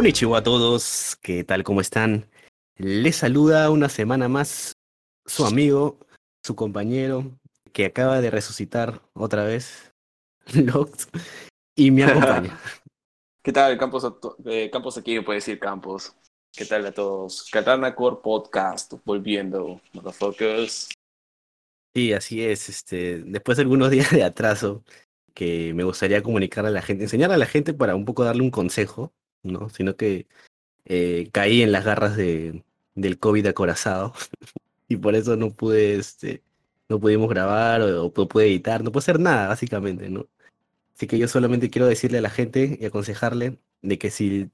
Konnichiwa a todos, ¿qué tal? ¿Cómo están? Les saluda una semana más su amigo, su compañero, que acaba de resucitar otra vez, Lox, y me acompaña. ¿Qué tal, Campos? Eh, Campos aquí, puede decir Campos. ¿Qué tal a todos? Katana Core Podcast, volviendo, motherfuckers. Sí, así es. Este, después de algunos días de atraso, que me gustaría comunicar a la gente, enseñar a la gente para un poco darle un consejo, ¿no? Sino que eh, caí en las garras de, del COVID acorazado y por eso no pude, este, no pudimos grabar o, no pude editar, no puedo hacer nada, básicamente, ¿no? Así que yo solamente quiero decirle a la gente y aconsejarle de que si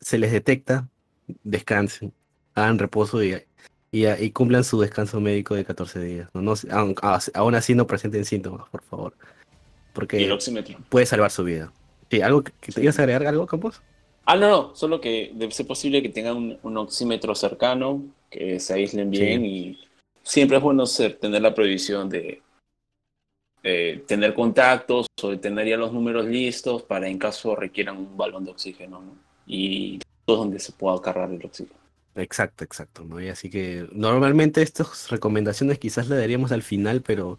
se les detecta, descansen, hagan reposo y, y, cumplan su descanso médico de 14 días. ¿no? No, aún, así no presenten síntomas, por favor. Porque puede salvar su vida. Sí, ¿algo que, te ibas a agregar algo, Campos? Ah, no, no, solo que debe ser posible que tengan un, oxímetro cercano, que se aíslen bien y siempre es bueno ser, tener la prohibición de tener contactos o de tener ya los números listos para en caso requieran un balón de oxígeno, ¿no? Y todo donde se pueda cargar el oxígeno. Exacto, exacto, ¿no? Y así que normalmente estas recomendaciones quizás las daríamos al final, pero,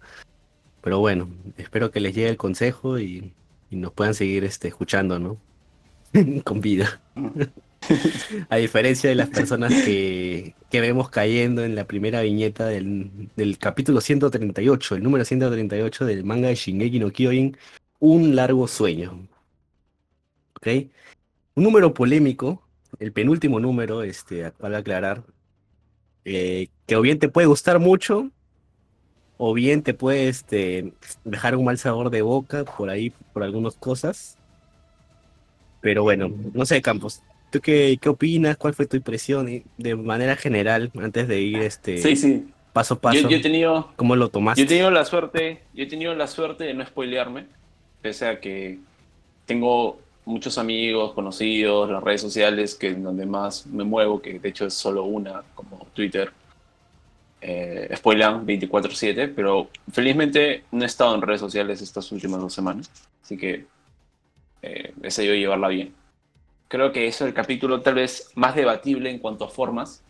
pero bueno, espero que les llegue el consejo y, y nos puedan seguir este, escuchando, ¿no? Con vida. A diferencia de las personas que, que, vemos cayendo en la primera viñeta del, del, capítulo 138, el número 138 del manga de Shingeki no Kyojin, Un largo sueño. ¿Ok? Un número polémico, el penúltimo número, este, para aclarar, eh, que o bien te puede gustar mucho, o bien te puede este, dejar un mal sabor de boca por ahí, por algunas cosas. Pero bueno, no sé, Campos, ¿tú qué, qué opinas? ¿Cuál fue tu impresión de manera general antes de ir este sí, sí. paso a paso? Yo, he tenido, ¿Cómo lo tomaste? Yo he tenido la suerte, yo he tenido la suerte de no spoilearme, pese a que tengo muchos amigos, conocidos, las redes sociales que donde más me muevo, que de hecho es solo una, como Twitter, eh, spoilan 24/7, pero felizmente no he estado en redes sociales estas últimas dos semanas, así que eh, he sabido llevarla bien. Creo que es el capítulo tal vez más debatible en cuanto a formas,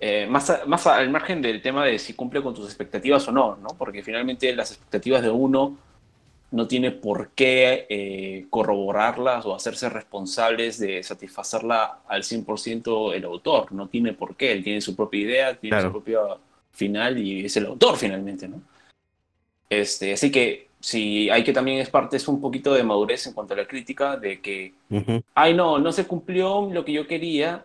eh, más, más al margen del tema de si cumple con tus expectativas o no, ¿no? porque finalmente las expectativas de uno no tiene por qué eh, corroborarlas o hacerse responsables de satisfacerla al 100% el autor. No tiene por qué. Él tiene su propia idea, tiene su propio final y es el autor finalmente, ¿no? Este, así que si hay que también es parte, es un poquito de madurez en cuanto a la crítica, de que, ay no, no se cumplió lo que yo quería,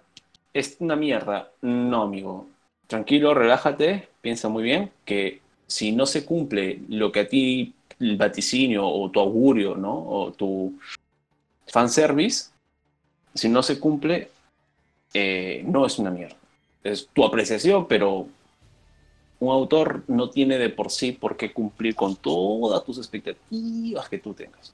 es una mierda. No, amigo. Tranquilo, relájate, piensa muy bien que si no se cumple lo que a ti el vaticinio o tu augurio, ¿no? O tu fanservice, si no se cumple, eh, no es una mierda. Es tu apreciación, pero un autor no tiene de por sí por qué cumplir con todas tus expectativas que tú tengas.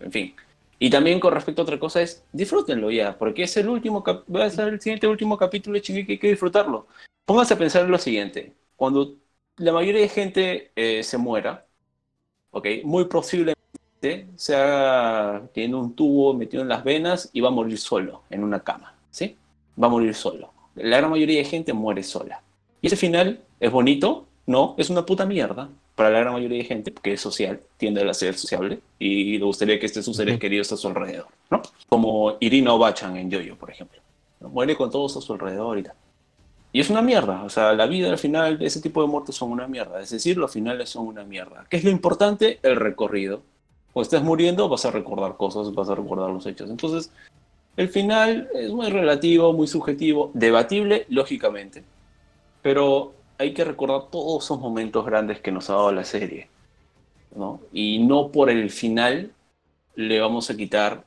En fin. Y también con respecto a otra cosa es, disfrútenlo ya, porque es el último, va a ser el siguiente último capítulo de Chingeki, hay que disfrutarlo. Pónganse a pensar en lo siguiente, cuando la mayoría de gente eh, se muera, ¿ok? Muy posiblemente sea tiene un tubo metido en las venas y va a morir solo en una cama, ¿sí? Va a morir solo. La gran mayoría de gente muere sola. Y ese final es bonito, no, es una puta mierda para la gran mayoría de gente, porque es social, tiende a ser sociable y le gustaría que estén sus seres queridos a su alrededor, ¿no? Como Irina Obachan en Yoyo, por ejemplo. Muere con todos a su alrededor y tal. Y es una mierda, o sea, la vida al final, ese tipo de muertes son una mierda, es decir, los finales son una mierda. ¿Qué es lo importante? El recorrido. Cuando estés muriendo vas a recordar cosas, vas a recordar los hechos. Entonces, el final es muy relativo, muy subjetivo, debatible, lógicamente, pero hay que recordar todos esos momentos grandes que nos ha dado la serie, ¿no? Y no por el final le vamos a quitar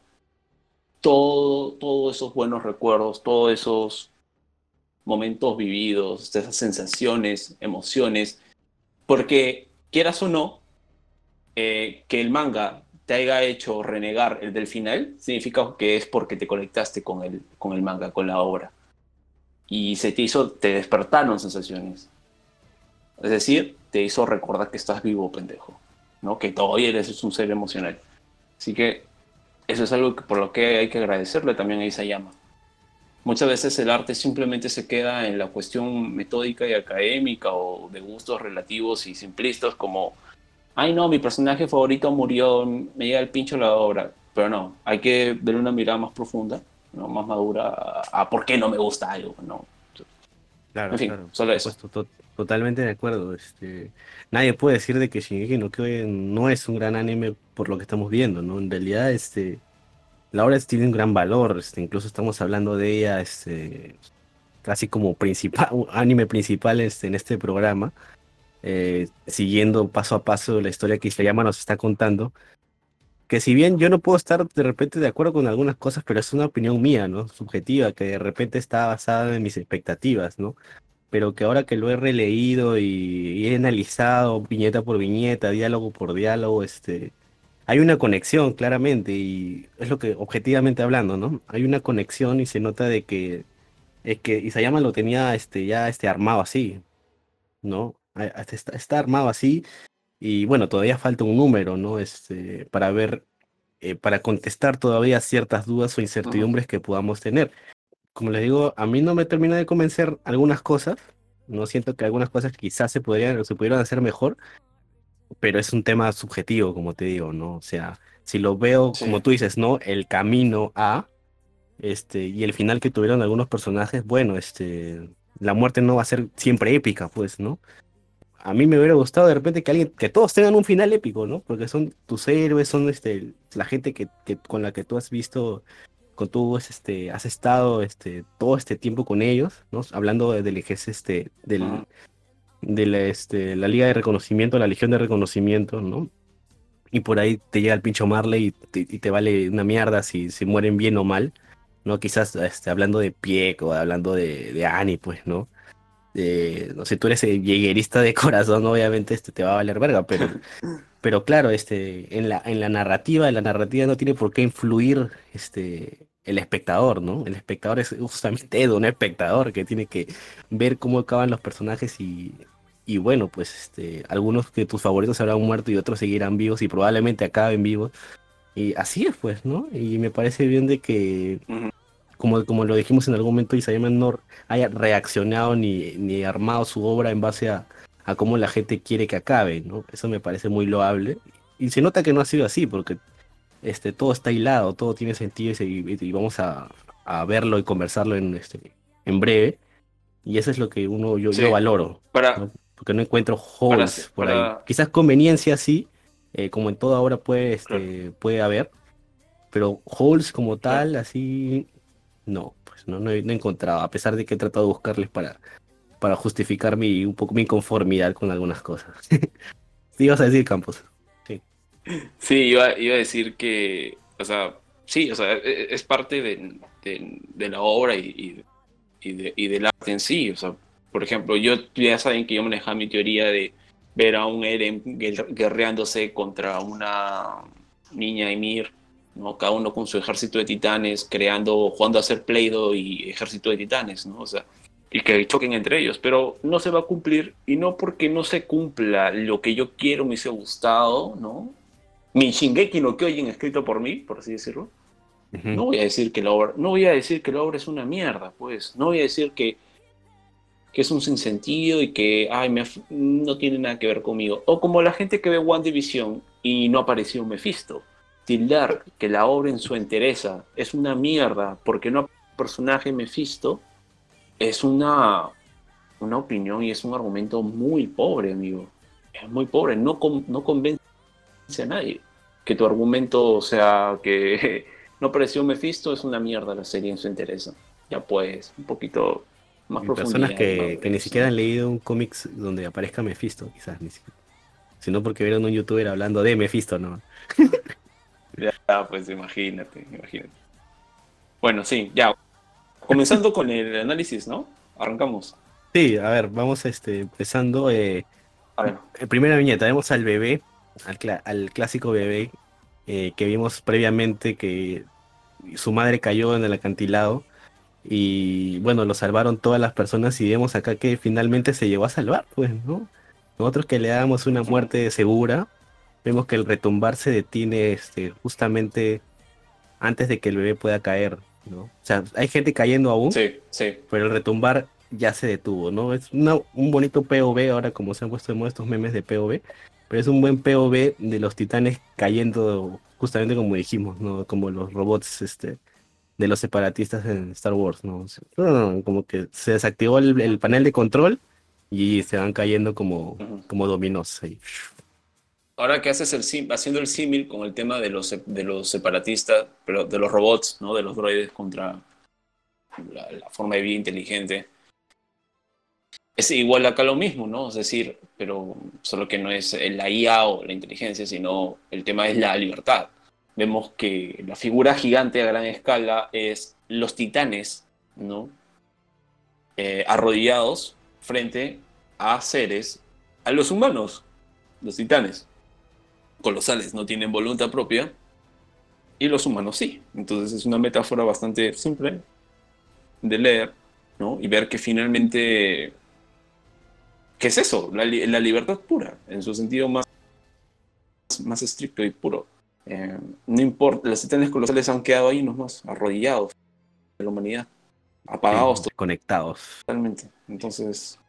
todo, todos esos buenos recuerdos, todos esos momentos vividos, esas sensaciones, emociones, porque quieras o no, eh, que el manga te haya hecho renegar el del final, significa que es porque te conectaste con el, con el manga, con la obra. Y se te hizo, te despertaron sensaciones. Es decir, te hizo recordar que estás vivo, pendejo. ¿no? Que todavía eres un ser emocional. Así que eso es algo que, por lo que hay que agradecerle también a Isayama. Muchas veces el arte simplemente se queda en la cuestión metódica y académica o de gustos relativos y simplistas como, ay no, mi personaje favorito murió, me llega el pincho la obra. Pero no, hay que darle una mirada más profunda, ¿no? más madura a, por qué no me gusta algo. ¿no? Claro, en fin, solo eso. Totalmente de acuerdo. Este, nadie puede decir de que Shingeki no Kyojin no es un gran anime por lo que estamos viendo, ¿no? En realidad, este, la obra tiene un gran valor, este, incluso estamos hablando de ella, este, casi como principal, anime principal este, en este programa, eh, siguiendo paso a paso la historia que Isayama nos está contando, que si bien yo no puedo estar de repente de acuerdo con algunas cosas, pero es una opinión mía, ¿no? Subjetiva, que de repente está basada en mis expectativas, ¿no? Pero que ahora que lo he releído y, he analizado viñeta por viñeta, diálogo por diálogo, este, hay una conexión claramente y es lo que objetivamente hablando, ¿no? Hay una conexión y se nota de que es que Isayama lo tenía este, ya este, armado así, ¿no? Está, está armado así y bueno, todavía falta un número, ¿no? Este, para ver, eh, para contestar todavía ciertas dudas o incertidumbres que podamos tener. Como les digo, a mí no me termina de convencer algunas cosas. No siento que algunas cosas quizás se podrían, se pudieran hacer mejor, pero es un tema subjetivo, como te digo, ¿no? O sea, si lo veo, como tú dices, ¿no? El camino a, este, y el final que tuvieron algunos personajes, bueno, este, la muerte no va a ser siempre épica, pues, ¿no? a mí me hubiera gustado de repente que alguien, que todos tengan un final épico, ¿no? Porque son tus héroes, son este, la gente que, con la que tú has visto, con tú este, has estado este, todo este tiempo con ellos, ¿no? Hablando del ejército, este, del, de la, este, la Liga de Reconocimiento, la Legión de Reconocimiento, ¿no? Y por ahí te llega el pincho Marley y te, vale una mierda si, si mueren bien o mal, ¿no? Quizás este, hablando de Pieck o hablando de, de Annie, pues, ¿no? no sé, tú eres lleguerista de corazón, obviamente este te va a valer verga, pero, pero claro, este, en la, en la narrativa, la narrativa no tiene por qué influir este, el espectador, ¿no? El espectador es justamente un espectador que tiene que ver cómo acaban los personajes y, y bueno, pues este, algunos de tus favoritos habrán muerto y otros seguirán vivos y probablemente acaben vivos. Y así es, pues, ¿no? Y me parece bien de que como, como lo dijimos en algún momento, Isayama no haya reaccionado ni, ni armado su obra en base a, a cómo la gente quiere que acabe, ¿no? Eso me parece muy loable. Y se nota que no ha sido así, porque este, todo está hilado, todo tiene sentido y, vamos a, a, verlo y conversarlo en, este, en breve. Y eso es lo que uno yo, yo valoro. Para, Porque no encuentro holes por ahí. Quizás conveniencia sí, eh, como en toda obra puede, este, puede haber. Pero holes como tal, así, no, pues no, no, he, encontrado, a pesar de que he tratado de buscarles para, para justificar mi, un poco mi inconformidad con algunas cosas. ¿Sí ibas a decir, Campos? Sí, sí iba, a decir que, o sea, sí, o sea, e, e, es parte de, de, la obra y, y, de, y, del arte en sí. O sea, por ejemplo, yo ya saben que yo manejaba mi teoría de ver a un Eren guerreándose contra una niña Emir ¿no? Cada uno con su ejército de titanes, creando, jugando a hacer Play-Doh y ejército de titanes, ¿no? O sea, y que choquen entre ellos, pero no se va a cumplir, y no porque no se cumpla lo que yo quiero, me hubiese gustado, ¿no? Mi Shingeki no Kyojin escrito por mí, por así decirlo. No voy a decir que la obra, no voy a decir que la obra es una mierda, pues. No voy a decir que, que es un sinsentido y que ay, me, no tiene nada que ver conmigo. O como la gente que ve One Division y no apareció Mephisto tildar que la obra en su entereza es una mierda porque no personaje Mephisto es una, una opinión y es un argumento muy pobre, amigo. Es muy pobre, no, no convence a nadie. Que tu argumento sea que no pareció Mephisto es una mierda la serie en su entereza. Ya pues, un poquito más profundo. Personas que, que ni siquiera han leído un cómics donde aparezca Mephisto, quizás ni siquiera. Sino porque vieron un youtuber hablando de Mephisto, ¿no? Ya, pues imagínate, imagínate. Bueno, sí, ya. Comenzando con el análisis, ¿no? Arrancamos. Sí, a ver, vamos este, empezando. Eh, a ver. Primera viñeta, vemos al bebé, al, clásico bebé eh, que vimos previamente que su madre cayó en el acantilado y bueno, lo salvaron todas las personas y vemos acá que finalmente se llegó a salvar, pues, ¿no? Nosotros que le damos una muerte segura, vemos que el retumbar se detiene este, justamente antes de que el bebé pueda caer, ¿no? O sea, hay gente cayendo aún, sí, sí. pero el retumbar ya se detuvo, ¿no? Es un bonito POV ahora como se han puesto de moda estos memes de POV, pero es un buen POV de los titanes cayendo justamente como dijimos, ¿no? Como los robots este, de los separatistas en Star Wars, ¿no? como que se desactivó el, panel de control y se van cayendo como, como dominos ahí. Ahora que haces el haciendo el símil con el tema de los, de los separatistas, pero de los robots, ¿no? De los droides contra la, forma de vida inteligente es igual acá lo mismo, ¿no? Es decir, pero solo que no es la IA o la inteligencia, sino el tema es la libertad. Vemos que la figura gigante a gran escala es los titanes, ¿no? Eh, arrodillados frente a seres, a los humanos, los titanes. Colosales, no tienen voluntad propia y los humanos sí. Entonces es una metáfora bastante simple de leer, ¿no? Y ver que finalmente ¿Qué es eso? La, libertad pura, en su sentido más, más estricto y puro. Eh, no importa, los titanes colosales han quedado ahí nomás, arrodillados de la humanidad, apagados. conectados. Totalmente. Entonces,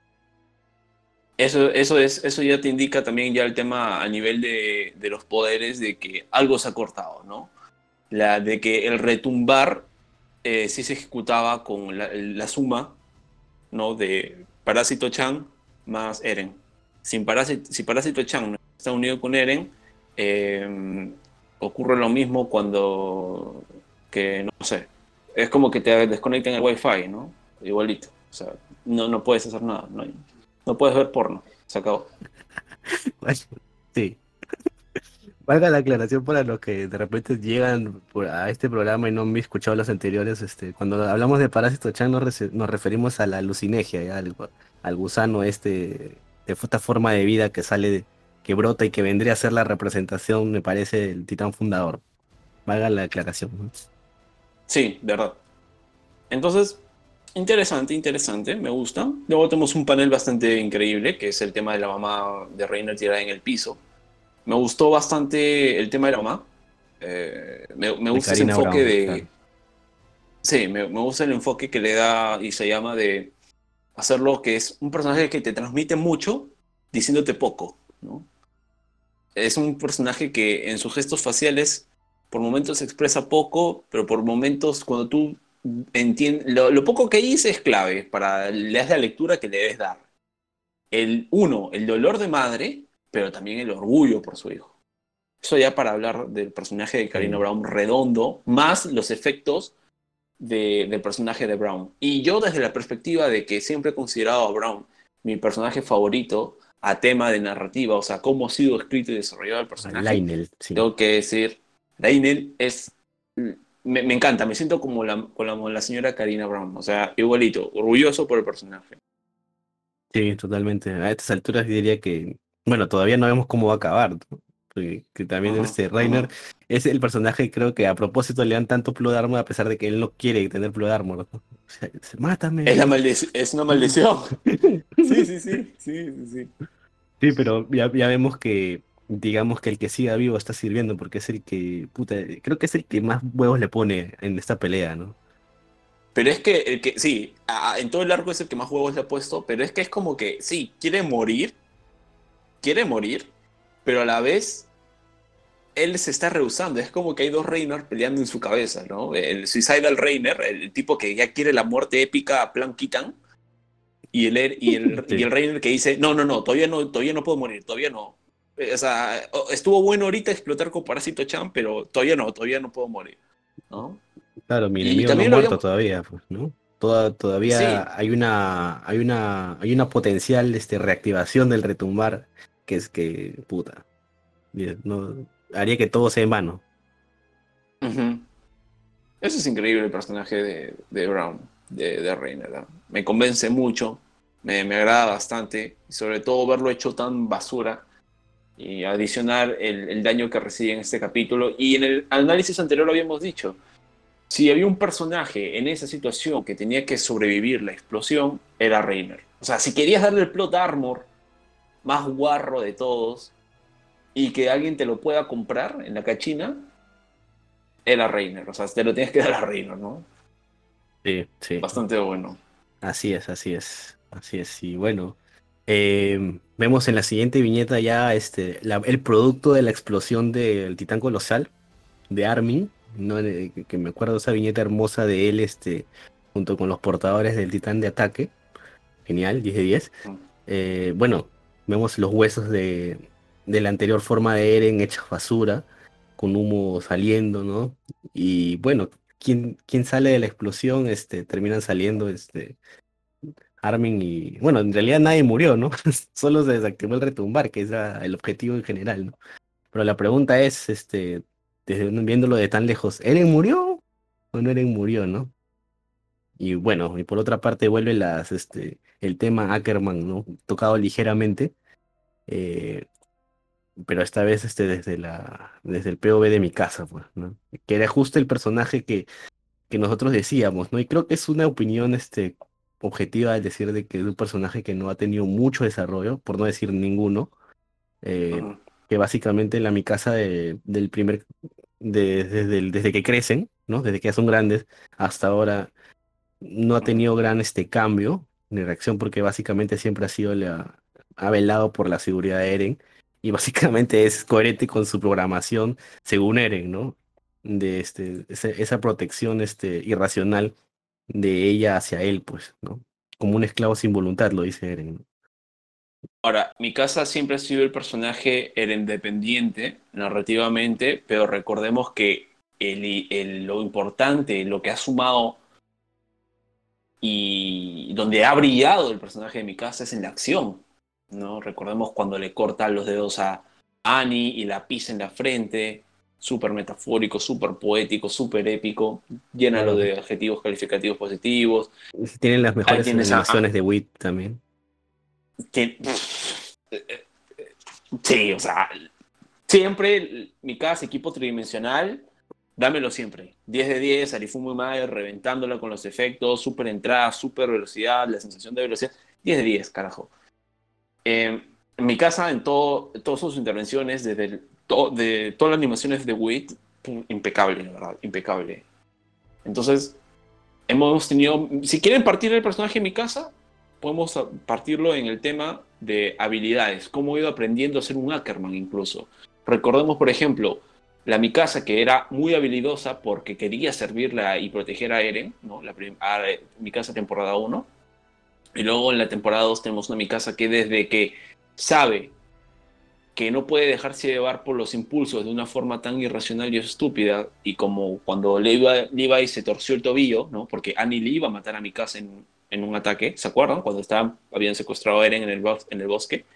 eso, eso, es, eso ya te indica también ya el tema a nivel de, de los poderes de que algo se ha cortado, ¿no? La, de que el retumbar eh, sí se ejecutaba con la, la suma, ¿no? De Parásito Chan más Eren. si Parásito Chan está unido con Eren, eh, ocurre lo mismo cuando, que no sé, es como que te desconectan el wifi, ¿no? Igualito. O sea, no, no puedes hacer nada, no, no puedes ver porno, se acabó. sí. Valga la aclaración para los que de repente llegan a este programa y no han escuchado los anteriores. Este, cuando hablamos de Parásito Chan nos, nos referimos a la alucinegia, ¿ya? al gusano este, de esta forma de vida que sale, que brota y que vendría a ser la representación, me parece, del titán fundador. Valga la aclaración. Sí, verdad. Entonces, interesante, interesante, me gusta. Luego tenemos un panel bastante increíble, que es el tema de la mamá de Reiner tirada en el piso. Me gustó bastante el tema de la mamá. Eh, me, gusta ese enfoque de... Sí, me, me, gusta el enfoque que le da y se llama de hacerlo que es un personaje que te transmite mucho diciéndote poco, ¿no? Es un personaje que en sus gestos faciales por momentos expresa poco, pero por momentos cuando tú entiendes, lo, poco que dice es clave para la lectura que le debes dar. El uno, el dolor de madre, pero también el orgullo por su hijo. Eso ya para hablar del personaje de Karina Brown redondo, más los efectos del personaje de Brown. Y yo desde la perspectiva de que siempre he considerado a Brown mi personaje favorito a tema de narrativa, o sea, cómo ha sido escrito y desarrollado el personaje. Lionel, Tengo que decir, Lionel es... Me, encanta, me siento como la, como la señora Karina Brown, o sea, igualito, orgulloso por el personaje. Sí, totalmente. A estas alturas diría que, bueno, todavía no vemos cómo va a acabar que, también este Reiner es el personaje creo que a propósito le dan tanto Blood Armor a pesar de que él no quiere tener Blood Armor. O sea, mátame. Es, la es una maldición. sí, sí, sí, sí, sí. Sí, pero ya, ya vemos que digamos que el que siga vivo está sirviendo porque es el que, puta, creo que es el que más huevos le pone en esta pelea, ¿no? Pero es que, el que sí, en todo el arco es el que más huevos le ha puesto, pero es que es como que, sí, quiere morir, quiere morir, pero a la vez él se está rehusando. Es como que hay dos Reiner peleando en su cabeza, ¿no? El Suicidal Reiner, el tipo que ya quiere la muerte épica a plan Kitan, y el, y el, y el Reiner que dice, no, no, no, todavía no, todavía no puedo morir, todavía no. O sea, estuvo bueno ahorita explotar con Parásito Chan, pero todavía no, todavía no puedo morir, ¿no? Claro, mi enemigo no ha muerto todavía, pues, ¿no? Toda, todavía hay una hay una hay una potencial este, reactivación del retumbar que es que puta no, haría que todo sea en vano. Eso es increíble el personaje de, de Brown, de, de Reiner. Me convence mucho, me, me, agrada bastante, y sobre todo verlo hecho tan basura y adicionar el, el, daño que recibe en este capítulo. Y en el análisis anterior lo habíamos dicho, si había un personaje en esa situación que tenía que sobrevivir la explosión, era Reiner. O sea, si querías darle el plot armor más guarro de todos, y que alguien te lo pueda comprar en la cachina, era Reiner. O sea, te lo tienes que dar a Reiner, ¿no? Sí, sí. Bastante bueno. Así es, así es. Así es. Y bueno, eh, vemos en la siguiente viñeta ya este, el producto de la explosión del titán colosal de Armin. ¿no? que me acuerdo esa viñeta hermosa de él este, junto con los portadores del titán de ataque. Genial, 10 de 10. Mm. Eh, bueno, vemos los huesos de, de la anterior forma de Eren hechos basura, con humo saliendo, ¿no? Y bueno, ¿quién, quién sale de la explosión? Este, terminan saliendo este, Armin y. Bueno, en realidad nadie murió, ¿no? Solo se desactivó el retumbar, que es el objetivo en general, ¿no? Pero la pregunta es, este, desde viéndolo de tan lejos, ¿Eren murió o no Eren murió, no? Y bueno, y por otra parte vuelve este, el tema Ackerman, ¿no? Tocado ligeramente. Eh, pero esta vez este, desde, desde el POV de mi casa, pues, ¿no? Que era justo el personaje que, que nosotros decíamos, ¿no? Y creo que es una opinión este, objetiva al decir de que es un personaje que no ha tenido mucho desarrollo, por no decir ninguno, eh, que básicamente la mi casa de, del primer, de, desde, desde que crecen, ¿no? Desde que ya son grandes hasta ahora, no ha tenido gran este cambio de reacción porque básicamente siempre ha sido la, ha velado por la seguridad de Eren y básicamente es coherente con su programación según Eren, ¿no? De este, esa, protección este, irracional de ella hacia él, pues, ¿no? Como un esclavo sin voluntad, lo dice Eren. Ahora, mi casa siempre ha sido el personaje Eren dependiente narrativamente, pero recordemos que el, lo importante, lo que ha sumado y donde ha brillado el personaje de mi casa es en la acción. ¿no? Recordemos cuando le corta los dedos a Annie y la pisa en la frente, súper metafórico, súper poético, súper épico, llénalo de adjetivos calificativos positivos. Tienen las mejores animaciones de Wit también. sí, o sea, siempre mi casa, equipo tridimensional, dámelo siempre. 10 de 10, Arifu muy mal, reventándola con los efectos, súper entrada, súper velocidad, la sensación de velocidad. 10 de 10, carajo. Eh, en mi casa, en todo, todas sus intervenciones, desde de todas las animaciones de WIT, impecable, la verdad, impecable. Entonces, hemos tenido, si quieren partir el personaje en mi casa, podemos partirlo en el tema de habilidades, cómo he ido aprendiendo a ser un Ackerman incluso. Recordemos, por ejemplo, la Mikasa, que era muy habilidosa porque quería servirla y proteger a Eren, ¿no? La Mikasa temporada 1, y luego en la temporada 2 tenemos una Mikasa que desde que sabe que no puede dejarse llevar por los impulsos de una forma tan irracional y estúpida, y como cuando Levi, se torció el tobillo, ¿no? porque Annie le iba a matar a Mikasa en, en un ataque, ¿se acuerdan? Cuando estaban, habían secuestrado a Eren en el, en el bosque.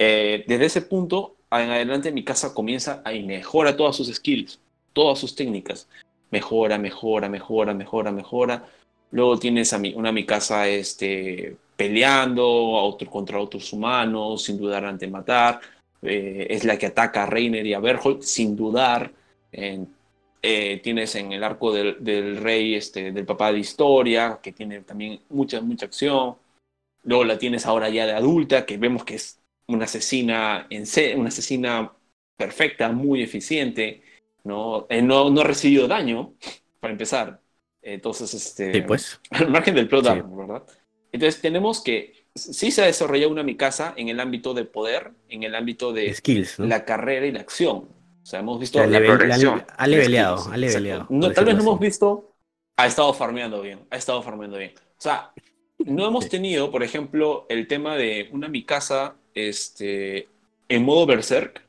Eh, desde ese punto en adelante Mikasa comienza a y mejora todas sus skills, todas sus técnicas. Mejora, mejora, mejora, mejora, mejora Luego tienes a mi, una Mikasa este, peleando contra otros humanos, sin dudar ante matar. Eh, es la que ataca a Reiner y a Berthold sin dudar. Eh, tienes en el arco del, rey, este, del papá de historia, que tiene también mucha, mucha acción. Luego la tienes ahora ya de adulta, que vemos que es una asesina, en una asesina perfecta, muy eficiente. ¿no? Eh, no, no ha recibido daño, para empezar. Entonces, este. pues. Al margen del plot ¿verdad? Entonces, tenemos que. Sí se ha desarrollado una Mikasa en el ámbito de poder, en el ámbito de Skills, la carrera y la acción. O sea, hemos visto la, la ha leveleado, ha leveleado. No, tal vez no hemos visto. Ha estado farmeando bien, ha estado farmeando bien. O sea, no hemos tenido, por ejemplo, el tema de una Mikasa este, en modo Berserk,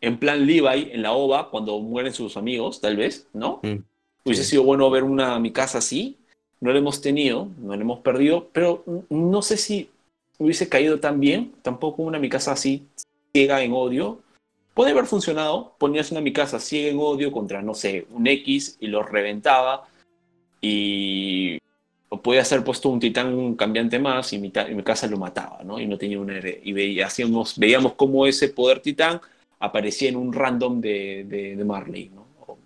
en plan Levi en la OVA, cuando mueren sus amigos, tal vez, ¿no? Mm. Hubiese sido bueno ver una mi casa así. No la hemos tenido, no la hemos perdido, pero no sé si hubiese caído tan bien. Tampoco una mi casa así ciega en odio. Puede haber funcionado. Ponías una mi casa ciega en odio contra, no sé, un X y lo reventaba. Y o puede haber puesto un titán cambiante más y mi, casa lo mataba, ¿no? Y no tenía una y veíamos, veíamos cómo ese poder titán aparecía en un random de, de, Marley.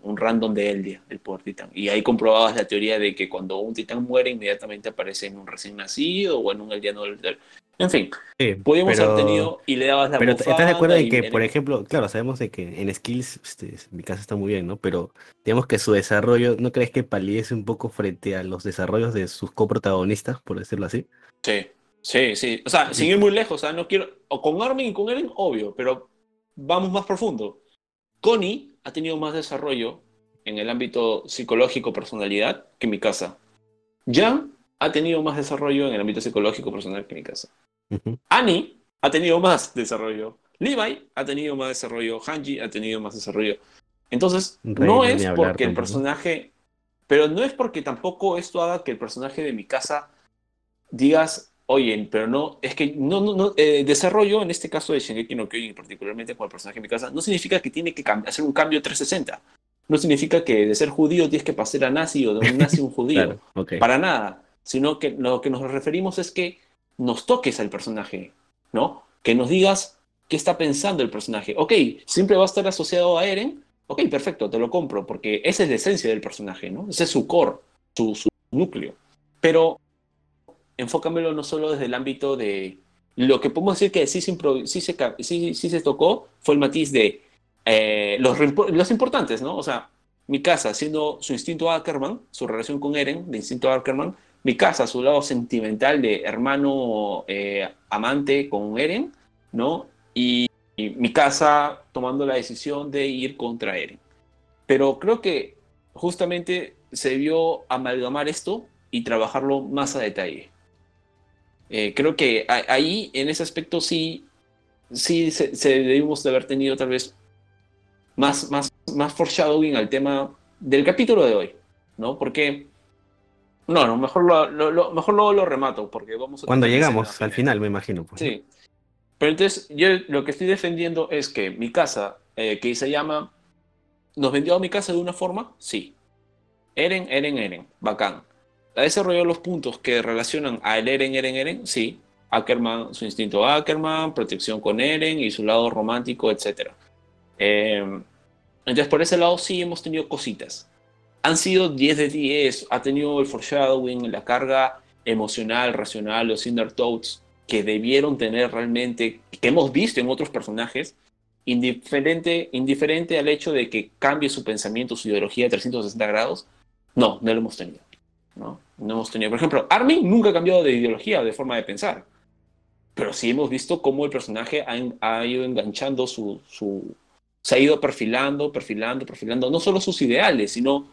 Un random de Eldia, el poder titán. Y ahí comprobabas la teoría de que cuando un titán muere, inmediatamente aparece en un recién nacido o en un eldiano. En fin, Sí, podíamos pero- haber tenido y le dabas la Pero ¿estás de acuerdo en y que, por ejemplo, claro, sabemos de que en skills, este, mi casa está muy bien, ¿no? Pero digamos que su desarrollo, ¿no crees que palidece un poco frente a los desarrollos de sus coprotagonistas, por decirlo así? Sí, sí, sí. O sea, sin ir muy lejos, o sea, no quiero. O con Armin y con Eren, obvio, pero vamos más profundo. Connie ha tenido más desarrollo en el ámbito psicológico, personalidad, que mi casa. Jan ha tenido más desarrollo en el ámbito psicológico, personal que mi casa. Annie ha tenido más desarrollo. Levi ha tenido más desarrollo. Hanji ha tenido más desarrollo. Entonces, Rey, no es hablar porque el personaje. Pero no es porque tampoco esto haga que el personaje de mi casa digas, oye, pero no, es que no, no, no, eh, desarrollo, en este caso de Shingeki no Kyojin, particularmente con el personaje de mi casa, no significa que tiene que hacer un cambio 360. No significa que de ser judío tienes que pasar a nazi o de un nazi a un judío. Claro. Para nada. Sino que lo que nos referimos es que nos toques al personaje, ¿no? Que nos digas qué está pensando el personaje. Ok, siempre va a estar asociado a Eren. Ok, perfecto, te lo compro, porque esa es la esencia del personaje, ¿no? Ese es su core, su, su núcleo. Pero enfócamelo no solo desde el ámbito de lo que podemos decir que sí se, sí se, sí- sí se tocó fue el matiz de eh, los, los importantes, ¿no? O sea, mi casa, siendo su instinto Ackerman, su relación con Eren, de instinto Ackerman, mi casa, su lado sentimental de hermano eh, amante con Eren, ¿no? Y, y mi casa tomando la decisión de ir contra Eren. Pero creo que justamente se debió amalgamar esto y trabajarlo más a detalle. Eh, creo que ahí, en ese aspecto, sí, sí se, se debimos de haber tenido tal vez más, más, más foreshadowing al tema del capítulo de hoy, ¿no? Porque, no, no, mejor lo, lo- lo- mejor lo remato, porque vamos a Cuando llegamos al final, me imagino. pues. Sí. Pero entonces, yo lo que estoy defendiendo es que mi casa, eh, que se llama. ¿Nos vendió a mi casa de una forma? Sí. Eren, Eren, Eren. Bacán. ¿Ha desarrollado los puntos que relacionan a el Eren, Eren, Eren? Sí. Ackerman, su instinto Ackerman, protección con Eren y su lado romántico, etc. entonces, por ese lado sí hemos tenido cositas. Han sido 10 de 10. Ha tenido el foreshadowing, la carga emocional, racional, los Cinder Toads que debieron tener realmente, que hemos visto en otros personajes, indiferente, indiferente al hecho de que cambie su pensamiento, su ideología de 360 grados, no, no lo hemos tenido. ¿No? no hemos tenido. Por ejemplo, Armin nunca ha cambiado de ideología, de forma de pensar. Pero sí hemos visto cómo el personaje ha, ha ido enganchando su, su. se ha ido perfilando, perfilando, perfilando, no solo sus ideales, sino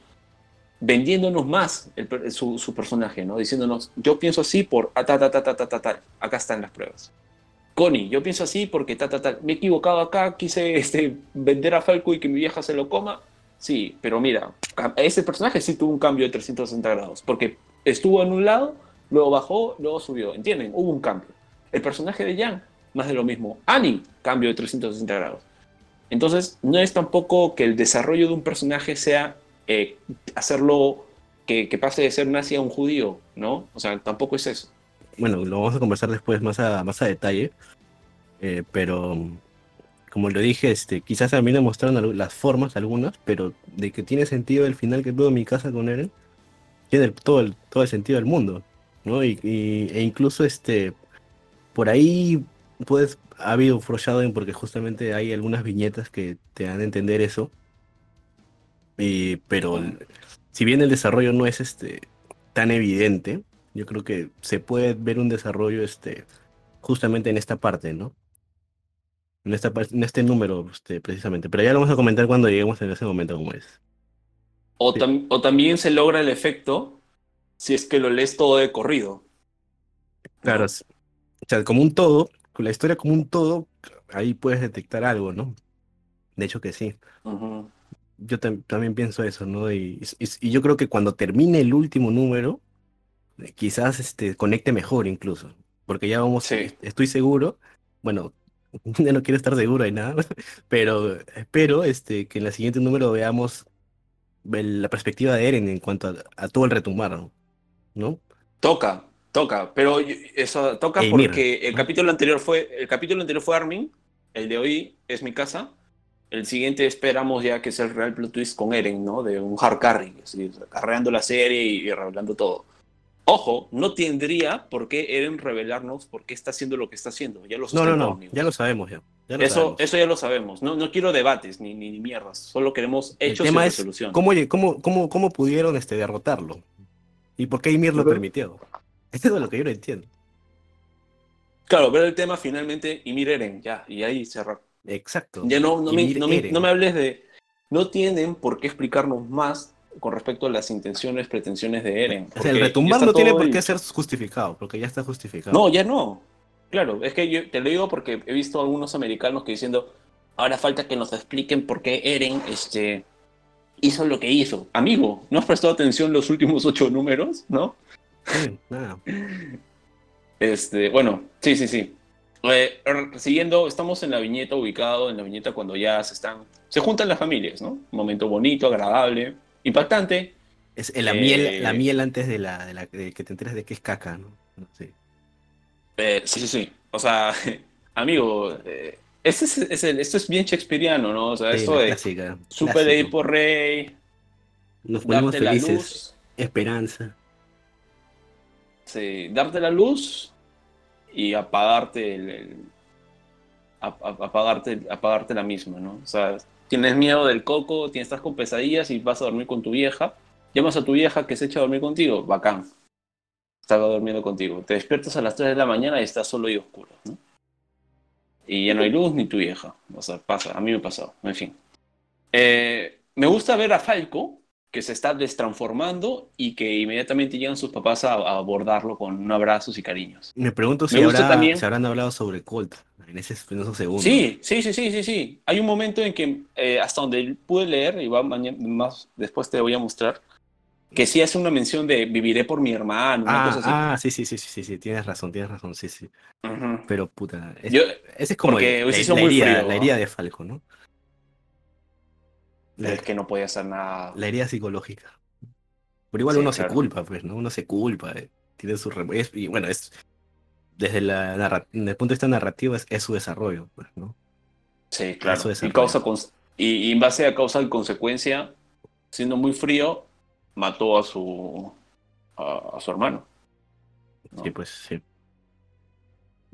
vendiéndonos más el su, su personaje, ¿no? Diciéndonos, yo pienso así por ta, ta, ta, ta, ta, ta, ta. Acá están las pruebas. Connie, yo pienso así porque ta, ta, ta. Me he equivocado acá, quise este, vender a Falco y que mi vieja se lo coma. Sí, pero mira, ese personaje sí tuvo un cambio de 360 grados, porque estuvo en un lado, luego bajó, luego subió, ¿entienden? Hubo un cambio. El personaje de Jan, más de lo mismo. Annie, cambio de 360 grados. Entonces, no es tampoco que el desarrollo de un personaje sea eh, hacerlo que, que pase de ser nazi a un judío, ¿no? O sea, tampoco es eso. Bueno, lo vamos a conversar después más a, más a detalle. eh, pero como lo dije, este, quizás a mí mostraron las formas, algunas, pero de que tiene sentido el final que tuvo mi casa con Eren, tiene todo, el, todo el sentido del mundo, ¿no? Y, e incluso este, por ahí puedes, ha habido foreshadowing porque justamente hay algunas viñetas que te dan a entender eso. Y, pero si bien el desarrollo no es este tan evidente, yo creo que se puede ver un desarrollo este justamente en esta parte, ¿no? En esta par- en este número este, precisamente. Pero ya lo vamos a comentar cuando lleguemos en ese momento como es. O, Sí. tam- o también se logra el efecto si es que lo lees todo de corrido. Claro, o sea, como un todo, con la historia como un todo, ahí puedes detectar algo, ¿no? De hecho que sí. Yo tam- también pienso eso, ¿no? Y, y- y yo creo que cuando termine el último número, eh, quizás este, conecte mejor incluso. Porque ya vamos, Sí. est- estoy seguro, bueno, ya no quiero estar seguro de nada, pero espero este, que en el siguiente número veamos la perspectiva de Eren en cuanto a, a todo el retumbar, ¿no? ¿no? Toca, toca, pero eso toca mira, porque el capítulo anterior fue el capítulo anterior fue Armin, el de hoy es mi casa. El siguiente esperamos ya que sea el real plot twist con Eren, ¿no? De un hard carry, así, carreando la serie y, y revelando todo. Ojo, no tendría por qué Eren revelarnos por qué está haciendo lo que está haciendo. Ya lo no, no, no, ya lo sabemos ya. ya lo eso, sabemos. eso ya lo sabemos. No, no quiero debates ni, ni, ni mierdas. Solo queremos hechos El tema y es resolución. cómo, cómo, cómo, cómo pudieron este, derrotarlo. ¿Y por qué Ymir lo Ujú. permitió? Eso es lo que yo no entiendo. Claro, pero el tema finalmente, y Eren, ya, y ahí cerrar. Exacto. Ya no, no, me, no, me, no me hables de. No tienen por qué explicarnos más con respecto a las intenciones, pretensiones de Eren. O sea, el retumbar no tiene por qué ser justificado, porque ya está justificado. No, ya no. Claro, es que yo te lo digo porque he visto algunos americanos que diciendo, ahora falta que nos expliquen por qué Eren este, hizo lo que hizo. Amigo, ¿no has prestado atención los últimos ocho números? ¿No? Sí, nada. Este, bueno, sí, sí, sí. Eh, siguiendo, estamos en la viñeta, ubicado en la viñeta cuando ya se están, se juntan las familias, ¿no? Un momento bonito, agradable, impactante. Es la, Eh, miel, la miel antes de, la, de, la, de que te enteres de que es caca, ¿no? Eh, sí, sí, sí. O sea, amigo, eh, este es, es el- esto es bien shakespeariano, ¿no? O sea, Sí, esto la de clásica. supe de ir por rey, Nos ponemos darte la felices. luz, Esperanza. sí, darte la luz y apagarte el, el- ap- ap- apagarte, apagarte la misma, ¿no? O sea, tienes miedo del coco, tienes estás con pesadillas y vas a dormir con tu vieja, llamas a tu vieja que se echa a dormir contigo, bacán. Estaba durmiendo contigo. Te despiertas a las 3 de la mañana y estás solo y oscuro, ¿no? Y ya no hay luz ni tu vieja. O sea, pasa, a mí me ha pasado, en fin. Eh, me gusta ver a Falco, que se está destransformando y que inmediatamente llegan sus papás a, a abordarlo con abrazos y cariños. Me pregunto Me si habrá, también- se habrán hablado sobre Colt en, ese, en esos segundos. Sí, sí, sí, sí, sí, sí. Hay un momento en que, eh, hasta donde pude leer, y va mañana, más después te voy a mostrar, que sí hace una mención de viviré por mi hermano, una cosa así. Ah, ah, sí, sí, sí, sí, sí, sí, tienes razón, tienes razón, sí, sí. Ujú. Pero puta, es- Yo- ese es como el- la, la muy herida, frío, la ¿no? herida de Falco, ¿no? La, que no podía hacer nada. la herida psicológica. Pero igual Sí, uno claro. se culpa, pues, ¿no? Uno se culpa, eh, tiene su... es- y bueno, es... Desde, la desde el punto de vista narrativo es, es su desarrollo, pues, ¿no? Sí, claro. Y, causa y, y en base a causa y consecuencia, siendo muy frío, mató a su, a, a su hermano. ¿no? Sí, pues, sí.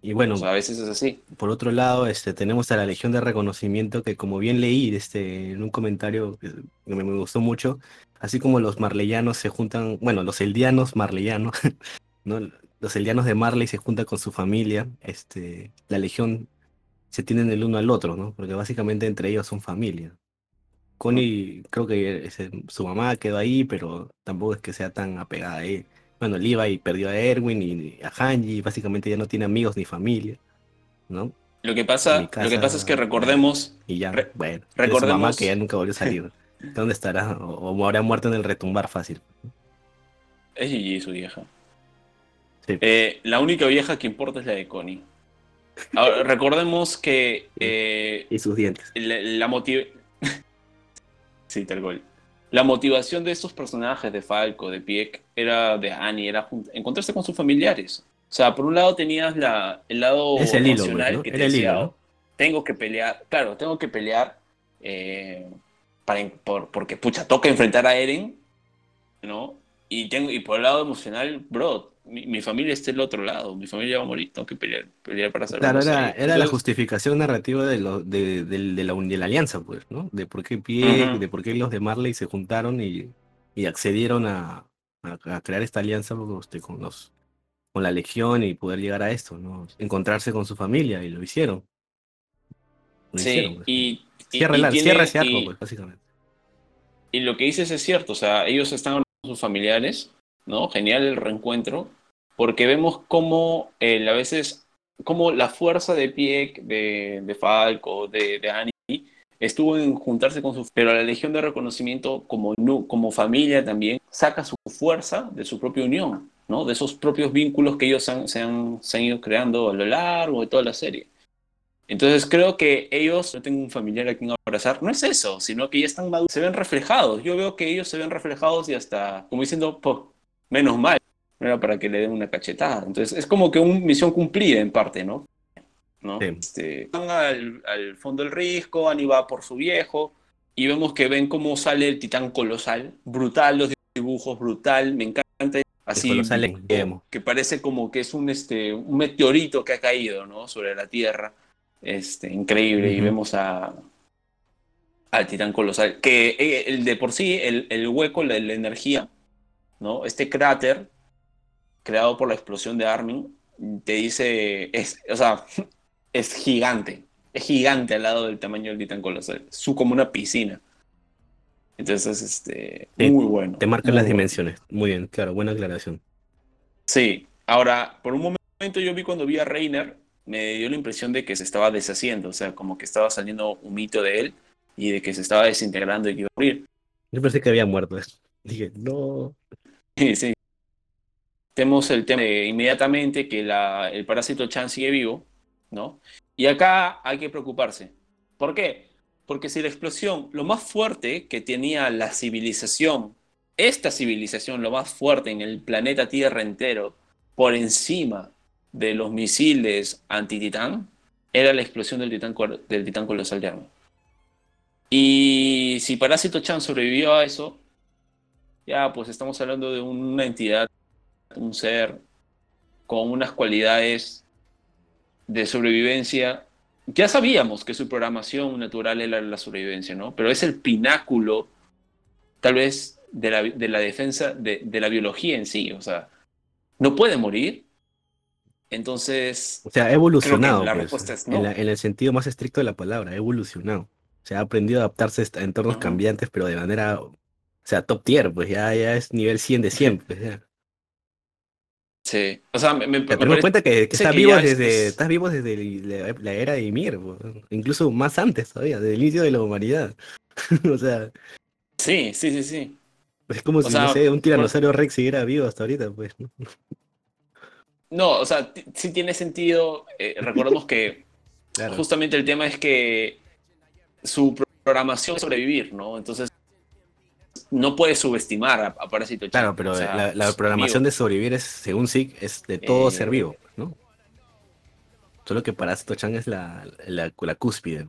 Y bueno, a veces es así. Por otro lado, este, tenemos a la Legión de Reconocimiento que como bien leí este, en un comentario que me, me gustó mucho, así como los marleyanos se juntan, bueno, los eldianos marleyanos, ¿no? Los eldianos de Marley se juntan con su familia, este, la Legión se tienen el uno al otro, ¿no? Porque básicamente entre ellos son familia. Connie, creo que ese- su mamá quedó ahí, pero tampoco es que sea tan apegada a él. Bueno, Levi perdió a Erwin y a Hanji, básicamente ya no tiene amigos ni familia, ¿no? Lo que pasa, lo que pasa es que recordemos, Y ya, Re- bueno, tiene su mamá recordemos- que ya nunca volvió a salir. ¿Dónde estará? O, o habrá muerto en el retumbar fácil. es Gigi su vieja. Sí. Eh, la única vieja que importa es la de Connie. Ahora, recordemos que eh, Y sus dientes. la, la motiv- sí, tal cual. La motivación de estos personajes de Falco, de Pieck, era de Annie, era encontrarse con sus familiares. O sea, por un lado tenías la, el lado Es el hilo, emocional pues, ¿no? que te decía, hilo, ¿no? tengo que pelear, claro, tengo que pelear eh, para, por- porque, pucha, toca enfrentar a Eren, ¿no? Y, tengo, y por el lado emocional, bro, mi, mi familia está del otro lado, mi familia va a morir, tengo que pelear, pelear para salvar Claro, era, la justificación narrativa de, lo, de, del- de la, de la alianza, pues, ¿no? De por qué Pie, de por qué los de Marley se juntaron y, y accedieron a, a- a crear esta alianza pues, este, con los con la Legión y poder llegar a esto, ¿no? Encontrarse con su familia y lo hicieron. Lo Sí, hicieron, pues, y, Cierra, y la- tiene- cierra ese arco, pues, básicamente. Y lo que dices es cierto, o sea, ellos están sus familiares, ¿no? Genial el reencuentro, porque vemos cómo eh, a veces, cómo la fuerza de pie de, de Falco, de, de Annie, estuvo en juntarse con su... Pero la Legión de Reconocimiento, como, como familia también, saca su fuerza de su propia unión, ¿no? De esos propios vínculos que ellos se, han, se han ido creando a lo largo de toda la serie. Entonces creo que ellos, no tengo un familiar a quien abrazar, no es eso, sino que ya están maduros, se ven reflejados. Yo veo que ellos se ven reflejados y hasta, como diciendo, "Po, menos mal, no era para que le den una cachetada. Entonces es como que una misión cumplida en parte, ¿no? ¿No? Sí. Este, van al, al fondo del risco, Annie va por su viejo, y vemos que ven cómo sale el titán colosal, brutal los dibujos, brutal, me encanta. así que parece como que es un, este, un meteorito que ha caído ¿no? sobre la Tierra. Este, increíble. Y vemos a, al titán colosal. Que eh, el de por sí, el, el hueco, la, la, energía, ¿no? Este cráter creado por la explosión de Armin, te dice, es, o sea, es gigante. Es gigante al lado del tamaño del titán colosal. Es como una piscina. Entonces, este, muy bueno. Te marcan las dimensiones. Muy bien, claro, buena aclaración. Sí, ahora, por un momento yo vi cuando vi a Reiner, me dio la impresión de que se estaba deshaciendo, o sea, como que estaba saliendo un mito de él y de que se estaba desintegrando y que iba a morir. Yo pensé que había muerto. Dije, no. Sí, sí. Tenemos el tema de inmediatamente que la, el parásito Chan sigue vivo, ¿no? Y acá hay que preocuparse. ¿Por qué? Porque si la explosión, lo más fuerte que tenía la civilización, esta civilización, lo más fuerte en el planeta Tierra entero, por encima de los misiles anti-titán, era la explosión del titán, del titán colosal de. Y si Parásito Chan sobrevivió a eso, ya pues estamos hablando de una entidad, un ser con unas cualidades de sobrevivencia ya sabíamos que su programación natural era la sobrevivencia, ¿no? Pero es el pináculo, tal vez, de la, de la defensa de, de, la biología en sí. O sea, no puede morir. Entonces. O sea, ha evolucionado. La pues, respuesta es no. en, el sentido más estricto de la palabra, ha evolucionado. O sea, ha aprendido a adaptarse a entornos cambiantes, pero de manera. O sea, top tier, pues ya, ya es nivel 100 de 100. Pues, ya. Sí, o sea, me, me, cuenta que, estás, vivo desde, estás vivo desde la, era de Ymir, incluso más antes todavía, desde el inicio de la humanidad. o sea. Sí, sí, sí, sí. Es como si, no sé, un tiranosaurio Rex siguiera vivo hasta ahorita, pues. No, o sea, sí tiene sentido. Eh, recordemos que justamente el tema es que su programación es sobrevivir, ¿no? Entonces no puedes subestimar a, Parásito Chan. Claro, pero la, programación de sobrevivir es, según SIG, es de todo ser vivo, ¿no? Solo que Parásito Chan es la, la, cúspide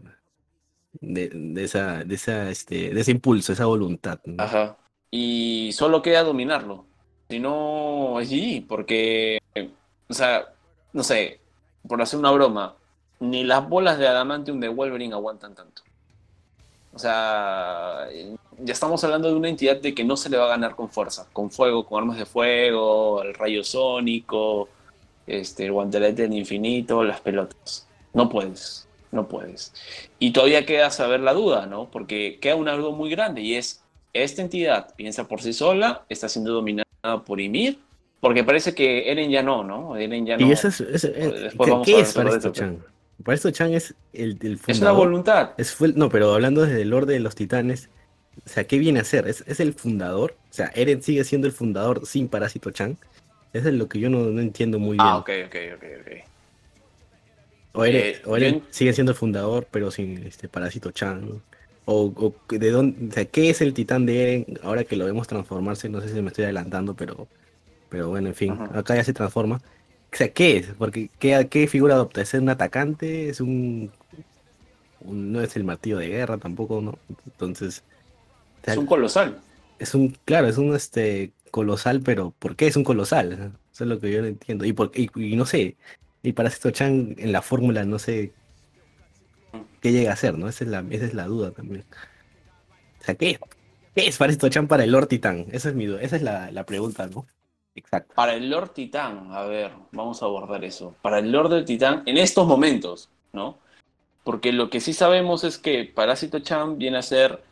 de, de, esa, de, esa, este, de ese impulso, esa voluntad. Ajá. Y solo queda dominarlo. Si no, es GG, porque, o sea, no sé, por hacer una broma, ni las bolas de Adamantium de Wolverine aguantan tanto. O sea, ya estamos hablando de una entidad de que no se le va a ganar con fuerza, con fuego, con armas de fuego, el rayo sónico, este, el guantelete del infinito, las pelotas. No puedes, no puedes. Y todavía queda saber la duda, ¿no? Porque queda una duda muy grande y es, esta entidad piensa por sí sola, está siendo dominada por Ymir, porque parece que Eren ya no, ¿no? Eren ya no. Y eso es, ¿qué, es para esto, Chan? Para esto Chan es el, el fundador. Es una voluntad. Es, no, pero hablando desde el orden de los titanes, o sea, ¿qué viene a ser? ¿Es, ¿Es, el fundador? O sea, Eren sigue siendo el fundador sin Parásito Chan. Eso es lo que yo no, no entiendo muy ah, bien. Ah, ok, ok, ok, ok. O Eren, eh, sigue siendo el fundador, pero sin este Parásito Chan. O, o, de dónde, o sea, ¿qué es el titán de Eren? Ahora que lo vemos transformarse, no sé si me estoy adelantando, pero, pero bueno, en fin, acá ya se transforma. O sea, ¿qué es? Porque ¿qué, qué figura adopta? ¿Es un atacante? ¿Es un, un, No es el martillo de guerra tampoco, ¿no? Entonces es un colosal. Es un, claro, es un este colosal, pero ¿por qué es un colosal? Eso es lo que yo no entiendo. Y, por, y, no sé, y para esto Chan en la fórmula no sé qué llega a ser, ¿no? Esa es la, esa es la duda también. O sea, ¿qué, qué es esto Chan para el Lord Titán? Esa es mi duda, esa es la, la pregunta, ¿no? Exacto. Para el Lord Titán, a ver, vamos a abordar eso. Para el Lord del Titán, en estos momentos, ¿no? Porque lo que sí sabemos es que Parásito Chan viene a ser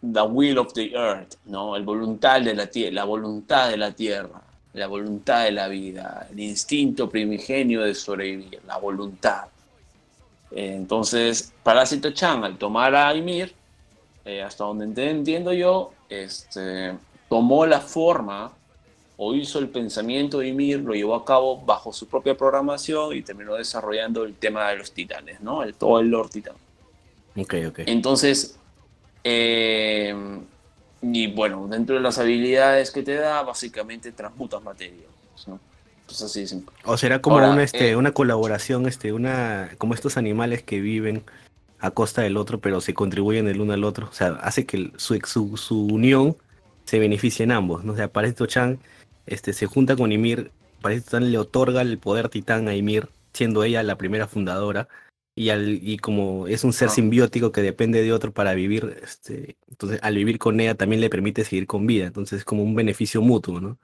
the will of the earth, ¿no? El voluntad de la tierra, la voluntad de la tierra, la voluntad de la vida, el instinto primigenio de sobrevivir, la voluntad. Entonces, Parásito Chan, al tomar a Ymir, eh, hasta donde entiendo yo, este, tomó la forma o hizo el pensamiento de Ymir, lo llevó a cabo bajo su propia programación y terminó desarrollando el tema de los titanes, ¿no? El, todo el Lord Titán. Ok, ok. Entonces, eh, y bueno, dentro de las habilidades que te da, básicamente transmutas materia. ¿no? así O será como una, este, eh, una colaboración, este, una, como estos animales que viven a costa del otro, pero se contribuyen el uno al otro. O sea, hace que su, su, su unión se beneficie en ambos. ¿no? O sea, para esto Chan este, se junta con Ymir, Parásito Titán le otorga el poder titán a Ymir, siendo ella la primera fundadora. Y, al, y como es un ser Ah. simbiótico que depende de otro para vivir, este, entonces al vivir con ella también le permite seguir con vida. Entonces es como un beneficio mutuo, ¿no?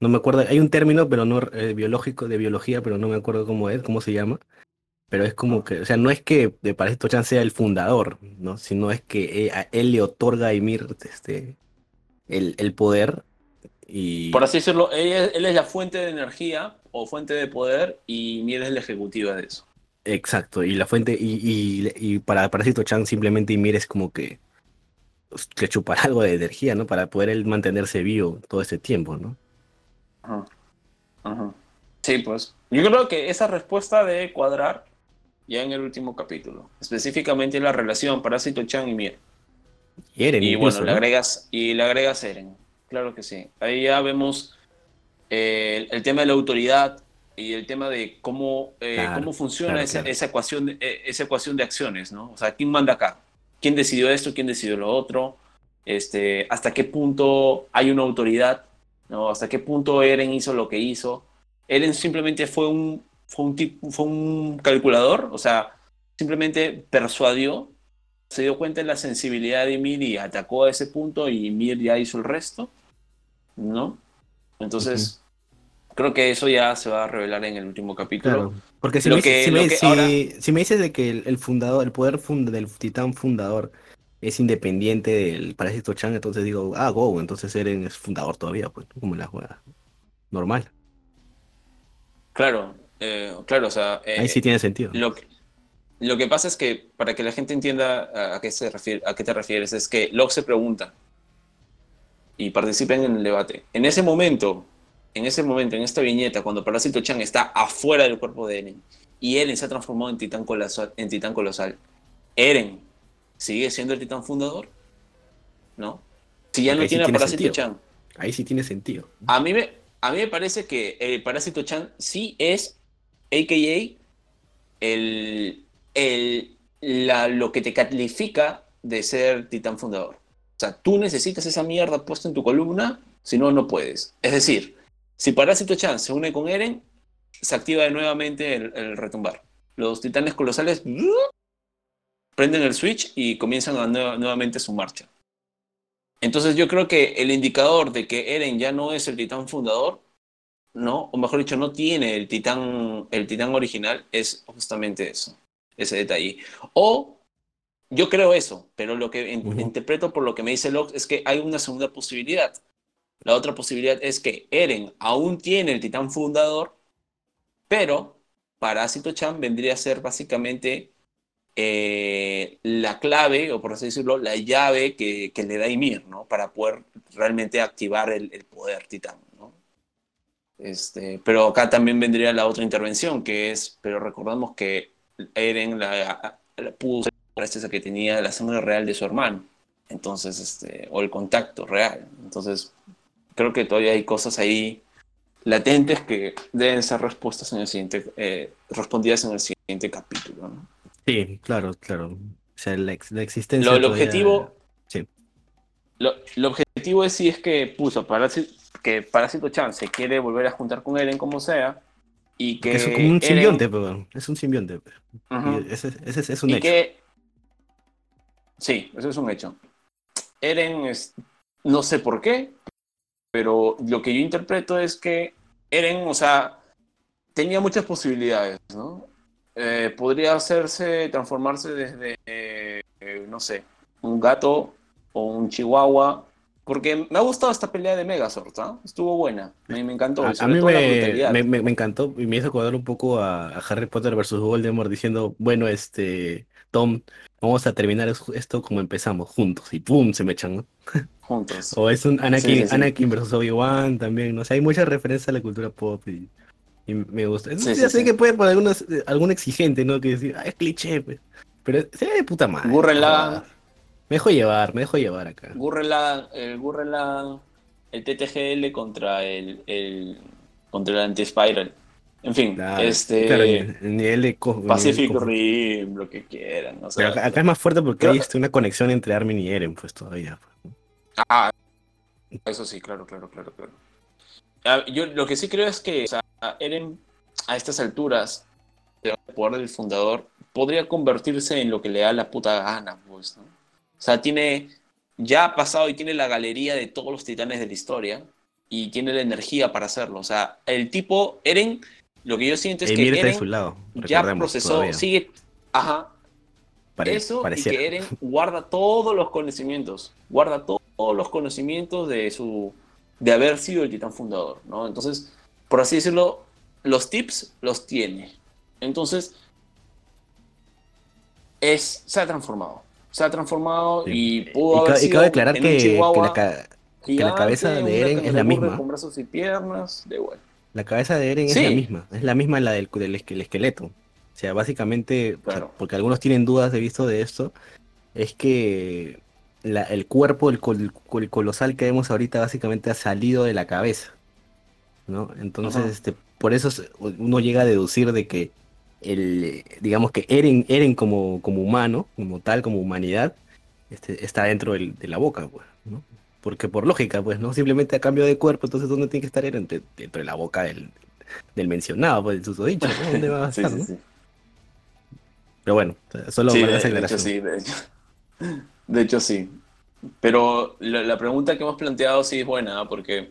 No me acuerdo, hay un término, pero no eh, biológico, de biología, pero no me acuerdo cómo es, cómo se llama. Pero es como que, o sea, no es que de Parásito Chan sea el fundador, ¿no? Sino es que eh, a él le otorga a Ymir este, el, el poder y... Por así decirlo, él es la fuente de energía o fuente de poder y Mier es la ejecutiva de eso. Exacto, y la fuente, y, y, y para Parásito Chan simplemente Ymir es como que pues, que chupar algo de energía, ¿no? Para poder él mantenerse vivo todo ese tiempo, ¿no? Ajá. Ajá. Sí, pues. Yo creo que esa respuesta debe cuadrar ya en el último capítulo. Específicamente la relación Parásito Chan y Mier. Y Eren Y incluso, bueno, le agregas, y le agregas Eren. Claro que sí. Ahí ya vemos eh, el, el tema de la autoridad y el tema de cómo, eh, Claro, cómo funciona claro, esa, claro. esa ecuación, de- eh, esa ecuación de acciones, ¿no? O sea, ¿quién manda acá? ¿Quién decidió esto? ¿Quién decidió lo otro? Este, ¿Hasta qué punto hay una autoridad? ¿no? ¿Hasta qué punto Eren hizo lo que hizo? Eren simplemente fue un, fue un, tip- fue un calculador, o sea, simplemente persuadió se dio cuenta de la sensibilidad de Ymir y atacó a ese punto y Ymir ya hizo el resto, ¿no? Entonces, creo que eso ya se va a revelar en el último capítulo. Claro, porque si, Lo me, dices- que- si, lo me, que si- ahora- si me dices de que el, el fundador, el poder del titán fundador es independiente del Parásito Chan, entonces digo, ah, go, entonces Eren es fundador todavía, pues, como la juega. Normal. Claro, eh, claro, o sea, eh, Ahí sí tiene sentido. lo, que, lo que pasa es que, para que la gente entienda a, qué, se refiere, a qué te refieres, es que Locke se pregunta y participen en el debate. En ese momento, en ese momento, en esta viñeta, cuando Parásito Chan está afuera del cuerpo de Eren y Eren se ha transformado en titán colosal, en titán colosal ¿Eren sigue siendo el titán fundador? ¿No? Si ya no sí tiene a Parásito sentido. Chan. Ahí sí tiene sentido. A mí me, a mí me parece que el Parásito Chan sí es, a.k.a. el, el, lo que te califica de ser titán fundador. O sea, tú necesitas esa mierda puesta en tu columna, si no, no puedes. Es decir, si Parásito Chan se une con Eren, se activa nuevamente el, retumbar. Los titanes colosales prenden el switch y comienzan a nue- nuevamente su marcha. Entonces yo creo que el indicador de que Eren ya no es el titán fundador, ¿no? O mejor dicho, no tiene el titán, el titán original, es justamente eso, ese detalle. O yo creo eso, pero lo que interpreto por lo que me dice Locke es que hay una segunda posibilidad. La otra posibilidad es que Eren aún tiene el titán fundador, pero Parásito Chan vendría a ser básicamente eh, la clave, o por así decirlo, la llave que, que le da Ymir, ¿no? Para poder realmente activar el, el poder titán, ¿no? Este, pero acá también vendría la otra intervención, que es, pero recordamos que Eren la, la pudo gracias a que tenía la sangre real de su hermano, entonces, este, o el contacto real. Entonces, creo que todavía hay cosas ahí latentes que deben ser respuestas en el siguiente, eh, respondidas en el siguiente capítulo, ¿no? Sí, claro, claro. O sea, la, ex- la existencia Lo, el todavía- objetivo, Sí. lo, el objetivo es si es que puso Parásito, que Parásito Chan se quiere volver a juntar con Eren como sea y que es como un Eren- simbionte, pero es un simbionte. Y ese, ese es- un y hecho. que sí, eso es un hecho. Eren es no sé por qué, pero lo que yo interpreto es que Eren, o sea, tenía muchas posibilidades, ¿no? Eh, podría hacerse, transformarse desde, eh, no sé, un gato o un chihuahua. Porque me ha gustado esta pelea de Megazord, ¿ah? Estuvo buena. Me, me encantó. A, mí me, me, encantó y me hizo acordar un poco a, a Harry Potter versus Voldemort diciendo, bueno, este, Tom, vamos a terminar es- esto como empezamos, juntos, y pum, se me echan, ¿no? Juntos. O es un Anakin, Sí, sí, sí. Anakin versus Obi-Wan también, ¿no? O sea, hay muchas referencias a la cultura pop y, y me gusta. Eso Sí, ya sí, sé que puede por algunos, eh, algún exigente, ¿no? Que decir, ah, es cliché, pues. Pero se ve de puta madre. No jodas. Me dejo llevar, me dejo llevar acá. Gurrela, el Gurrela, el TTGL contra el, el contra el anti-spiral. En fin, Claro, este claro, el el nivel de nivel Pacific Rim, lo que quieran. o sea, Pero acá, acá es más fuerte porque hay una conexión entre Armin y Eren, pues todavía. Ah, eso sí, claro, claro, claro, claro. yo lo que sí creo es que Eren a estas alturas, el poder del fundador, podría convertirse en lo que le da la puta gana, pues, ¿no? O sea, tiene, ya ha pasado y tiene la galería de todos los titanes de la historia y tiene la energía para hacerlo. O sea, el tipo, Eren, lo que yo siento es que Eren su lado, ya procesó, sigue, ajá, eso y que Eren guarda todos los conocimientos, guarda todos los conocimientos de su, de haber sido el titán fundador, ¿no? Entonces, por así decirlo, los tips los tiene. Entonces, es, se ha transformado. Se ha transformado y pudo haber sido cabe aclarar que, la, cabeza de Eren es la misma. Con brazos y piernas, de La cabeza de Eren es la misma. Es la misma la del, del esqueleto. O sea, básicamente, porque algunos tienen dudas de visto de esto, es que el cuerpo, el, colosal que vemos ahorita, básicamente ha salido de la cabeza. ¿no? Entonces, este, por eso uno llega a deducir de que el, digamos que Eren, Eren como, como humano, como tal, como humanidad, este, está dentro de la boca, pues, ¿no? Porque por lógica, pues, ¿no? Simplemente a cambio de cuerpo, entonces ¿dónde tiene que estar Eren? Dentro, de la boca del, del mencionado, pues, del susodicho, ¿no? ¿Dónde va a estar, sí, sí, Pero bueno, solo sí, de, de hecho, sí, de hecho. De hecho, sí. Pero la, la, pregunta que hemos planteado sí es buena, porque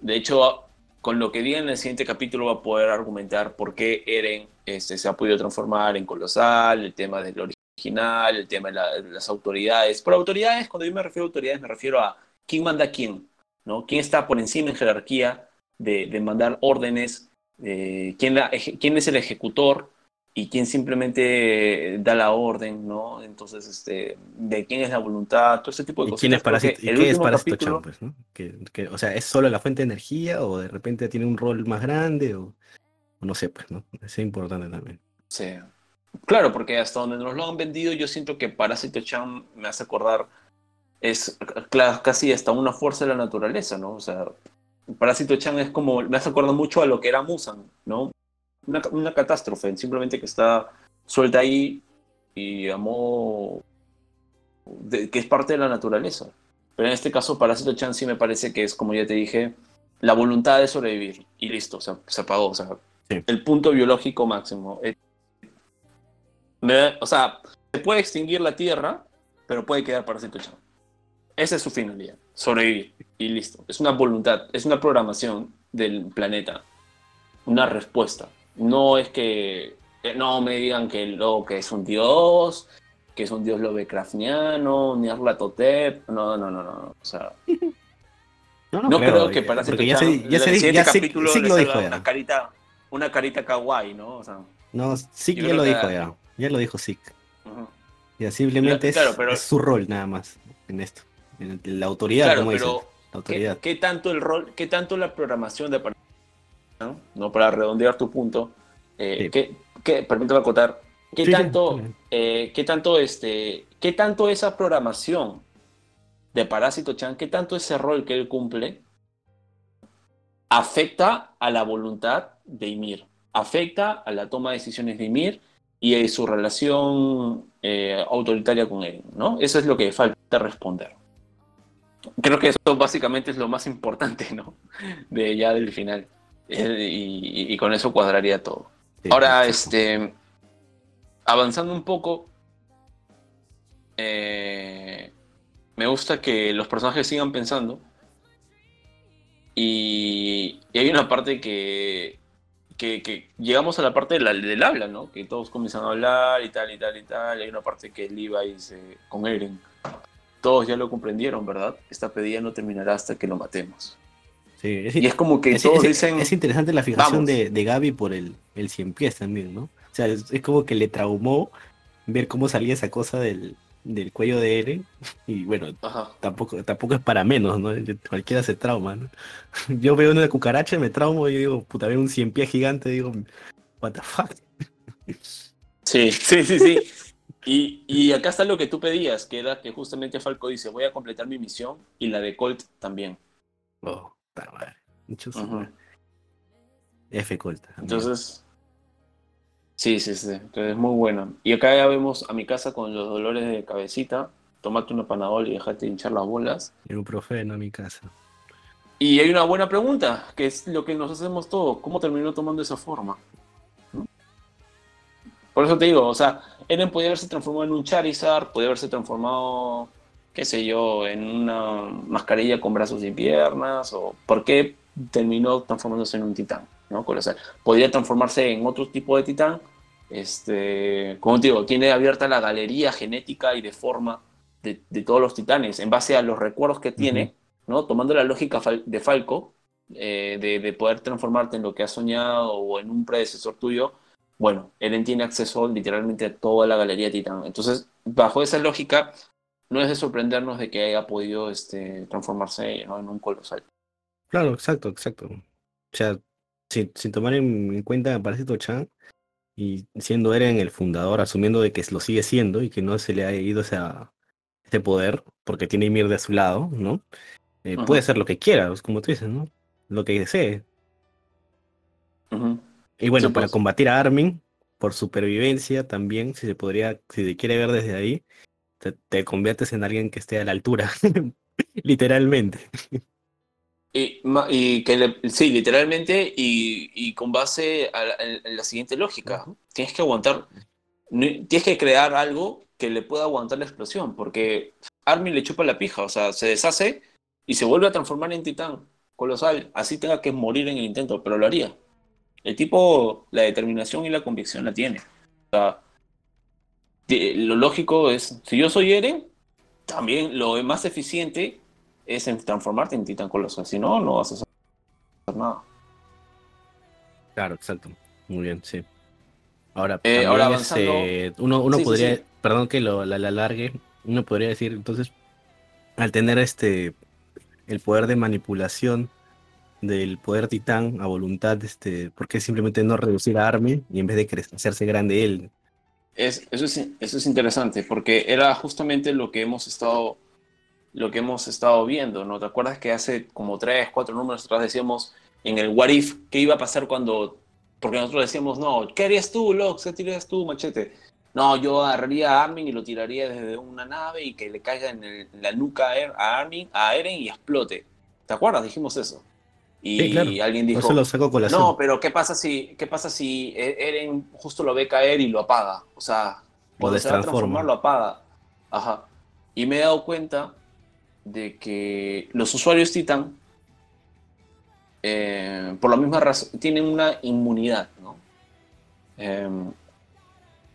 de hecho con lo que diga en el siguiente capítulo va a poder argumentar por qué Eren este, se ha podido transformar en colosal, el tema del original, el tema de, las autoridades. Por autoridades, cuando yo me refiero a autoridades, me refiero a quién manda a quién, ¿no? ¿Quién está por encima en jerarquía de, mandar órdenes? ¿quién, la, ¿Quién es el ejecutor? y quién simplemente da la orden, ¿no? Entonces, este, de quién es la voluntad, todo ese tipo de cosas. ¿Quién es Parásito, ¿qué es Parásito Chan, pues, ¿no? Que, o sea, ¿es solo la fuente de energía o de repente tiene un rol más grande o, no sé, pues, ¿no? Es importante también. Sí. Claro, porque hasta donde nos lo han vendido, yo siento que Parásito Chan me hace acordar, es casi hasta una fuerza de la naturaleza, ¿no? O sea, Parásito Chan es como, me hace acordar mucho a lo que era Musan, ¿no? una, catástrofe, simplemente que está suelta ahí y amó que es parte de la naturaleza. Pero en este caso, Parásito Chan sí me parece que es, como ya te dije, la voluntad de sobrevivir. Y listo, se apagó. O sea, el punto biológico máximo. Eh, o sea, se puede extinguir la Tierra, pero puede quedar Parásito Chan. Esa es su finalidad, sobrevivir. Y listo. Es una voluntad, es una programación del planeta. Una respuesta. No es que no me digan que lo que es un dios, que es un dios Lovecraftiano, ni Arlatotep. No, no, no, no. O sea. No, creo, que para porque ya se, ya se, ya capítulo sí, lo dijo ya. Una carita, una carita kawaii, ¿no? O sea, no, sí ya lo dijo ya. Ya lo dijo Sik. Ya simplemente es, es, su rol nada más en esto. En la autoridad, claro, como pero La autoridad. ¿qué, ¿qué, tanto el rol, qué tanto la programación de ¿no? Para redondear tu punto, eh, que, permítame acotar, ¿qué tanto, eh, qué tanto, este, qué tanto esa programación de Parásito Chan, qué tanto ese rol que él cumple afecta a la voluntad de Ymir, afecta a la toma de decisiones de Ymir y a su relación eh, autoritaria con él, ¿no? Eso es lo que falta responder. Creo que eso básicamente es lo más importante, ¿no? De ya del final. Y, con eso cuadraría todo. Ahora, este, avanzando un poco, eh, me gusta que los personajes sigan pensando. Y, hay una parte que, que, llegamos a la parte del, habla, ¿no? Que todos comienzan a hablar y tal y tal y tal. Y hay una parte que Levi dice con Eren. Todos ya lo comprendieron, ¿verdad? Esta pedida no terminará hasta que lo matemos y es como que todos dicen. Es interesante la fijación de, de, Gaby por el, el cien pies también, ¿no? O sea, es, como que le traumó ver cómo salía esa cosa del, del cuello de Eren. Y bueno, tampoco, tampoco es para menos, ¿no? Cualquiera se trauma, ¿no? Yo veo una cucaracha y me traumo y digo, puta, veo un cien pies gigante digo, what the fuck. Sí, sí, sí, sí. Y, y, acá está lo que tú pedías, que era que justamente Falco dice, voy a completar mi misión y la de Colt también. Oh. F Colta. Entonces, sí, sí, sí. Entonces es muy bueno. Y acá ya vemos a mi casa con los dolores de cabecita. Tomate una panadol y dejate hinchar las bolas. Y un profeno a mi casa. Y hay una buena pregunta, que es lo que nos hacemos todos. ¿Cómo terminó tomando esa forma? Por eso te digo, o sea, Eren podía haberse transformado en un Charizard, podía haberse transformado, qué sé yo, en una mascarilla con brazos y piernas, o por qué terminó transformándose en un titán, ¿no? Podría transformarse en otro tipo de titán, este, como te digo, tiene abierta la galería genética y de forma de, todos los titanes, en base a los recuerdos que tiene, ¿no? Tomando la lógica de Falco, eh, de, de poder transformarte en lo que has soñado o en un predecesor tuyo, bueno, Eren tiene acceso literalmente a toda la galería Titán. Entonces, bajo esa lógica, no es de sorprendernos de que haya podido este, transformarse en un colosal. Claro, exacto, exacto. O sea, sin, tomar en, cuenta Parásito Chan y siendo Eren el fundador, asumiendo de que lo sigue siendo y que no se le ha ido ese poder porque tiene Ymir de su lado, ¿no? Eh, puede ser lo que quiera, como tú dices, ¿no? Lo que desee. Y bueno, para pues. combatir a Armin, por supervivencia también, si se podría, si se quiere ver desde ahí, te, conviertes en alguien que esté a la altura, literalmente. Y, que sí, literalmente, y, con base a la, siguiente lógica, tienes que aguantar, tienes que crear algo que le pueda aguantar la explosión, porque Armin le chupa la pija, o sea, se deshace y se vuelve a transformar en titán colosal, así tenga que morir en el intento, pero lo haría. El tipo, la determinación y la convicción la tiene. O sea, lo lógico es, si yo soy Eren, también lo más eficiente es en transformarte en titán colosal. Si no, no vas a hacer nada. Claro, exacto. Muy bien, sí. Ahora, eh, ahora avanzando... uno, uno podría, perdón que lo, la, la alargue, uno podría decir, entonces, al tener este el poder de manipulación del poder titán a voluntad, este, porque simplemente no reducir a Armin y en vez de hacerse grande él. Es, eso, es, eso es interesante, porque era justamente lo que hemos estado lo que hemos estado viendo, ¿no? ¿Te acuerdas que hace como tres, cuatro números atrás decíamos en el What If qué iba a pasar cuando, porque nosotros decíamos, no, ¿qué harías tú, Lox? ¿Qué tirarías tú, Machete? No, yo agarraría a Armin y lo tiraría desde una nave y que le caiga en, la nuca a Armin, a Eren y explote. ¿Te acuerdas? Dijimos eso. Y alguien dijo, no, pero ¿qué pasa si, qué pasa si e-, Eren justo lo ve caer y lo apaga? O sea, cuando se va a transformar lo apaga. Ajá. Y me he dado cuenta de que los usuarios Titan, eh, por la misma razón, tienen una inmunidad, ¿no? Em,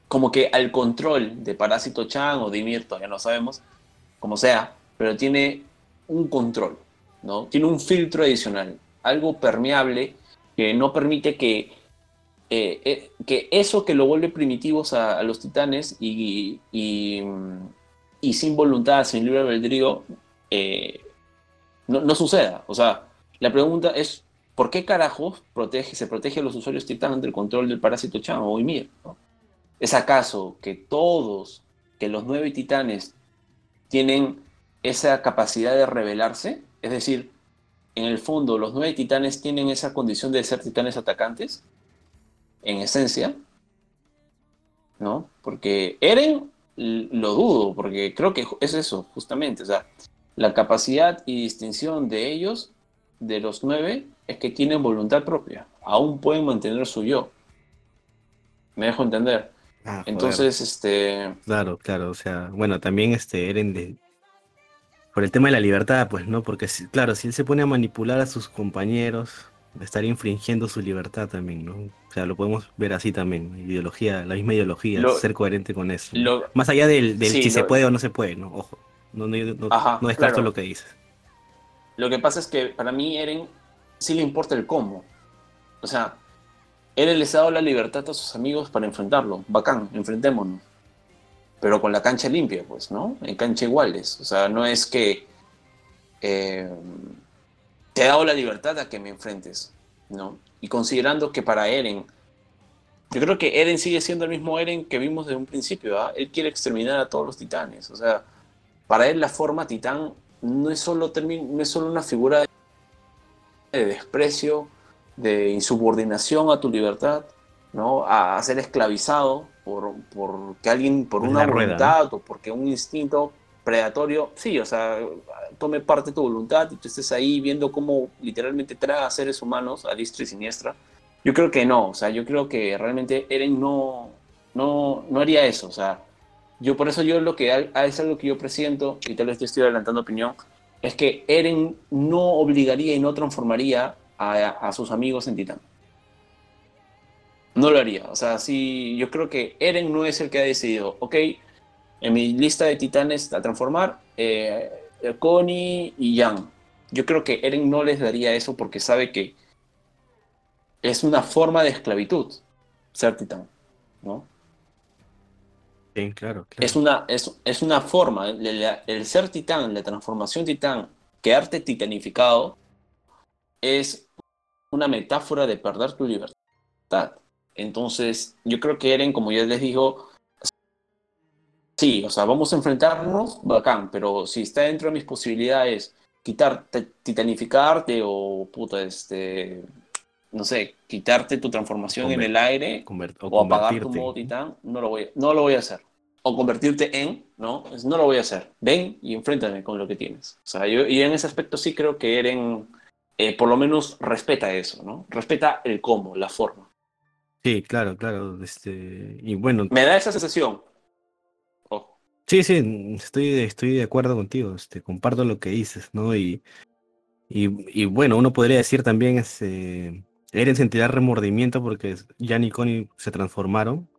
como que al control de Parásito Chan o de Ymir, todavía no sabemos, como sea, pero tiene un control, ¿no? Tiene un filtro adicional algo permeable que no permite que, eh, eh, que eso que lo vuelve primitivos a, los titanes y, y, sin voluntad, sin libre albedrío, eh, no, suceda. O sea, la pregunta es, ¿por qué carajos protege, se protege a los usuarios titanes del control del parásito Chan o Ymir? ¿Es acaso que todos, que los nueve titanes tienen esa capacidad de rebelarse? Es decir, en el fondo los nueve titanes tienen esa condición de ser titanes atacantes, en esencia, ¿no? Porque Eren lo dudo, porque creo que es eso, justamente, o sea, la capacidad y distinción de ellos, de los nueve, es que tienen voluntad propia, aún pueden mantener su yo. Me dejo entender. Ah, Entonces, este... Claro, claro, o sea, bueno, también este Eren de, por el tema de la libertad, pues, ¿no? Porque, claro, si él se pone a manipular a sus compañeros, estaría infringiendo su libertad también, ¿no? O sea, lo podemos ver así también, ideología, la misma ideología, ser coherente con eso. Más allá del, si se puede o no se puede, ¿no? Ojo, no, no, descarto lo que dices. Lo que pasa es que para mí Eren sí le importa el cómo. O sea, Eren les ha dado la libertad a sus amigos para enfrentarlo. Bacán, enfrentémonos pero con la cancha limpia, pues, ¿no? En cancha iguales. O sea, no es que eh, te he dado la libertad a que me enfrentes, ¿no? Y considerando que para Eren, yo creo que Eren sigue siendo el mismo Eren que vimos desde un principio, ¿ah? Él quiere exterminar a todos los titanes. O sea, para él la forma titán no es solo, no es solo una figura de desprecio, de insubordinación a tu libertad, ¿no? A, a ser esclavizado, por, por que alguien, por una voluntad o porque un instinto, predatorio, sí, o sea, tome parte de tu voluntad y tú estés ahí viendo cómo literalmente traga a seres humanos a diestra y siniestra. Yo creo que no, o sea, yo creo que realmente Eren no, no, no haría eso, o sea, yo por eso yo lo que es algo que yo presiento, y tal vez te estoy adelantando opinión, es que Eren no obligaría y no transformaría a, a sus amigos en titán. No lo haría, o sea, sí, yo creo que Eren no es el que ha decidido, ok, en mi lista de titanes a transformar, eh, Connie y Jan. Yo creo que Eren no les daría eso porque sabe que es una forma de esclavitud ser titán, ¿no? Claro. Es, una, es, es una forma, el, ser titán, la transformación titán, quedarte titanificado, es una metáfora de perder tu libertad. Entonces, yo creo que Eren, como ya les digo, sí, o sea, vamos a enfrentarnos, bacán, pero si está dentro de mis posibilidades quitarte, titanificarte o puta, este, no sé, quitarte tu transformación en el aire o, apagar tu modo titán, no lo, voy, no lo voy a hacer. O convertirte en, ¿no? No lo voy a hacer. Ven y enfréntame con lo que tienes. O sea, yo, y en ese aspecto sí creo que Eren, eh, por lo menos, respeta eso, ¿no? Respeta el cómo, la forma. Sí, claro, claro. Este, y bueno. Me da esa sensación. Sí, sí, estoy, estoy de acuerdo contigo. Este, comparto lo que dices, ¿no? Y, y, bueno, uno podría decir también, este, Eren sentirá remordimiento porque Jan y Connie se transformaron,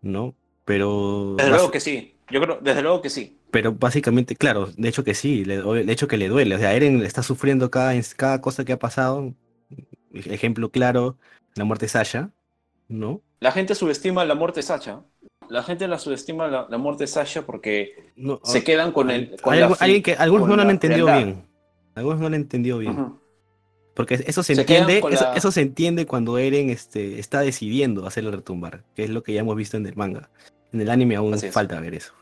¿no? Pero. Desde luego que sí. Yo creo, desde luego que sí. Pero básicamente, claro, de hecho que sí, de hecho que le duele. O sea, Eren está sufriendo cada, cada cosa que ha pasado. Ejemplo claro, la muerte de Sasha, ¿no? La gente subestima la muerte de Sasha. La gente la subestima la, muerte de Sasha porque se quedan con el. alguien que, algunos no lo han entendido bien. Algunos no lo han entendido bien. Porque eso se, entiende, eso, se entiende cuando Eren este, está decidiendo hacerlo retumbar, que es lo que ya hemos visto en el manga. En el anime aún falta ver eso.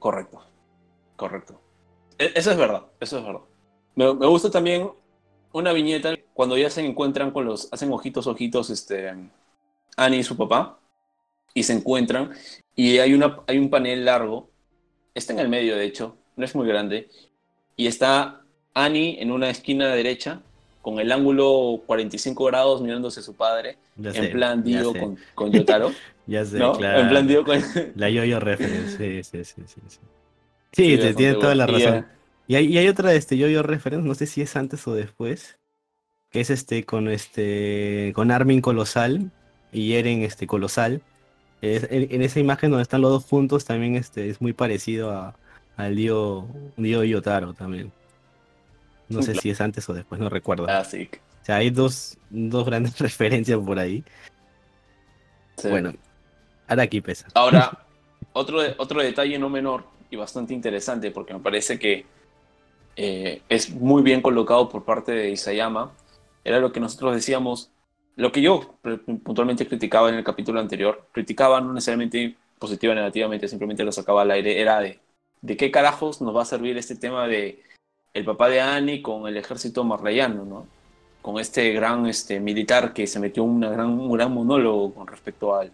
Correcto, correcto. E, eso es verdad, eso es verdad. Me, gusta también una viñeta cuando ya se encuentran con los, hacen ojitos, ojitos, este, Annie y su papá, y se encuentran, y hay, una, hay un panel largo, está en el medio de hecho, no es muy grande, y está Annie en una esquina derecha con el ángulo 45 grados mirándose a su padre, en plan Dio con, con, Yotaro. ya sé, claro. En plan Dio con... La yo-yo reference, sí, sí, sí. Sí, sí. sí te, tiene toda la razón. Y, hay, y hay, otra de este yo-yo reference, no sé si es antes o después, que es este con este con Armin Colosal y Eren este Colosal. en, esa imagen donde están los dos juntos también este es muy parecido a, al Dio, Dio Yotaro también. No sé si es antes o después, no recuerdo. Ah, sí. O sea, hay dos, dos grandes referencias por ahí. Bueno, ahora aquí pesa. Ahora, otro, otro detalle no menor y bastante interesante, porque me parece que eh, es muy bien colocado por parte de Isayama, era lo que nosotros decíamos, lo que yo puntualmente criticaba en el capítulo anterior, criticaba no necesariamente positiva o negativamente, simplemente lo sacaba al aire, era de, ¿de qué carajos nos va a servir este tema de el papá de Annie con el ejército marleyano, ¿no? Con este gran este, militar que se metió un gran, un gran monólogo con respecto a,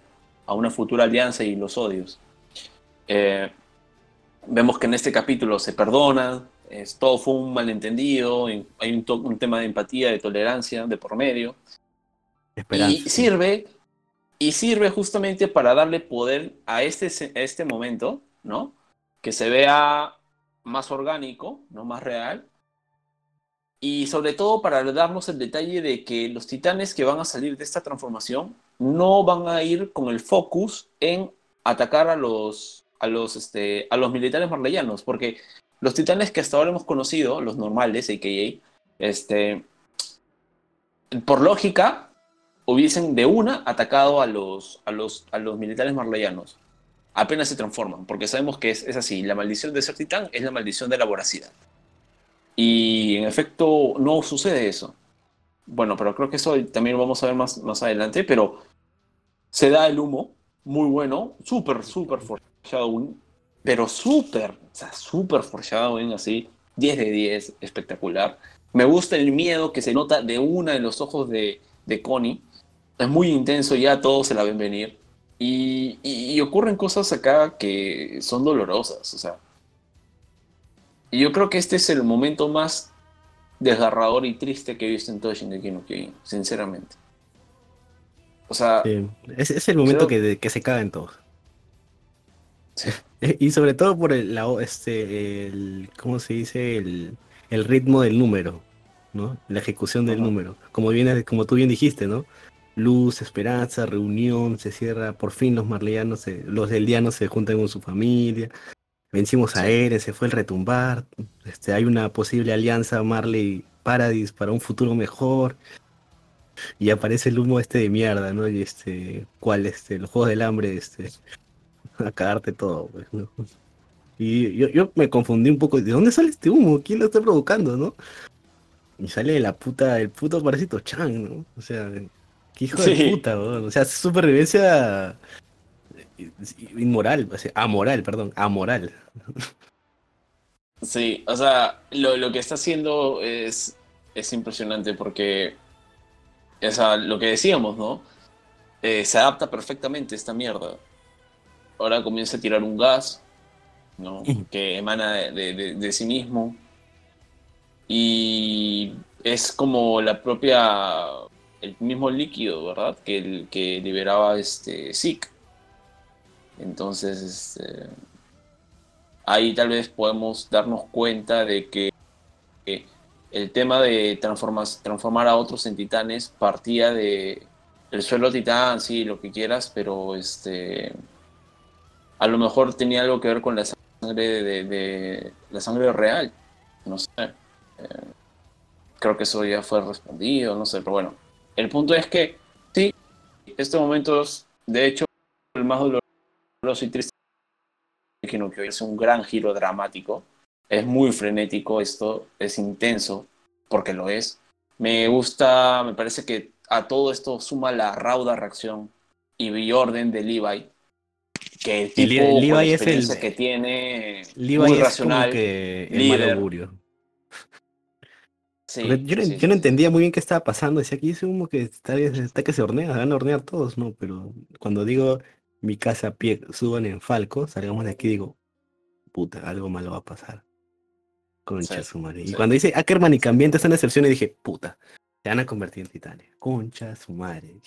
a una futura alianza y los odios. Eh, vemos que en este capítulo se perdona, es, todo fue un malentendido, hay un, un, tema de empatía, de tolerancia de por medio. Y sirve, y sirve justamente para darle poder a este, a este momento, ¿no? Que se vea más orgánico, no más real. Y sobre todo para darnos el detalle de que los titanes que van a salir de esta transformación no van a ir con el focus en atacar a los, a los, este, a los militares marleyanos, porque los titanes que hasta ahora hemos conocido, los normales, a.k.a., este, por lógica, hubiesen de una atacado a los, a los, a los militares marleyanos apenas se transforman, porque sabemos que es, así, la maldición de ser titán es la maldición de la voracidad. Y en efecto no sucede eso. Bueno, pero creo que eso también lo vamos a ver más, más adelante, pero se da el humo, muy bueno, súper, súper foreshadowing, pero súper, o sea, súper foreshadowing así, 10 de 10, espectacular. Me gusta el miedo que se nota de una de los ojos de, de Connie, es muy intenso, ya todos se la ven venir. Y, ocurren cosas acá que son dolorosas. O sea, yo creo que este es el momento más desgarrador y triste que he visto en todo Shingeki no Kyojin, sinceramente. O sea... es, es, el momento que, que, se en todo. Y sobre todo por el, la, este, el, ¿cómo se dice? El, el ritmo del número, ¿no? La ejecución del número. Como, viene, como tú bien dijiste, ¿no? Luz, esperanza, reunión, se cierra, por fin los marleyanos, los deldianos se juntan con su familia, vencimos a Eren, se fue el retumbar, este, hay una posible alianza Marley Paradis para un futuro mejor, y aparece el humo este de mierda, ¿no? Y este, ¿cuál? Este, los Juegos del Hambre, este, a cagarte todo, pues, Y yo, yo me confundí un poco, ¿de dónde sale este humo? ¿Quién lo está provocando, no? Y sale de la puta, el puto parásito Chang, ¿no? O sea, qué hijo de puta. O sea, supervivencia inmoral, o sea, amoral, perdón, amoral. Sí, o sea, lo, lo que está haciendo es, es impresionante porque, o sea, lo que decíamos, ¿no? Eh, se adapta perfectamente a esta mierda ahora comienza a tirar un gas, ¿no? Que emana de, sí mismo. Y es como la propia, el mismo líquido, ¿verdad? Que, el, que liberaba este Zeke. Entonces, este, ahí tal vez podemos darnos cuenta de que, el tema de transformar a otros en titanes partía de el suelo titán, sí, lo que quieras, pero este a lo mejor tenía algo que ver con la sangre de, la sangre real. No sé. Eh, creo que eso ya fue respondido, no sé, pero bueno. El punto es que sí, este momento es, de hecho, el más doloroso y triste es un gran giro dramático. Es muy frenético esto, es intenso, porque lo es. Me gusta, me parece que a todo esto suma la rauda reacción y orden de Levi, que el tipo Levi es el que tiene Levi muy racional, que el mal augurio. Sí, yo, no, entendía muy bien qué estaba pasando. Decía aquí dice como que está, está, que se hornea, van a hornear todos, ¿no? Pero cuando digo mi casa pie suban en Falco, salgamos de aquí digo, puta, algo malo va a pasar. Concha su madre. Y cuando dice Ackerman y Cambiente están en excepción, dije, puta, se van a convertir en titanes. Concha su madre.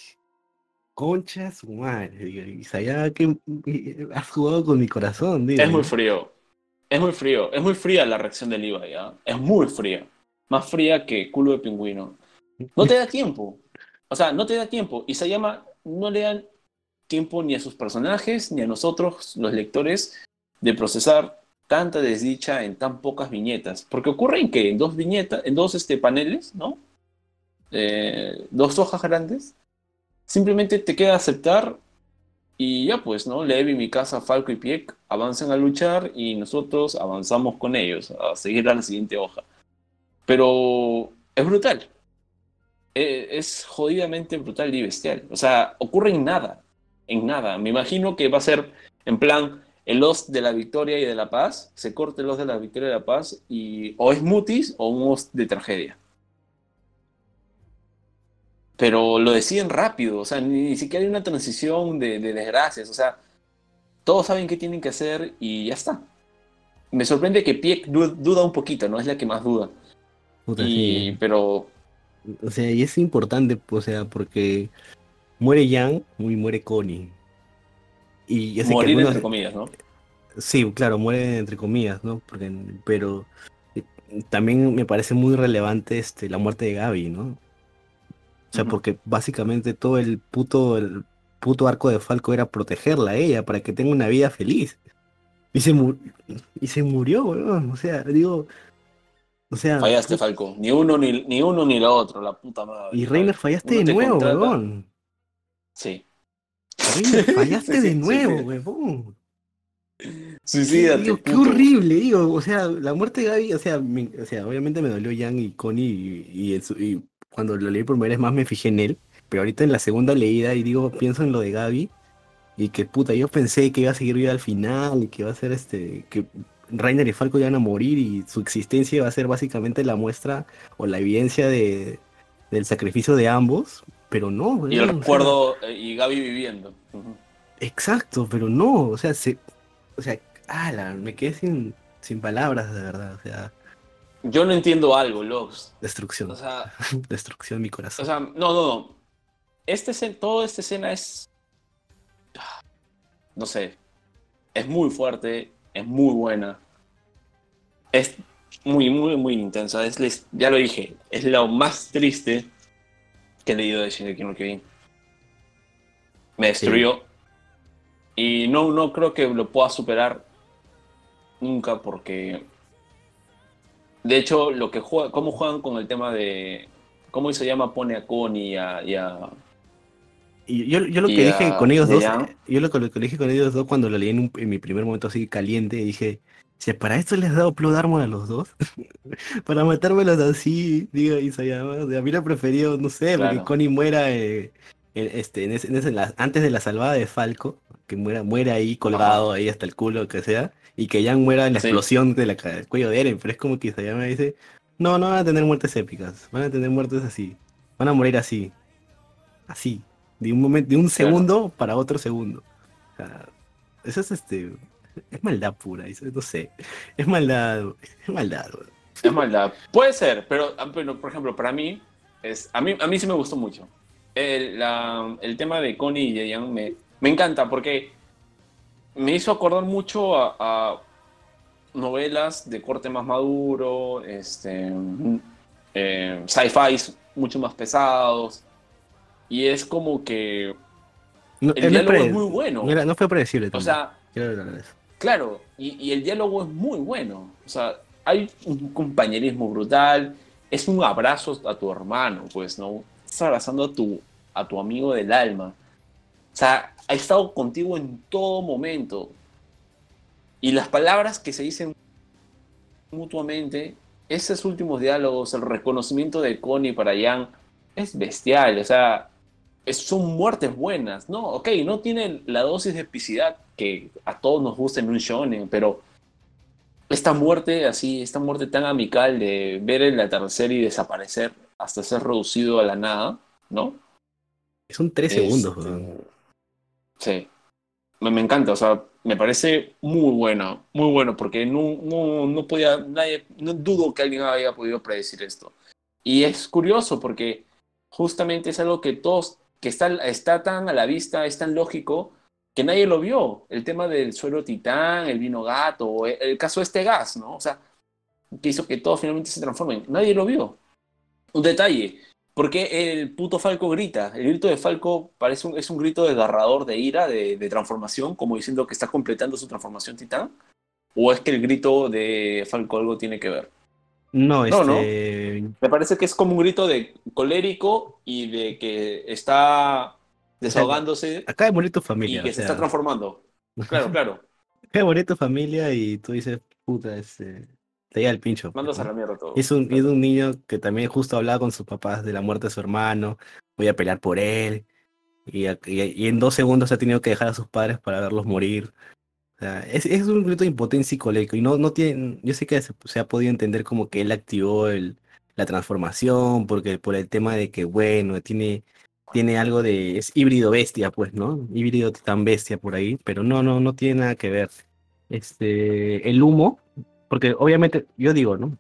Concha su madre, ya que has jugado con mi corazón. Es muy frío. Es muy frío. Es muy fría la reacción del IVA, ¿ya? Es muy fría. Más fría que culo de pingüino. No te da tiempo. O sea, no te da tiempo. Y se llama, no le dan tiempo ni a sus personajes ni a nosotros, los lectores, de procesar tanta desdicha en tan pocas viñetas. Porque ocurre en que en dos viñetas, en dos este, paneles, ¿no? Eh, dos hojas grandes, Simplemente te queda aceptar y ya pues, ¿no? Levi, mi casa, Falco y Pieck avanzan a luchar y nosotros avanzamos con ellos a seguir a la siguiente hoja. Pero es brutal. E, es jodidamente brutal y bestial. O sea, ocurre en nada. En nada. Me imagino que va a ser en plan el os de la victoria y de la paz. Se corte el os de la victoria y de la paz y o es mutis o un os de tragedia pero lo deciden rápido, o sea, ni, siquiera hay una transición de, desgracias, o sea, todos saben qué tienen que hacer y ya está. Me sorprende que Pieck duda un poquito, ¿no? Es la que más duda. Y, Pero... O sea, y es importante, o sea, porque muere Yang y muere Connie. Y Morir entre comillas, ¿no? Sí, claro, muere entre comillas, ¿no? Porque, pero eh, también me parece muy relevante este, la muerte de Gaby, ¿no? O sea, porque básicamente todo el puto, el puto arco de Falco era protegerla a ella para que tenga una vida feliz. Y se, y se murió, weón. O sea, digo. O sea. Fallaste, Falco. Ni uno ni, ni uno ni lo otro, la puta madre. Y Reiner fallaste de nuevo, weón. Sí. Reiner, fallaste de nuevo, weón. Suicídate. Digo, qué horrible, digo, o sea, la muerte de Gaby, o sea, o sea, obviamente me dolió Jan y Connie y, y, y cuando lo leí por primera vez más me fijé en él, pero ahorita en la segunda leída y digo, pienso en lo de Gaby y que puta, yo pensé que iba a seguir vida al final y que iba a ser este, que Rainer y Falco iban a morir y su existencia iba a ser básicamente la muestra o la evidencia de, del sacrificio de ambos, pero no. y el recuerdo eh, y Gaby viviendo. Exacto, pero no, o sea, se, o sea, ala, me quedé sin, sin palabras, de verdad. O sea, Yo no entiendo algo, Logs. destrucción. O sea, destrucción mi corazón. o sea, no, no, no. Este, toda esta escena es. No sé. Es muy fuerte, es muy buena. Es muy, muy, muy intensa. Es, ya lo dije, es lo más triste que he leído de Shingeki no Kyojin. Me destruyó. Y no, no creo que lo pueda superar nunca porque. De hecho, lo que juega, cómo juegan con el tema de. ¿Cómo se llama? Pone a Connie y a. y a- Y yo, yo lo que dije con ellos dos, yo lo que, lo que dije con ellos dos cuando lo leí en, un- en mi primer momento así caliente, dije, si para esto les has dado Blood Armor a los dos, para matármelos así, digo, Isayama, o sea, a mí lo preferido, no sé, porque Claro. Connie muera eh, en, este, en ese- en ese- en la- antes de la salvada de Falco, que muera, muera ahí colgado, ahí hasta el culo, que sea, y que Jan muera en la Sí. explosión de del cuello de Eren, pero es como que Isayama dice, no, no van a tener muertes épicas, van a tener muertes así, van a morir así, así, de un momento, de un Claro. segundo para otro segundo. O sea, eso es este, es maldad pura, eso, no sé, es maldad, es maldad. weón. Es maldad. Puede ser, pero, ah, pero, por ejemplo, para mí, es, a, mí, a mí sí me gustó mucho. El, la- el tema de Connie y Jan me, me encanta porque me hizo acordar mucho a, a novelas de corte más maduro, este, eh, sci-fi mucho más pesados. Y es como que No, el diálogo es muy bueno. no era- no fue predecible O tampoco. sea. Claro, y, y el diálogo es muy bueno. O sea, hay un compañerismo brutal. Es un abrazo a tu hermano, pues, ¿no? Estás abrazando a tu, a tu amigo del alma. O sea, ha estado contigo en todo momento. Y las palabras que se dicen mutuamente, esos últimos diálogos, el reconocimiento de Connie para Jan, es bestial. O sea, es- son muertes buenas, ¿no? Ok, no tiene la dosis de epicidad que a todos nos gusta en un shonen, pero esta muerte así, esta muerte tan amical de ver el atardecer y desaparecer hasta ser reducido a la nada, ¿no? Son tres Este, segundos. weón. Sí. Me, me encanta, o sea, me parece muy bueno, muy bueno, porque no, no, no podía, nadie, no dudo que alguien haya podido predecir esto. Y es curioso porque justamente es algo que todos, que está, está tan a la vista, es tan lógico, que nadie lo vio. El tema del suelo titán, el vino gato, el, caso de este gas, ¿no? O sea, que hizo que todos finalmente se transformen. Nadie lo vio. Un detalle, ¿Por qué el puto Falco grita? El grito de Falco parece un, es un grito desgarrador de ira, de transformación, como diciendo que está completando su transformación titán. ¿O es que el grito de Falco algo tiene que ver? No, No, no. este. Me parece que es como un grito de colérico y de que está desahogándose Acaba de morir tu y familia. que o se está transformando. Claro, claro. Acaba de morir tu familia y tú dices, puta, este. Te llega el pincho. Mandas a la mierda todo. Es un, es un niño que también justo hablaba con sus papás de la muerte de su hermano, voy a pelear por él, y- y en dos segundos ha tenido que dejar a sus padres para verlos morir. Es, es un grito de impotencia psicológico, y no, no tiene, yo sé que se, ha podido entender como que él activó el, la transformación, porque por el tema de que, bueno, tiene, tiene algo de, es híbrido bestia, pues, ¿no? Híbrido titán bestia por ahí, pero no, no, no tiene nada que ver. Este, el humo, porque obviamente, yo digo, ¿no?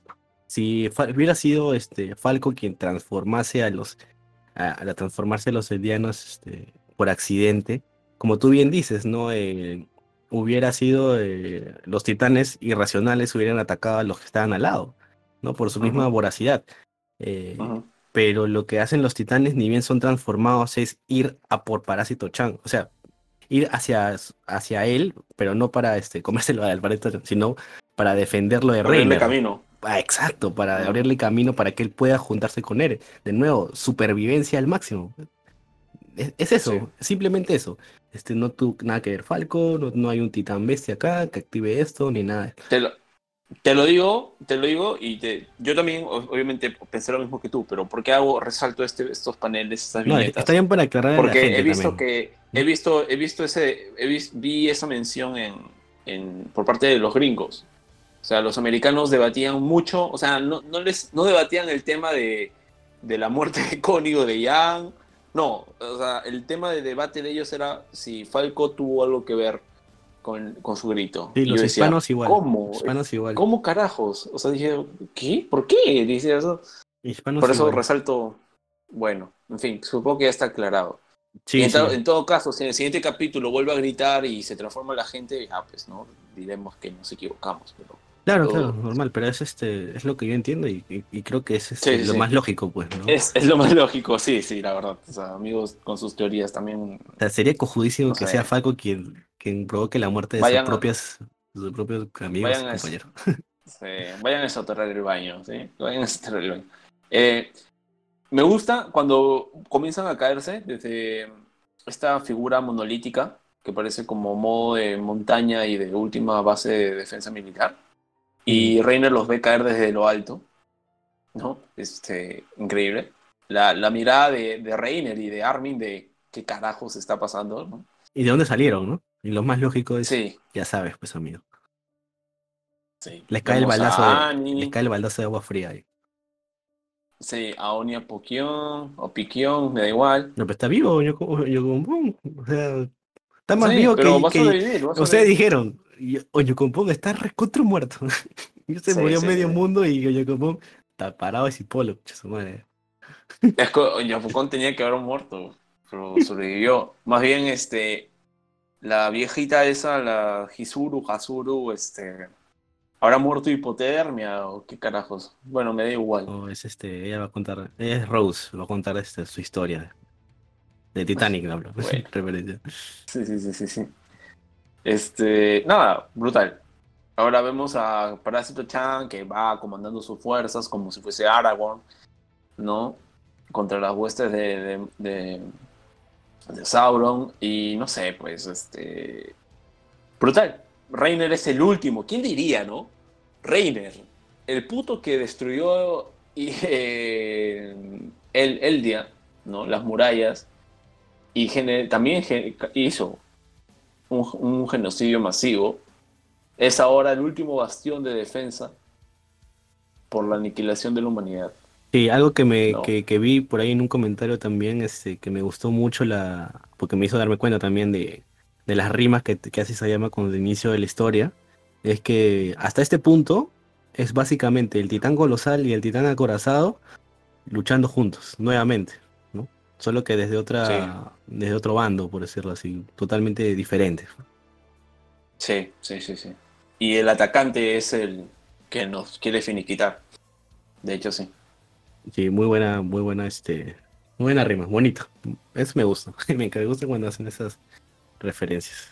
Si hubiera sido este Falco quien transformase a los a, transformarse a los eldianos este, por accidente, como tú bien dices, ¿no? Hubiera sido eh, los titanes irracionales hubieran atacado a los que estaban al lado, ¿no? Por su misma voracidad. Eh, pero lo que hacen los titanes, ni bien son transformados, es ir a por Parásito Chan. O sea, ir hacia, hacia él, pero no para este, comérselo al Parásito Chan, sino para defenderlo de Abrirle Reiner. camino. Ah, exacto, para abrirle camino para que él pueda juntarse con él. De nuevo, supervivencia al máximo. Es, es eso, Sí. simplemente eso. Este, no tuvo nada que ver Falco, no, no hay un titán bestia acá que active esto, ni nada. Te lo, te lo digo, te lo digo, y te, yo también, obviamente, pensé lo mismo que tú, pero ¿por qué hago, resalto este, estos paneles, estas No, viñetas? está bien para aclarar a la Porque gente he visto también. que, he visto, he visto ese, he vis- vi esa mención en, en, por parte de los gringos. O sea, los americanos debatían mucho, o sea, no, no les, no debatían el tema de, de la muerte de Connie o de Yang, no, o sea, el tema de debate de ellos era si Falco tuvo algo que ver con, con su grito. Sí, Y los decía, hispanos igual. ¿Cómo? Hispanos igual. ¿Cómo carajos? O sea, dije, ¿qué? ¿Por qué? Dice eso. Hispanos Por eso igual. resalto, bueno, en fin, supongo que ya está aclarado. Sí, en, sí. to- en todo caso, si en el siguiente capítulo vuelve a gritar y se transforma la gente, ya pues, ¿no? Diremos que nos equivocamos, pero... Claro, claro, normal, pero es este, es lo que yo entiendo y, y- y creo que es este, Sí, sí, lo sí. más lógico, pues, ¿no? Es, es lo más lógico, sí, sí, la verdad. O sea, amigos con sus teorías también. O sea, sería cojudísimo No que sé. sea Falco quien, quien provoque la muerte de Vayan sus propias, sus propios amigos y Vayan compañeros. vayan a soterrar el baño, ¿sí? Vayan a soterrar el baño. Eh, me gusta cuando comienzan a caerse desde esta figura monolítica que parece como modo de montaña y de última base de defensa militar. Y Reiner los ve caer desde lo alto, ¿no? Este, increíble. La, la mirada de, de Reiner y de Armin de qué carajos está pasando, ¿no? ¿Y de dónde salieron, no? Y lo más lógico es, Sí, ya sabes, pues, amigo. sí. Les cae el a baldazo de, les cae el baldazo de agua fría ahí. Sí, Aonia Pokion o Piquion, me da igual. No, pero está vivo, yo, yo como, o sea, está más Sí, vivo que, que- ustedes dijeron, y- Oñucompón está recontra muerto. y se Sí, murió sí, medio mundo y Oñucompón está parado ese polo, su madre. Es que tenía que haber muerto, pero sobrevivió. Más bien, este, la viejita esa, la Hisuru, Hasuru, este, ¿habrá muerto hipotermia o qué carajos? Bueno, me da igual. O es este, ella va a contar, ella es Rose, va a contar este, su historia. De Titanic, hablo. Bueno. Sí, sí, sí, sí, sí. Este, nada, brutal. Ahora vemos a Parásito Chan que va comandando sus fuerzas como si fuese Aragorn, ¿no? Contra las huestes de, de, de- de Sauron. Y no sé, pues, este. Brutal. Reiner es el último. ¿Quién diría, no? Reiner, el puto que destruyó y, eh, el Eldia, ¿no? Las murallas. Y también hizo un, un genocidio masivo, es ahora el último bastión de defensa por la aniquilación de la humanidad. Sí, algo que me No. que, que vi por ahí en un comentario también, este, que me gustó mucho la, porque me hizo darme cuenta también de, de las rimas que, que hace Sayama con el inicio de la historia, es que hasta este punto es básicamente el titán colosal y el titán acorazado luchando juntos, nuevamente. Solo que desde otra, desde otro bando, por decirlo así, totalmente diferente. Sí, sí, sí, sí. Y el atacante es el que nos quiere finiquitar. De hecho, sí. Sí, muy buena, muy buena, este, muy buena rima, bonito. Eso me gusta. Me gusta cuando hacen esas referencias.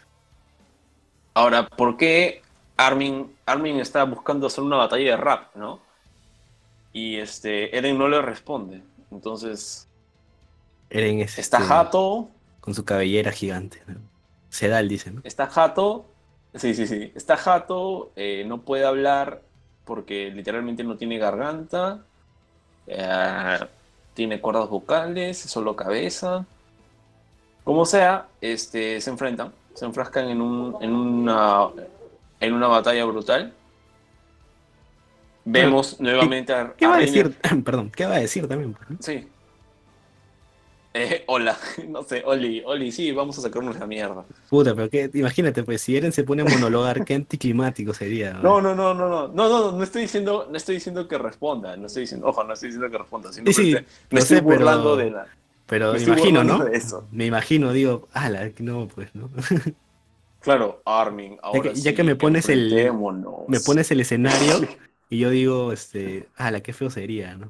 Ahora, ¿por qué Armin, Armin está buscando hacer una batalla de rap, no? Y este, Eren no le responde. Entonces, Eren es está este, jato, con su cabellera gigante. ¿no? Sedal, dice, ¿no? está jato, sí, sí, sí, está jato, eh, no puede hablar porque literalmente no tiene garganta, eh, tiene cuerdas vocales, es solo cabeza. Como sea, este, se enfrentan, se enfrascan en, un, en, una, en una batalla brutal. Vemos nuevamente a, ¿Qué va a decir? Perdón, ¿qué va a decir también? pues? Sí. Eh, hola, no sé, Oli, Oli, sí, vamos a sacarnos la mierda. Puta, pero qué, imagínate, pues, si Eren se pone a monologar, qué anticlimático sería. No, no, no, no, no, no, no, no estoy diciendo, no estoy diciendo que responda, no estoy diciendo, ojo, no estoy diciendo que responda, sino Sí, sí, me estoy sé, pero- burlando de la. Pero me imagino, ¿no? eso. Me imagino, digo, ala, no, pues, ¿no? Claro, Armin, ahora que- ya sí, que me pones el-. Me pones el escenario y yo digo, este, ala, qué feo sería, ¿no?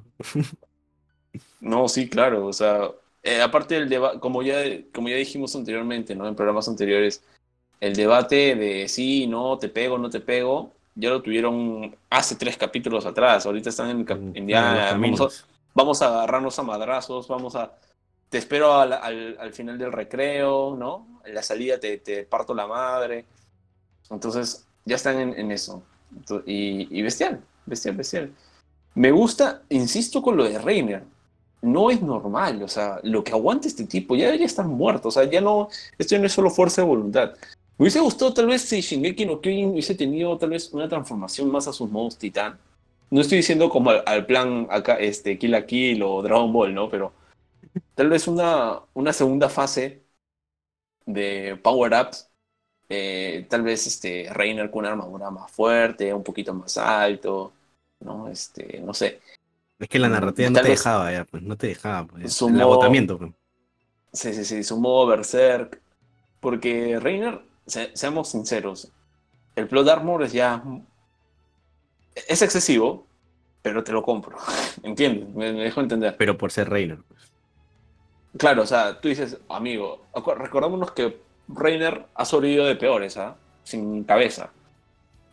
No, sí, claro, o sea, eh, aparte del debate, como ya, como ya dijimos anteriormente, ¿no? En programas anteriores, el debate de sí, no, te pego, no te pego, ya lo tuvieron hace tres capítulos atrás, ahorita están en, cap- en En ya, los vamos a- vamos a agarrarnos a madrazos, vamos a... Te espero al, al- al final del recreo, ¿no? En la salida te, te parto la madre. Entonces, ya están en, en eso. Y bestial, bestial, bestial. Me gusta, insisto con lo de Reiner. No es normal, o sea, lo que aguanta este tipo ya debería estar muerto, o sea, ya no, esto no es solo fuerza de voluntad. Me hubiese gustado tal vez si Shingeki no Kyojin hubiese tenido tal vez una transformación más a sus modos titán. No estoy diciendo como al, al plan acá, este, Kill la Kill o Dragon Ball, ¿no? Pero tal vez una, una segunda fase de power-ups eh, tal vez este Reiner con una armadura más fuerte, un poquito más alto, ¿no? Este, no sé. Es que la mm, narrativa no te dejaba ya, pues, no te dejaba, pues, el agotamiento. Pues. Sí, sí, sí, su modo berserk. Porque Reiner, seamos sinceros, el plot armor es ya... Es excesivo, pero te lo compro. ¿Entiendes? Me, dejo entender. Pero por ser Reiner. Pues. Claro, o sea, tú dices, amigo, recordémonos que Reiner ha sobrevivido de peores, ¿ah? Sin cabeza.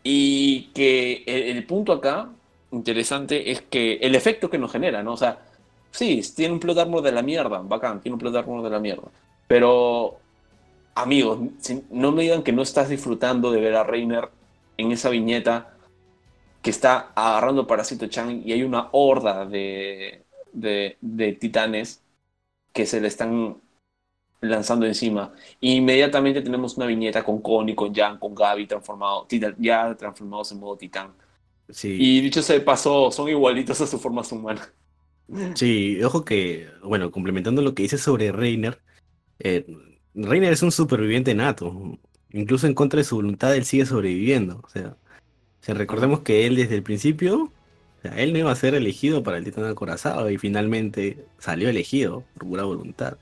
Y que el, punto acá, interesante, es que el efecto que nos genera, ¿no? O sea, sí, tiene un plot armor de la mierda, bacán, tiene un plot armor de la mierda. Pero, amigos, no me digan que no estás disfrutando de ver a Reiner en esa viñeta que está agarrando Parasito Chan y hay una horda de, de, titanes que se le están lanzando encima. inmediatamente tenemos una viñeta con Connie, con Jan, con Gaby transformado, ya transformados en modo titán. Sí. Y dicho se pasó, son igualitos a su forma humana. Sí, ojo que, bueno, complementando lo que dice sobre Reiner, eh, Reiner es un superviviente nato. Incluso en contra de su voluntad, él sigue sobreviviendo. O sea, recordemos que él desde el principio, él no iba a ser elegido para el titán acorazado y finalmente salió elegido por pura voluntad.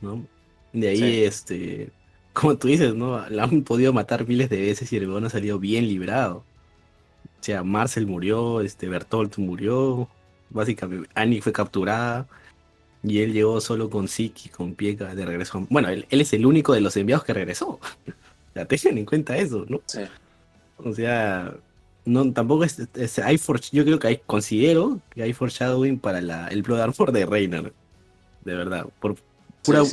¿no? De ahí, este, como tú dices, ¿no? La han podido matar miles de veces y el weón ha salido bien librado. O sea, Marcel murió, este, Bertolt murió, básicamente Annie fue capturada y él llegó solo con Siki, con Pieka de regreso. Bueno, él, es el único de los enviados que regresó. sea, tengan en cuenta eso, ¿no? Sí. O sea, no, tampoco es, hay yo creo que hay, considero que hay foreshadowing para la, el Blood Armor de Reiner. De verdad, por, o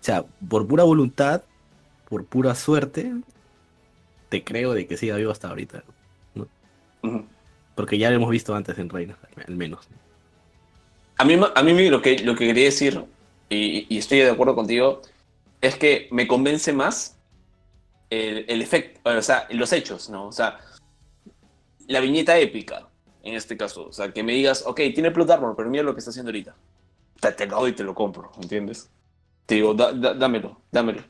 sea, por pura voluntad, por pura suerte, te creo de que siga vivo hasta ahorita. Porque ya lo hemos visto antes en Reina, al menos. A mí, a mí lo, que, lo que quería decir, y, estoy de acuerdo contigo, es que me convence más el, efecto, o sea, los hechos, ¿no? O sea, la viñeta épica, en este caso. O sea, que me digas, ok, tiene plot armor, pero mira lo que está haciendo ahorita. Te, te lo doy y te lo compro, ¿entiendes? te digo, dámelo, dámelo.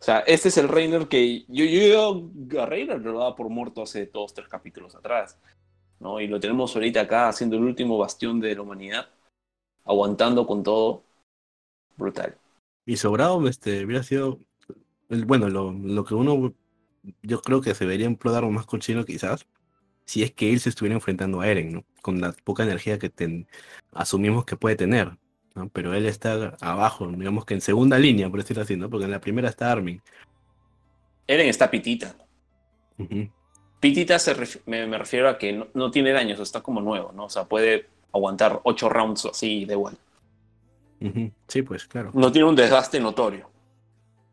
O sea, este es el Reiner que yo, yo, a Reiner lo daba por muerto hace dos, tres capítulos atrás. ¿no? Y lo tenemos ahorita acá haciendo el último bastión de la humanidad, aguantando con todo. Brutal. Y sobrado, este, hubiera sido, bueno, lo, lo que uno, yo creo que se debería emplear más cochino quizás, si es que él se estuviera enfrentando a Eren, ¿no? Con la poca energía que asumimos que puede tener. Pero él está abajo, digamos que en segunda línea, por decirlo así, ¿no? Porque en la primera está Armin. Eren está pitita. Pitita se me, refiero a que no, tiene daños, está como nuevo, ¿no? O sea, puede aguantar ocho rounds así de igual. Sí, pues claro. No tiene un desgaste notorio.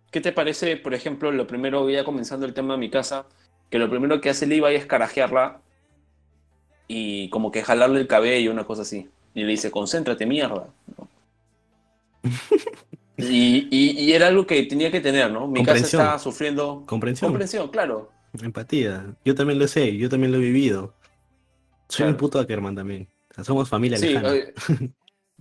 ¿Qué te parece, por ejemplo, lo primero, ya comenzando el tema de mi casa, que lo primero que hace Levi es carajearla y como que jalarle el cabello, una cosa así. Y le dice, concéntrate, mierda. Y, era algo que tenía que tener, ¿no? Mi casa estaba sufriendo. Comprensión. Comprensión, claro. Empatía. Yo también lo sé, yo también lo he vivido. Soy un puto Ackerman también. O sea, somos familia sí,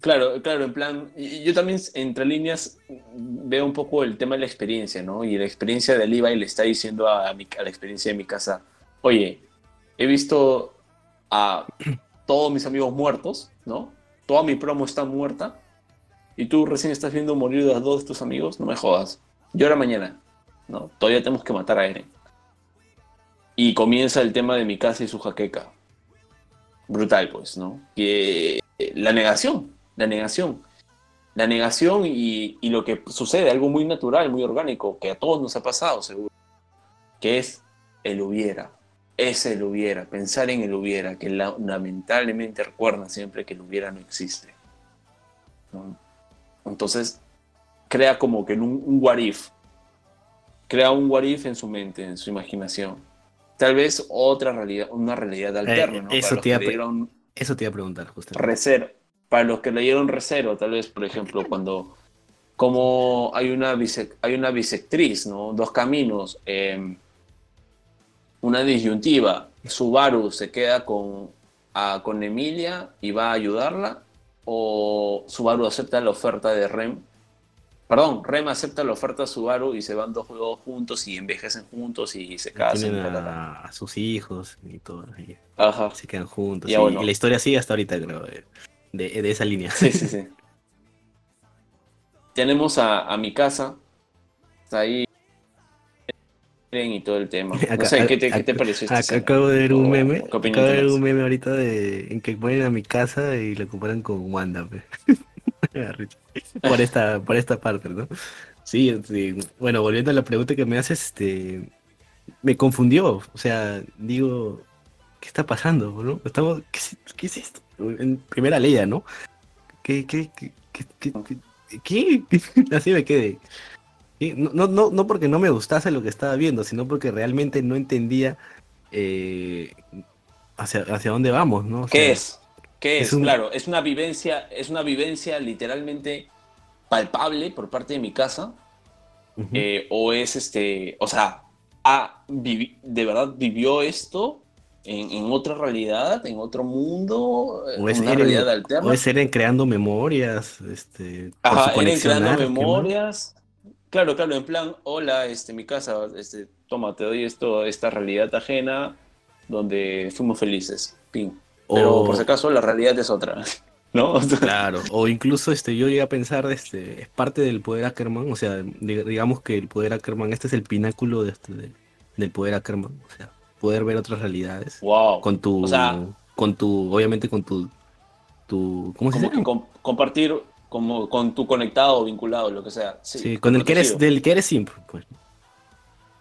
claro, claro, en plan. Yo también, entre líneas, veo un poco el tema de la experiencia, ¿no? Y la experiencia de Levi le está diciendo a, a la experiencia de mi casa: Oye, he visto a todos mis amigos muertos, ¿no? Toda mi promo está muerta y tú recién estás viendo morir a dos de tus amigos, no me jodas. Llora mañana. No, todavía tenemos que matar a Eren. Y comienza el tema de mi casa y su jaqueca. Brutal, pues, ¿no? Que eh, la negación, la negación. La negación y, y, lo que sucede, algo muy natural, muy orgánico, que a todos nos ha pasado, seguro. Que es el hubiera. Es el hubiera, pensar en el hubiera, que lamentablemente recuerda siempre que el hubiera no existe. ¿no? Entonces, crea como que un, un what if. Crea un what if en su mente, en su imaginación. Tal vez otra realidad, una realidad alterna. ¿no? eso, te iba eso, te iba a preguntar, justo. Recero. Para los que leyeron Recero, tal vez, por ejemplo, cuando como hay una, hay una bisectriz, ¿no? Dos caminos, em, una disyuntiva. Subaru se queda con, con Emilia y va a ayudarla, o Subaru acepta la oferta de Rem Perdón, Rem acepta la oferta de Subaru y se van dos juegos juntos y envejecen juntos y se casan. A, a sus hijos y todo. y Ajá. se quedan juntos. Y, bueno. y la historia sigue hasta ahorita, creo, de, de- de esa línea. Sí, sí, sí. Tenemos a, a mi casa. Está ahí. Y todo el tema. No Acá- sé, ¿qué te, acá- qué te pareció esta Acá acabo de ver un ¿O meme, acabo de ver un meme ahorita de en que ponen a mi casa y lo comparan con Wanda, por esta, por esta parte, ¿no? Sí, sí. Bueno, volviendo a la pregunta que me haces, este me confundió. O sea, digo, ¿qué está pasando? ¿No? Estamos, ¿qué, qué es esto? En primera ley, ¿no? ¿Qué, qué, qué, qué, qué, qué- qué? Así me quedé. Sí, No, no, no, porque no me gustase lo que estaba viendo, sino porque realmente no entendía eh, hacia, hacia dónde vamos, ¿no? O ¿Qué sea, es? ¿Qué es es? un- Claro, es una vivencia, es una vivencia literalmente palpable por parte de mi casa. eh, o es este, o sea, ¿de verdad vivió esto en, en otra realidad, en otro mundo, O es una Eren- realidad alterna? O es Eren creando memorias, este, por Ajá, su Eren creando memorias. Claro, claro, en plan, hola, este, mi casa, este, toma, te doy esto, esta realidad ajena donde fuimos felices. Pin. Pero O- por si acaso la realidad es otra, ¿no? Claro, o incluso este, yo llegué a pensar, este, es parte del poder Ackerman, o sea, di- digamos que el poder Ackerman, este es el pináculo de este, de- del poder Ackerman, o sea, poder ver otras realidades wow. con tu, O sea- con tu, obviamente con tu, tu, ¿cómo se dice? com- compartir como con tu conectado, vinculado, lo que sea. Sí, Sí, con el que eres, del que eres simp, pues.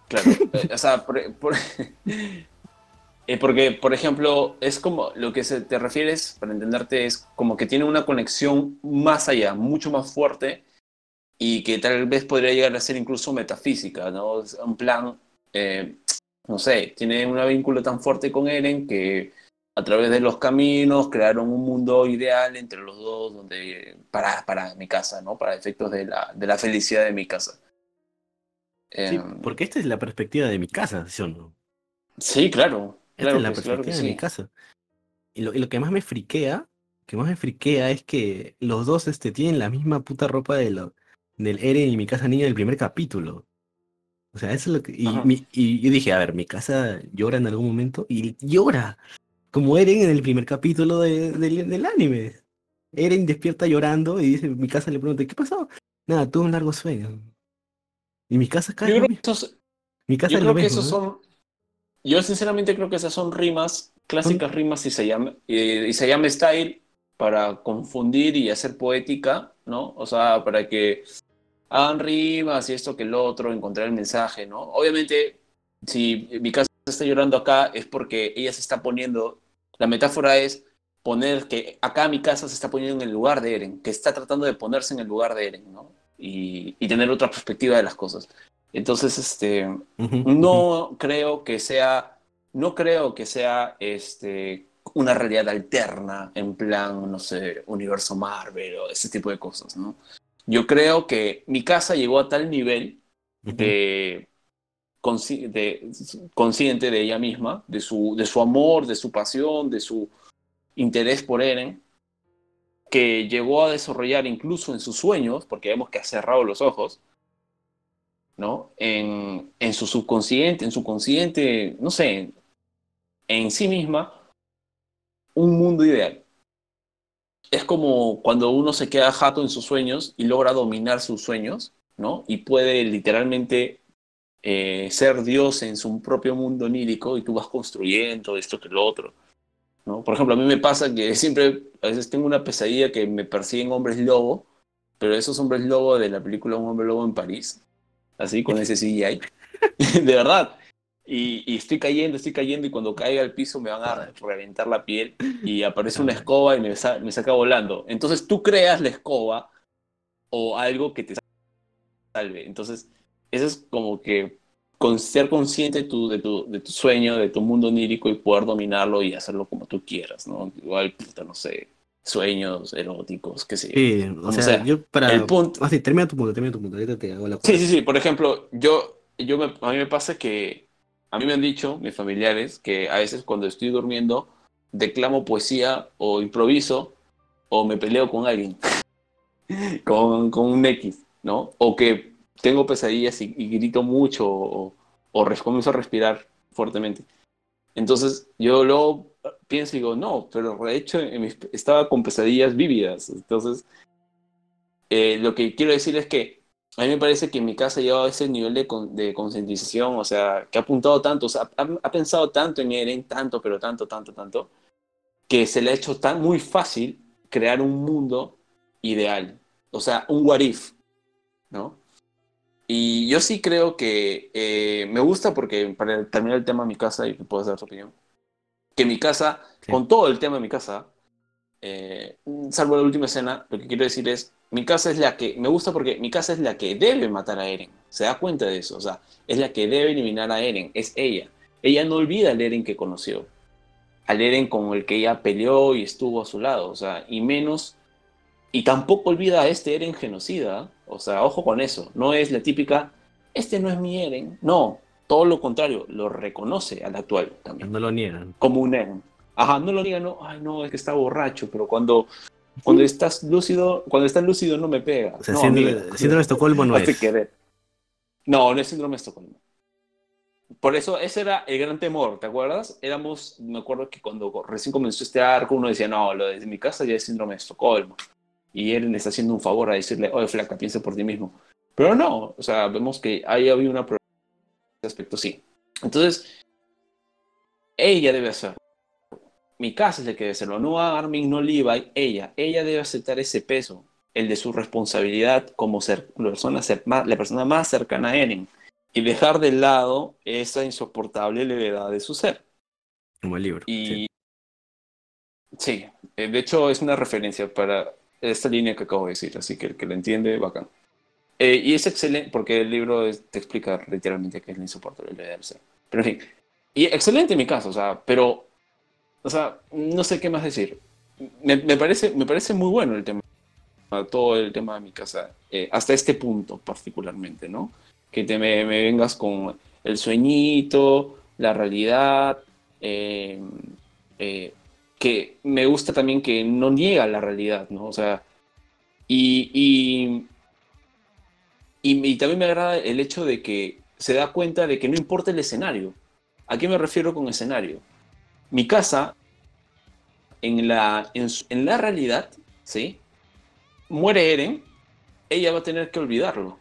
Claro. Eh, o sea, por- por- eh, porque, por ejemplo, es como lo que se te refieres, para entenderte, es como que tiene una conexión más allá, mucho más fuerte y que tal vez podría llegar a ser incluso metafísica, ¿no? Es un plan, eh, no sé, tiene un vínculo tan fuerte con Eren que a través de los caminos crearon un mundo ideal entre los dos, donde para, para mi casa, ¿no? Para efectos de la, de la felicidad de mi casa. Sí, Em, porque esta es la perspectiva de mi casa, ¿sí o no? Sí, claro. Esta Claro es la que- perspectiva de mi casa. Y lo, y lo que más me friquea, que más me friquea es que los dos este, tienen la misma puta ropa de lo, del Eren y mi casa niña del primer capítulo. O sea, eso es lo que. Y, mi- y yo dije, a ver, mi casa llora en algún momento y llora. Como Eren en el primer capítulo de- del- del anime. Eren despierta llorando y dice, mi casa le pregunta, ¿qué pasó? Nada, tuve un largo sueño. Y mi casa cae. Yo creo esos, Mi casa yo creo que esos son. Yo sinceramente creo que esas son rimas, clásicas rimas y se llama, eh, y se llama style para confundir y hacer poética, ¿no? O sea, para que hagan rimas y esto que el otro, encontrar el mensaje, ¿no? Obviamente, si mi casa está llorando acá es porque ella se está poniendo, la metáfora es poner que acá mi casa se está poniendo en el lugar de Eren, que está tratando de ponerse en el lugar de Eren, ¿no? Y, y tener otra perspectiva de las cosas. Entonces, este, no creo que sea, no creo que sea este, una realidad alterna en plan, no sé, universo Marvel o ese tipo de cosas, ¿no? Yo creo que mi casa llegó a tal nivel de, consci- consciente de ella misma, de su, de su amor, de su pasión, de su interés por Eren, que llegó a desarrollar incluso en sus sueños, porque vemos que ha cerrado los ojos, ¿no? En, en su subconsciente, en su consciente, no sé, en sí misma, un mundo ideal. Es como cuando uno se queda jato en sus sueños y logra dominar sus sueños, ¿no? Y puede literalmente eh, ser Dios en su propio mundo onírico y tú vas construyendo esto que lo otro. ¿no? Por ejemplo, a mí me pasa que siempre, a veces tengo una pesadilla que me persiguen hombres lobo, pero esos hombres lobo de la película Un hombre lobo en París, así con ese CGI, de verdad. Y, y estoy cayendo, estoy cayendo y cuando caiga al piso me van a reventar la piel y aparece una escoba y me, sa- me saca volando. Entonces tú creas la escoba o algo que te salve. Entonces, eso es como que con ser consciente tu, de, tu, de tu sueño, de tu mundo onírico y poder dominarlo y hacerlo como tú quieras, ¿no? Igual, no sé, sueños eróticos, qué sé yo. Sí, o O sea, sea, yo para. el punto- Ah, sí, termina tu punto, termina tu punto. Ahorita te hago la Sí, sí, sí. Por ejemplo, yo, yo me- a mí me pasa que a mí me han dicho mis familiares que a veces cuando estoy durmiendo declamo poesía o improviso o me peleo con alguien, con, con un X. ¿no? O que tengo pesadillas y, grito mucho o, o comienzo a respirar fuertemente. Entonces yo luego pienso y digo, no, pero de hecho estaba con pesadillas vívidas. Entonces, eh, lo que quiero decir es que a mí me parece que en mi casa ha llegado a ese nivel de, de concientización, o sea, que ha apuntado tanto, o sea, ha, pensado tanto en Eren, tanto, pero tanto, tanto, tanto, que se le ha hecho tan muy fácil crear un mundo ideal, o sea, un what if, ¿no? Y yo sí creo que eh, me gusta porque, para terminar el tema de mi casa, y puedes dar tu opinión, que mi casa, con todo el tema de mi casa, eh, salvo la última escena, lo que quiero decir es, mi casa es la que, me gusta porque mi casa es la que debe matar a Eren, se da cuenta de eso, o sea, es la que debe eliminar a Eren, es ella. Ella no olvida al Eren que conoció, al Eren con el que ella peleó y estuvo a su lado, o sea, y menos, y tampoco olvida a este Eren genocida, o sea, ojo con eso, no es la típica, este no es mi Eren, no, todo lo contrario, lo reconoce al actual también. No lo niegan. Como un Eren. Ajá, no lo niegan, no, ay no, es que está borracho, pero cuando, cuando estás lúcido, cuando estás lúcido no me pega. O sea, no, síndrome, de Estocolmo no es. No, no es síndrome de Estocolmo. Por eso, ese era el gran temor, ¿te acuerdas? Éramos, me acuerdo que cuando recién comenzó este arco, uno decía, no, lo de mi casa ya es síndrome de Estocolmo. Y él le está haciendo un favor a decirle, oye, flaca, piensa por ti mismo. Pero no, o sea, vemos que ahí había una aspecto sí. Entonces, ella debe hacerlo. Mi casa es la que debe hacerlo, no Armin, no Levi, ella. Ella debe aceptar ese peso, el de su responsabilidad como ser, la, persona, la persona más cercana a Eren, y dejar de lado esa insoportable levedad de su ser. Como el libro. Y sí. Eh, de hecho es una referencia para esta línea que acabo de decir, así que el que lo entiende, bacán. Eh, y es excelente, porque el libro te explica literalmente que es la insoportable del ser. Pero en fin, y excelente en mi caso, o sea, pero, o sea, no sé qué más decir. Me, parece, me parece muy bueno el tema, todo el tema de mi casa, eh, hasta este punto particularmente, ¿no? Que te me, vengas con el sueñito, la realidad, eh, que me gusta también que no niega la realidad, ¿no? O sea, y y, también me agrada el hecho de que se da cuenta de que no importa el escenario. ¿A qué me refiero con escenario? Mi casa, en la, en, la realidad, ¿sí? Muere Eren, ella va a tener que olvidarlo,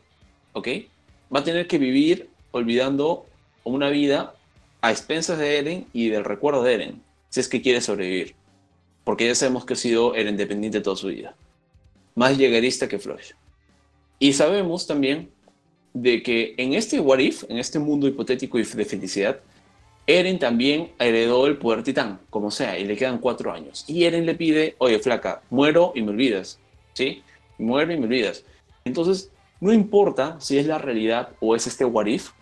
¿ok? Va a tener que vivir olvidando una vida a expensas de Eren y del recuerdo de Eren, si es que quiere sobrevivir. Porque ya sabemos que ha sido Eren dependiente toda su vida. Más llegarista que Flush. Y sabemos también de que en este What If, en este mundo hipotético de felicidad, Eren también heredó el poder titán, como sea, y le quedan cuatro años. Y Eren le pide, oye, flaca, muero y me olvidas, ¿sí? Muero y me olvidas. Entonces, no importa si es la realidad o es este What If,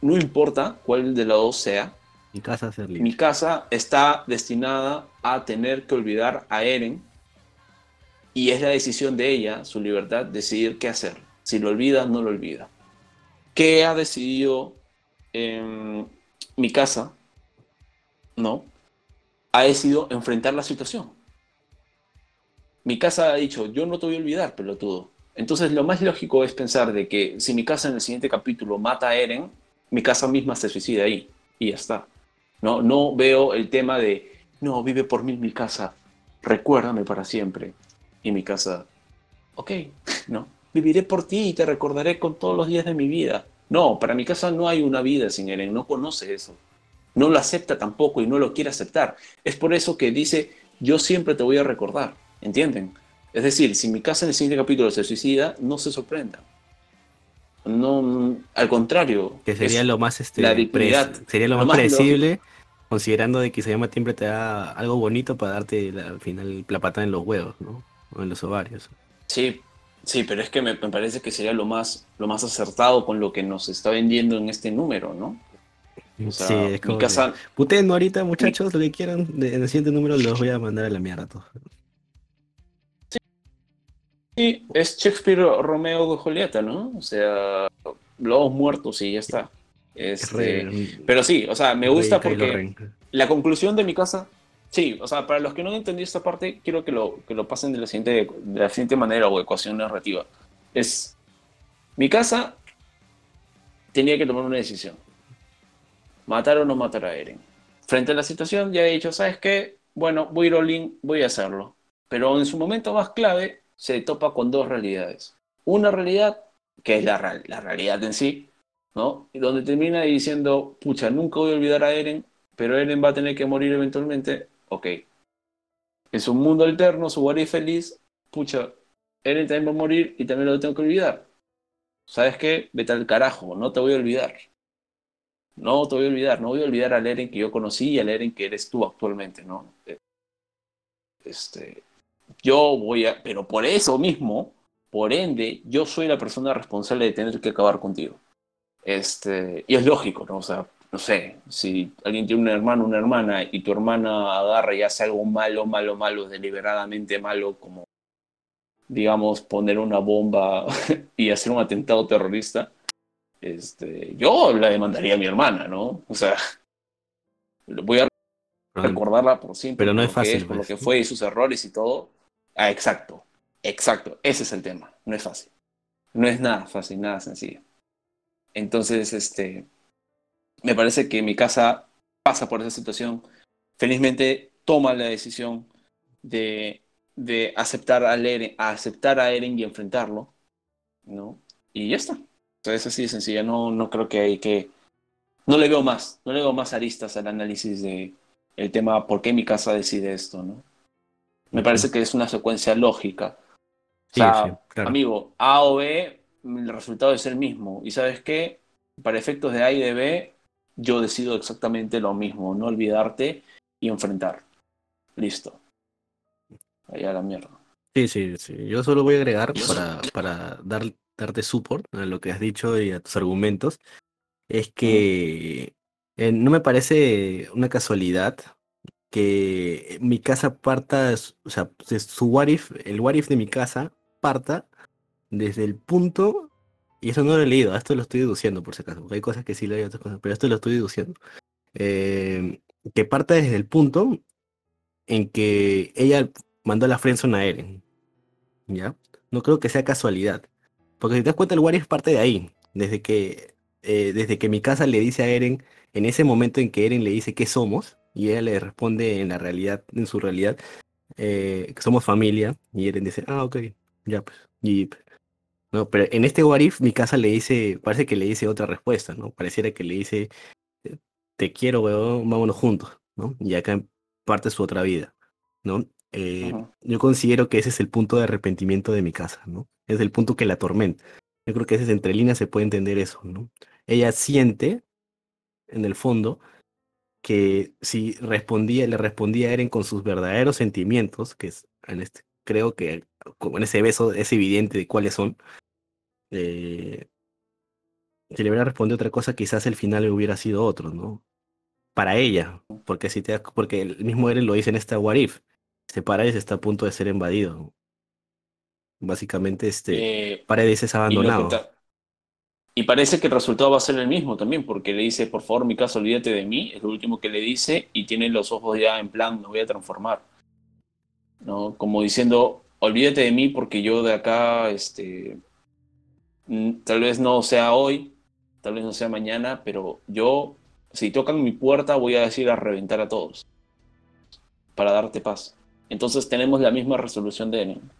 no importa cuál de los dos sea, mi casa, está destinada a tener que olvidar a Eren y es la decisión de ella, su libertad, decidir qué hacer. Si lo olvida, no lo olvida. ¿Qué ha decidido en mi casa? ¿No? Ha decidido enfrentar la situación. Mi casa ha dicho, yo no te voy a olvidar, pelotudo. Entonces lo más lógico es pensar de que si mi casa en el siguiente capítulo mata a Eren, mi casa misma se suicida ahí y ya está. No, no veo el tema de, no, vive por mí mi casa, recuérdame para siempre y mi casa, ok, no, viviré por ti y te recordaré con todos los días de mi vida. No, para mi casa no hay una vida sin Eren, no conoce eso. No lo acepta tampoco y no lo quiere aceptar. Es por eso que dice, yo siempre te voy a recordar, ¿entienden? Es decir, si mi casa en el siguiente capítulo se suicida, no se sorprenda. No, al contrario. Que sería lo más este, la sería lo, más, predecible, considerando de que se llama siempre te da algo bonito para darte al final la patada en los huevos, ¿no? o en los ovarios. Sí, sí, pero es que me, parece que sería lo más, lo más acertado con lo que nos está vendiendo en este número, ¿no? sí, es como. Casa... ahorita, muchachos, lo que quieran. en el siguiente número los voy a mandar a la mierda todos. Sí, es Shakespeare Romeo de Julieta, ¿no? O sea, lobos muertos y ya está. Este, pero sí, o sea, me gusta porque la conclusión de mi casa Sí, o sea, para los que no han entendido esta parte, quiero que lo, que lo pasen de la, siguiente, de la siguiente manera o ecuación narrativa. Es mi casa tenía que tomar una decisión. Matar o no matar a Eren. Frente a la situación ya he dicho, ¿sabes qué? Bueno, voy a ir all voy a hacerlo. Pero en su momento más clave se topa con dos realidades. Una realidad, que es la, la realidad en sí, ¿no? Y donde termina diciendo, pucha, nunca voy a olvidar a Eren, pero Eren va a tener que morir eventualmente. Ok. Es un mundo alterno, su guardia feliz, pucha, Eren también va a morir y también lo tengo que olvidar. ¿Sabes qué? Vete al carajo, no te voy a olvidar. No te voy a olvidar, no voy a olvidar al Eren que yo conocí y al Eren que eres tú actualmente, ¿no? Este, yo voy a, pero por eso mismo, por ende, yo soy la persona responsable de tener que acabar contigo. Este, y es lógico, ¿no? O sea, no sé, si alguien tiene un hermano, una hermana, y tu hermana agarra y hace algo malo, malo, malo, deliberadamente malo, como, digamos, poner una bomba y hacer un atentado terrorista, este, yo la demandaría a mi hermana, ¿no? O sea, voy a recordarla por siempre. Pero no es fácil. por lo que fue y sus errores y todo. Ah, exacto, exacto, ese es el tema, no es fácil. No es nada fácil, nada sencillo. Entonces, este, me parece que mi casa pasa por esa situación. Felizmente toma la decisión de, de aceptar, a Eren, aceptar a Eren y enfrentarlo, ¿no? Y ya está. Entonces, así de sencilla. No, no creo que hay que... No le veo más, no le veo más aristas al análisis de el tema por qué mi casa decide esto, ¿no? Me parece que es una secuencia lógica. O sea, amigo, A o B, el resultado es el mismo. Y sabes qué? Para efectos de A y de B, yo decido exactamente lo mismo. No olvidarte y enfrentar. Listo. Allá la mierda. Sí, sí, sí. Yo solo voy a agregar para, para dar, darte support a lo que has dicho y a tus argumentos. Es que eh, no me parece una casualidad que mi casa parta, o sea, su what el what if de mi casa parta desde el punto, y eso no lo he leído, esto lo estoy deduciendo por si acaso, porque hay cosas que sí leí, otras cosas, pero esto lo estoy deduciendo. Eh, que parta desde el punto en que ella mandó la friendzone a Eren. ¿Ya? No creo que sea casualidad. Porque si te das cuenta, el what if parte de ahí. Desde que, eh, desde que mi casa le dice a Eren, en ese momento en que Eren le dice qué somos, y ella le responde en la realidad, en su realidad, eh, que somos familia, y Eren dice, ah, ok, ya pues, y, no, pero en este Warif mi casa le dice, parece que le dice otra respuesta, ¿no? Pareciera que le dice, te quiero, weón, vámonos juntos, ¿no? Y acá parte su otra vida, ¿no? Eh, yo considero que ese es el punto de arrepentimiento de mi casa, ¿no? Es el punto que la atormenta. Yo creo que ese es entre líneas se puede entender eso, ¿no? Ella siente, en el fondo, que si respondía, le respondía a Eren con sus verdaderos sentimientos, que es, en este, creo que con ese beso es evidente de cuáles son, eh, si le hubiera respondido otra cosa, quizás el final hubiera sido otro, ¿no? Para ella, porque si te porque el mismo Eren lo dice en esta What If, este Paradis está a punto de ser invadido. Básicamente, este eh, Paradis es abandonado. Y parece que el resultado va a ser el mismo también, porque le dice, por favor, mi caso, olvídate de mí, es lo último que le dice, y tiene los ojos ya en plan, me voy a transformar. ¿No? Como diciendo, olvídate de mí porque yo de acá, este, mm, tal vez no sea hoy, tal vez no sea mañana, pero yo, si tocan mi puerta, voy a decir a reventar a todos, para darte paz. Entonces tenemos la misma resolución de Eren.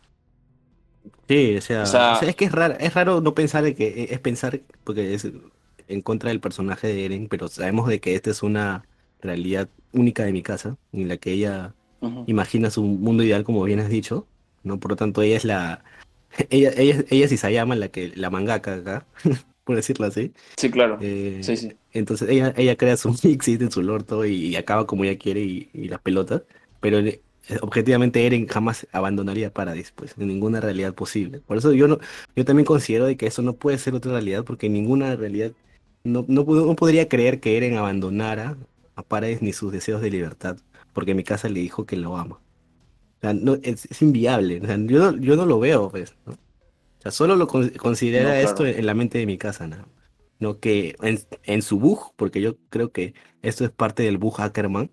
Sí, o sea, es que es raro, es raro no pensar que e, es pensar porque es en contra del personaje de Eren, pero sabemos de que esta es una realidad única de mi casa, en la que ella imagina su mundo ideal como bien has dicho, ¿no? Por lo tanto, ella es la ella ella ella es Isayama la que la mangaka acá, por decirlo así. Sí, claro. Eh, sí, sí. Entonces ella ella crea su mixit en su orto y, acaba como ella quiere y, y las pelotas, pero objetivamente Eren jamás abandonaría Paradis, pues, en ninguna realidad posible. Por eso yo no, yo también considero de que eso no puede ser otra realidad, porque en ninguna realidad no, no, podría creer que Eren abandonara a Paradis ni sus deseos de libertad, porque mi casa le dijo que lo ama. O sea, no, es, inviable. yo, no, yo no lo veo, pues. O sea, solo lo considera esto en, la mente de mi casa, ¿no? No que en, en su bug, porque yo creo que esto es parte del bug Ackerman,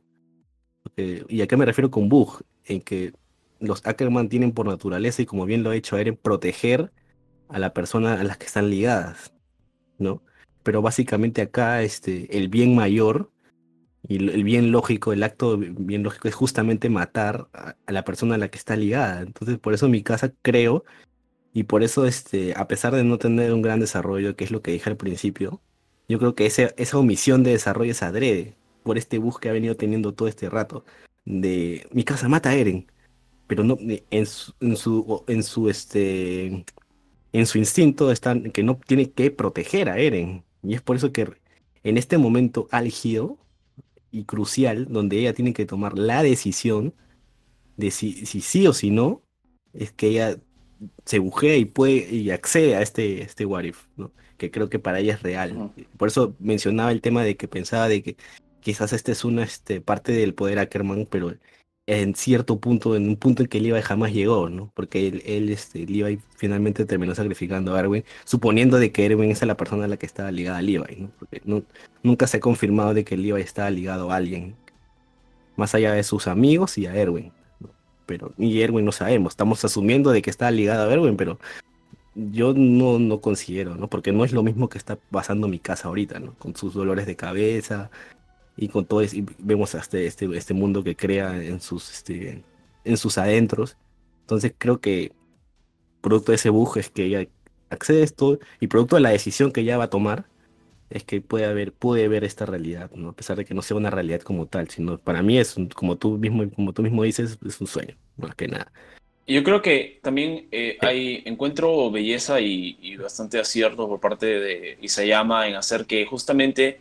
eh, ¿Y a qué me refiero con bug? En que los Ackerman tienen por naturaleza, y como bien lo ha hecho Eren, proteger a la persona a las que están ligadas, ¿no? Pero básicamente acá este, el bien mayor y el bien lógico, el acto bien lógico es justamente matar a, la persona a la que está ligada. Entonces, por eso mi casa creo, y por eso, este, a pesar de no tener un gran desarrollo, que es lo que dije al principio, yo creo que ese, esa omisión de desarrollo es adrede, por este bus que ha venido teniendo todo este rato. De mi casa mata a Eren, pero no en su, en su, en su este en su instinto está que no tiene que proteger a Eren. Y es por eso que en este momento álgido y crucial, donde ella tiene que tomar la decisión de si, si sí o si no, es que ella se bujea y puede y accede a este, este what ¿no? Que creo que para ella es real. Por eso mencionaba el tema de que pensaba de que quizás esta es una este, parte del poder Ackerman, pero en cierto punto, en un punto en que Levi jamás llegó, ¿no? Porque él, él este, Levi finalmente terminó sacrificando a Erwin, suponiendo de que Erwin es la persona a la que estaba ligada a Levi, ¿no? Porque no, nunca se ha confirmado de que Levi estaba ligado a alguien, más allá de sus amigos y a Erwin, Pero, y Erwin no sabemos, estamos asumiendo de que está ligado a Erwin, pero yo no, no considero, ¿no? Porque no es lo mismo que está pasando mi casa ahorita, ¿no? Con sus dolores de cabeza, y con todo y vemos este, este, este mundo que crea en sus, este, en sus adentros. Entonces creo que producto de ese bug es que ella accede a esto y producto de la decisión que ella va a tomar es que puede haber, puede ver esta realidad, ¿no? A pesar de que no sea una realidad como tal, sino para mí es, como tú mismo, como tú mismo dices, es un sueño, más que nada. Yo creo que también eh, hay, encuentro belleza y, y, bastante acierto por parte de Isayama en hacer que justamente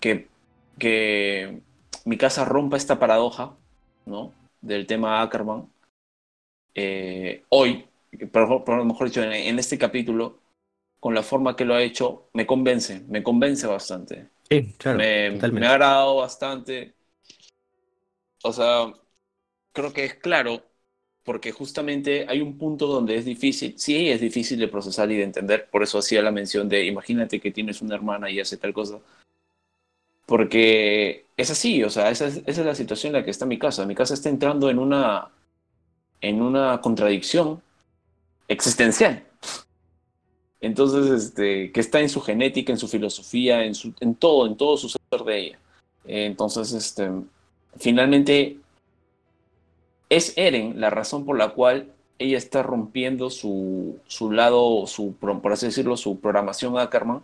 que que mi casa rompa esta paradoja, ¿no? Del tema Ackerman. Eh, hoy, por, lo mejor dicho, en, este capítulo, con la forma que lo ha hecho, me convence, me convence bastante. Sí, claro. Me, me ha agradado bastante. O sea, creo que es claro, porque justamente hay un punto donde es difícil, sí, es difícil de procesar y de entender, por eso hacía la mención de, imagínate que tienes una hermana y hace tal cosa, porque es así, o sea, esa es, la situación en la que está mi casa. Mi casa está entrando en una, en una contradicción existencial. Entonces, este, que está en su genética, en su filosofía, en, su, en todo, en todo su ser de ella. Entonces, este, finalmente, es Eren la razón por la cual ella está rompiendo su, su lado, su, por así decirlo, su programación Ackerman,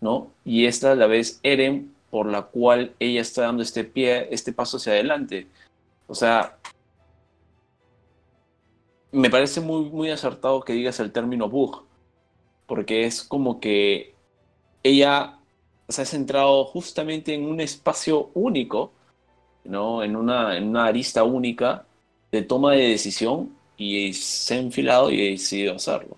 ¿no? Y esta a la vez Eren por la cual ella está dando este pie, este paso hacia adelante. O sea, me parece muy, muy acertado que digas el término bug, porque es como que ella se ha centrado justamente en un espacio único, ¿no? en, una, en una arista única de toma de decisión y se ha enfilado y ha decidido hacerlo.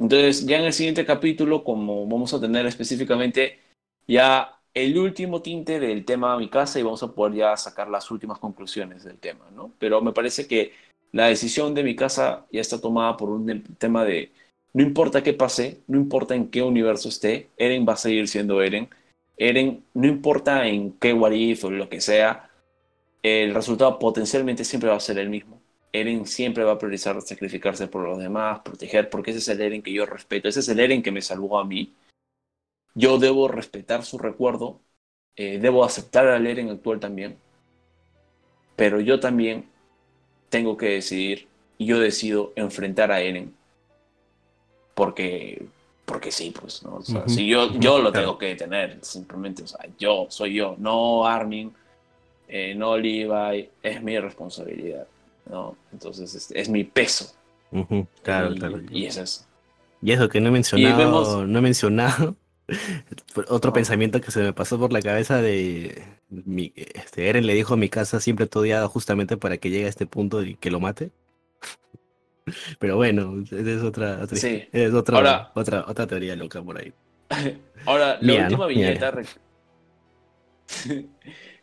Entonces, ya en el siguiente capítulo, como vamos a tener específicamente ya el último tinte del tema Mi Casa y vamos a poder ya sacar las últimas conclusiones del tema, ¿no? Pero me parece que la decisión de Mi Casa ya está tomada por un tema de no importa qué pase, no importa en qué universo esté, Eren va a seguir siendo Eren. Eren, no importa en qué what o lo que sea, el resultado potencialmente siempre va a ser el mismo. Eren siempre va a priorizar sacrificarse por los demás, proteger, porque ese es el Eren que yo respeto, ese es el Eren que me salvó a mí yo debo respetar su recuerdo, eh, debo aceptar al Eren actual también, pero yo también tengo que decidir y yo decido enfrentar a Eren porque porque sí, pues, ¿no? si yo, yo lo tengo que tener, simplemente, o sea, yo soy yo, no Armin, eh, no Levi, es mi responsabilidad, ¿no? Entonces, es, mi peso. Claro, y, claro. Y es eso. Y eso que no he mencionado, no he mencionado otro pensamiento que se me pasó por la cabeza de mi, este, Eren le dijo a mi casa siempre todo justamente para que llegue a este punto y que lo mate. Pero bueno, es otra, otra es otra, otra, otra teoría loca por ahí. Ahora, la última viñeta.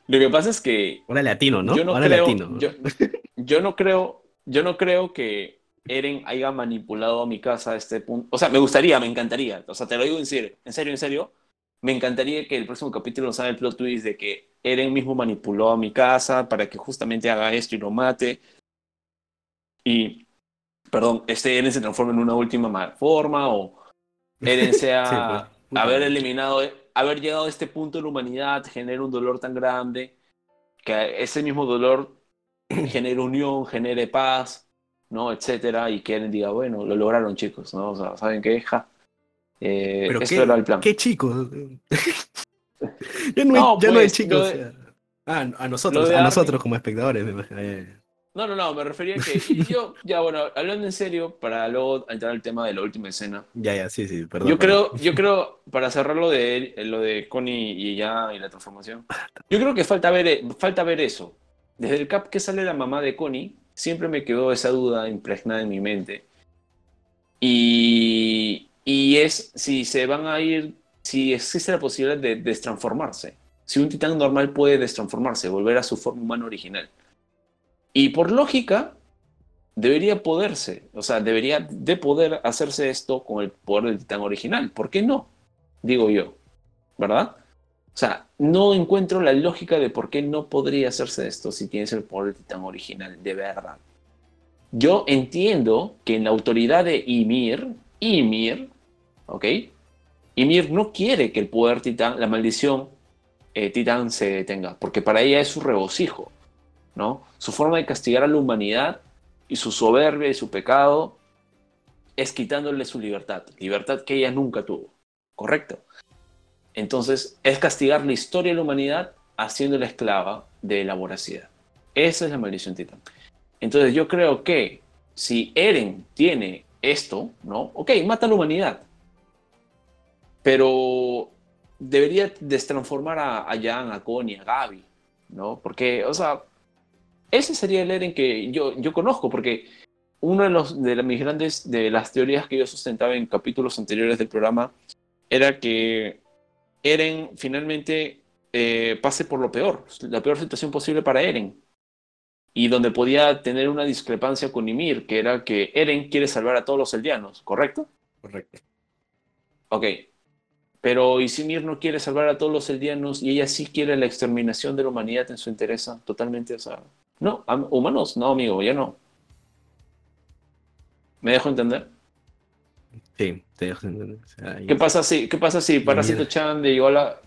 lo que pasa es que. Ahora latino, ¿no? Yo no creo, yo no creo, yo no creo que Eren haya manipulado a mi casa a este punto. O sea, me gustaría, me encantaría. O sea, te lo digo en serio, en serio, en serio. Me encantaría que el próximo capítulo nos haga el plot twist de que Eren mismo manipuló a mi casa para que justamente haga esto y lo mate. Y perdón, este Eren se transforme en una última forma o Eren sea pues, haber eliminado, haber llegado a este punto de la humanidad genera un dolor tan grande que ese mismo dolor genere unión, genere paz, ¿no? Etcétera, y que Eren diga, bueno, lo lograron chicos, ¿no? O sea, ¿saben qué? Ja. Eh, Pero qué, era el plan. ¿Qué chicos? ya no, ya no hay pues, chicos. Ah, a nosotros, a nosotros como espectadores. No, no, no, me refería a que yo, ya bueno, hablando en serio, para luego entrar al tema de la última escena. Ya, ya, sí, sí, perdón. Yo creo, yo creo, para cerrar lo de, lo de Connie y ya y la transformación, yo creo que falta ver, falta ver eso. Desde el cap que sale la mamá de Connie, siempre me quedó esa duda impregnada en mi mente. Y, y es si se van a ir, si existe la posibilidad de destransformarse. Si un titán normal puede destransformarse, volver a su forma humana original. Y por lógica, debería poderse, o sea, debería de poder hacerse esto con el poder del titán original. ¿Por qué no? Digo yo, ¿verdad? O sea, no encuentro la lógica de por qué no podría hacerse esto si tienes el poder titán original, de verdad. Yo entiendo que en la autoridad de Ymir, Ymir, ¿ok? Ymir no quiere que el poder titán, la maldición eh, titán se detenga, porque para ella es su regocijo. ¿no? Su forma de castigar a la humanidad y su soberbia y su pecado es quitándole su libertad, libertad que ella nunca tuvo, ¿correcto? Entonces es castigar la historia de la humanidad haciéndola esclava de la voracidad. Esa es la maldición titán. Entonces yo creo que si Eren tiene esto, ¿no? Ok, mata a la humanidad. Pero debería destransformar a, a Jan, a Connie, a Gaby, ¿no? Porque, o sea, ese sería el Eren que yo, yo conozco, porque una de, los, de mis grandes, de las teorías que yo sustentaba en capítulos anteriores del programa, era que Eren finalmente eh, pase por lo peor, la peor situación posible para Eren. Y donde podía tener una discrepancia con Ymir, que era que Eren quiere salvar a todos los eldianos, ¿correcto? Correcto. Ok. Pero Ymir no quiere salvar a todos los eldianos y ella sí quiere la exterminación de la humanidad en su interés, totalmente, o no, humanos, no, amigo, ya no. ¿Me dejo entender? Sí, te dejo entender. ¿Qué, pasa si, ¿Qué pasa si Parásito Chan llegó a la,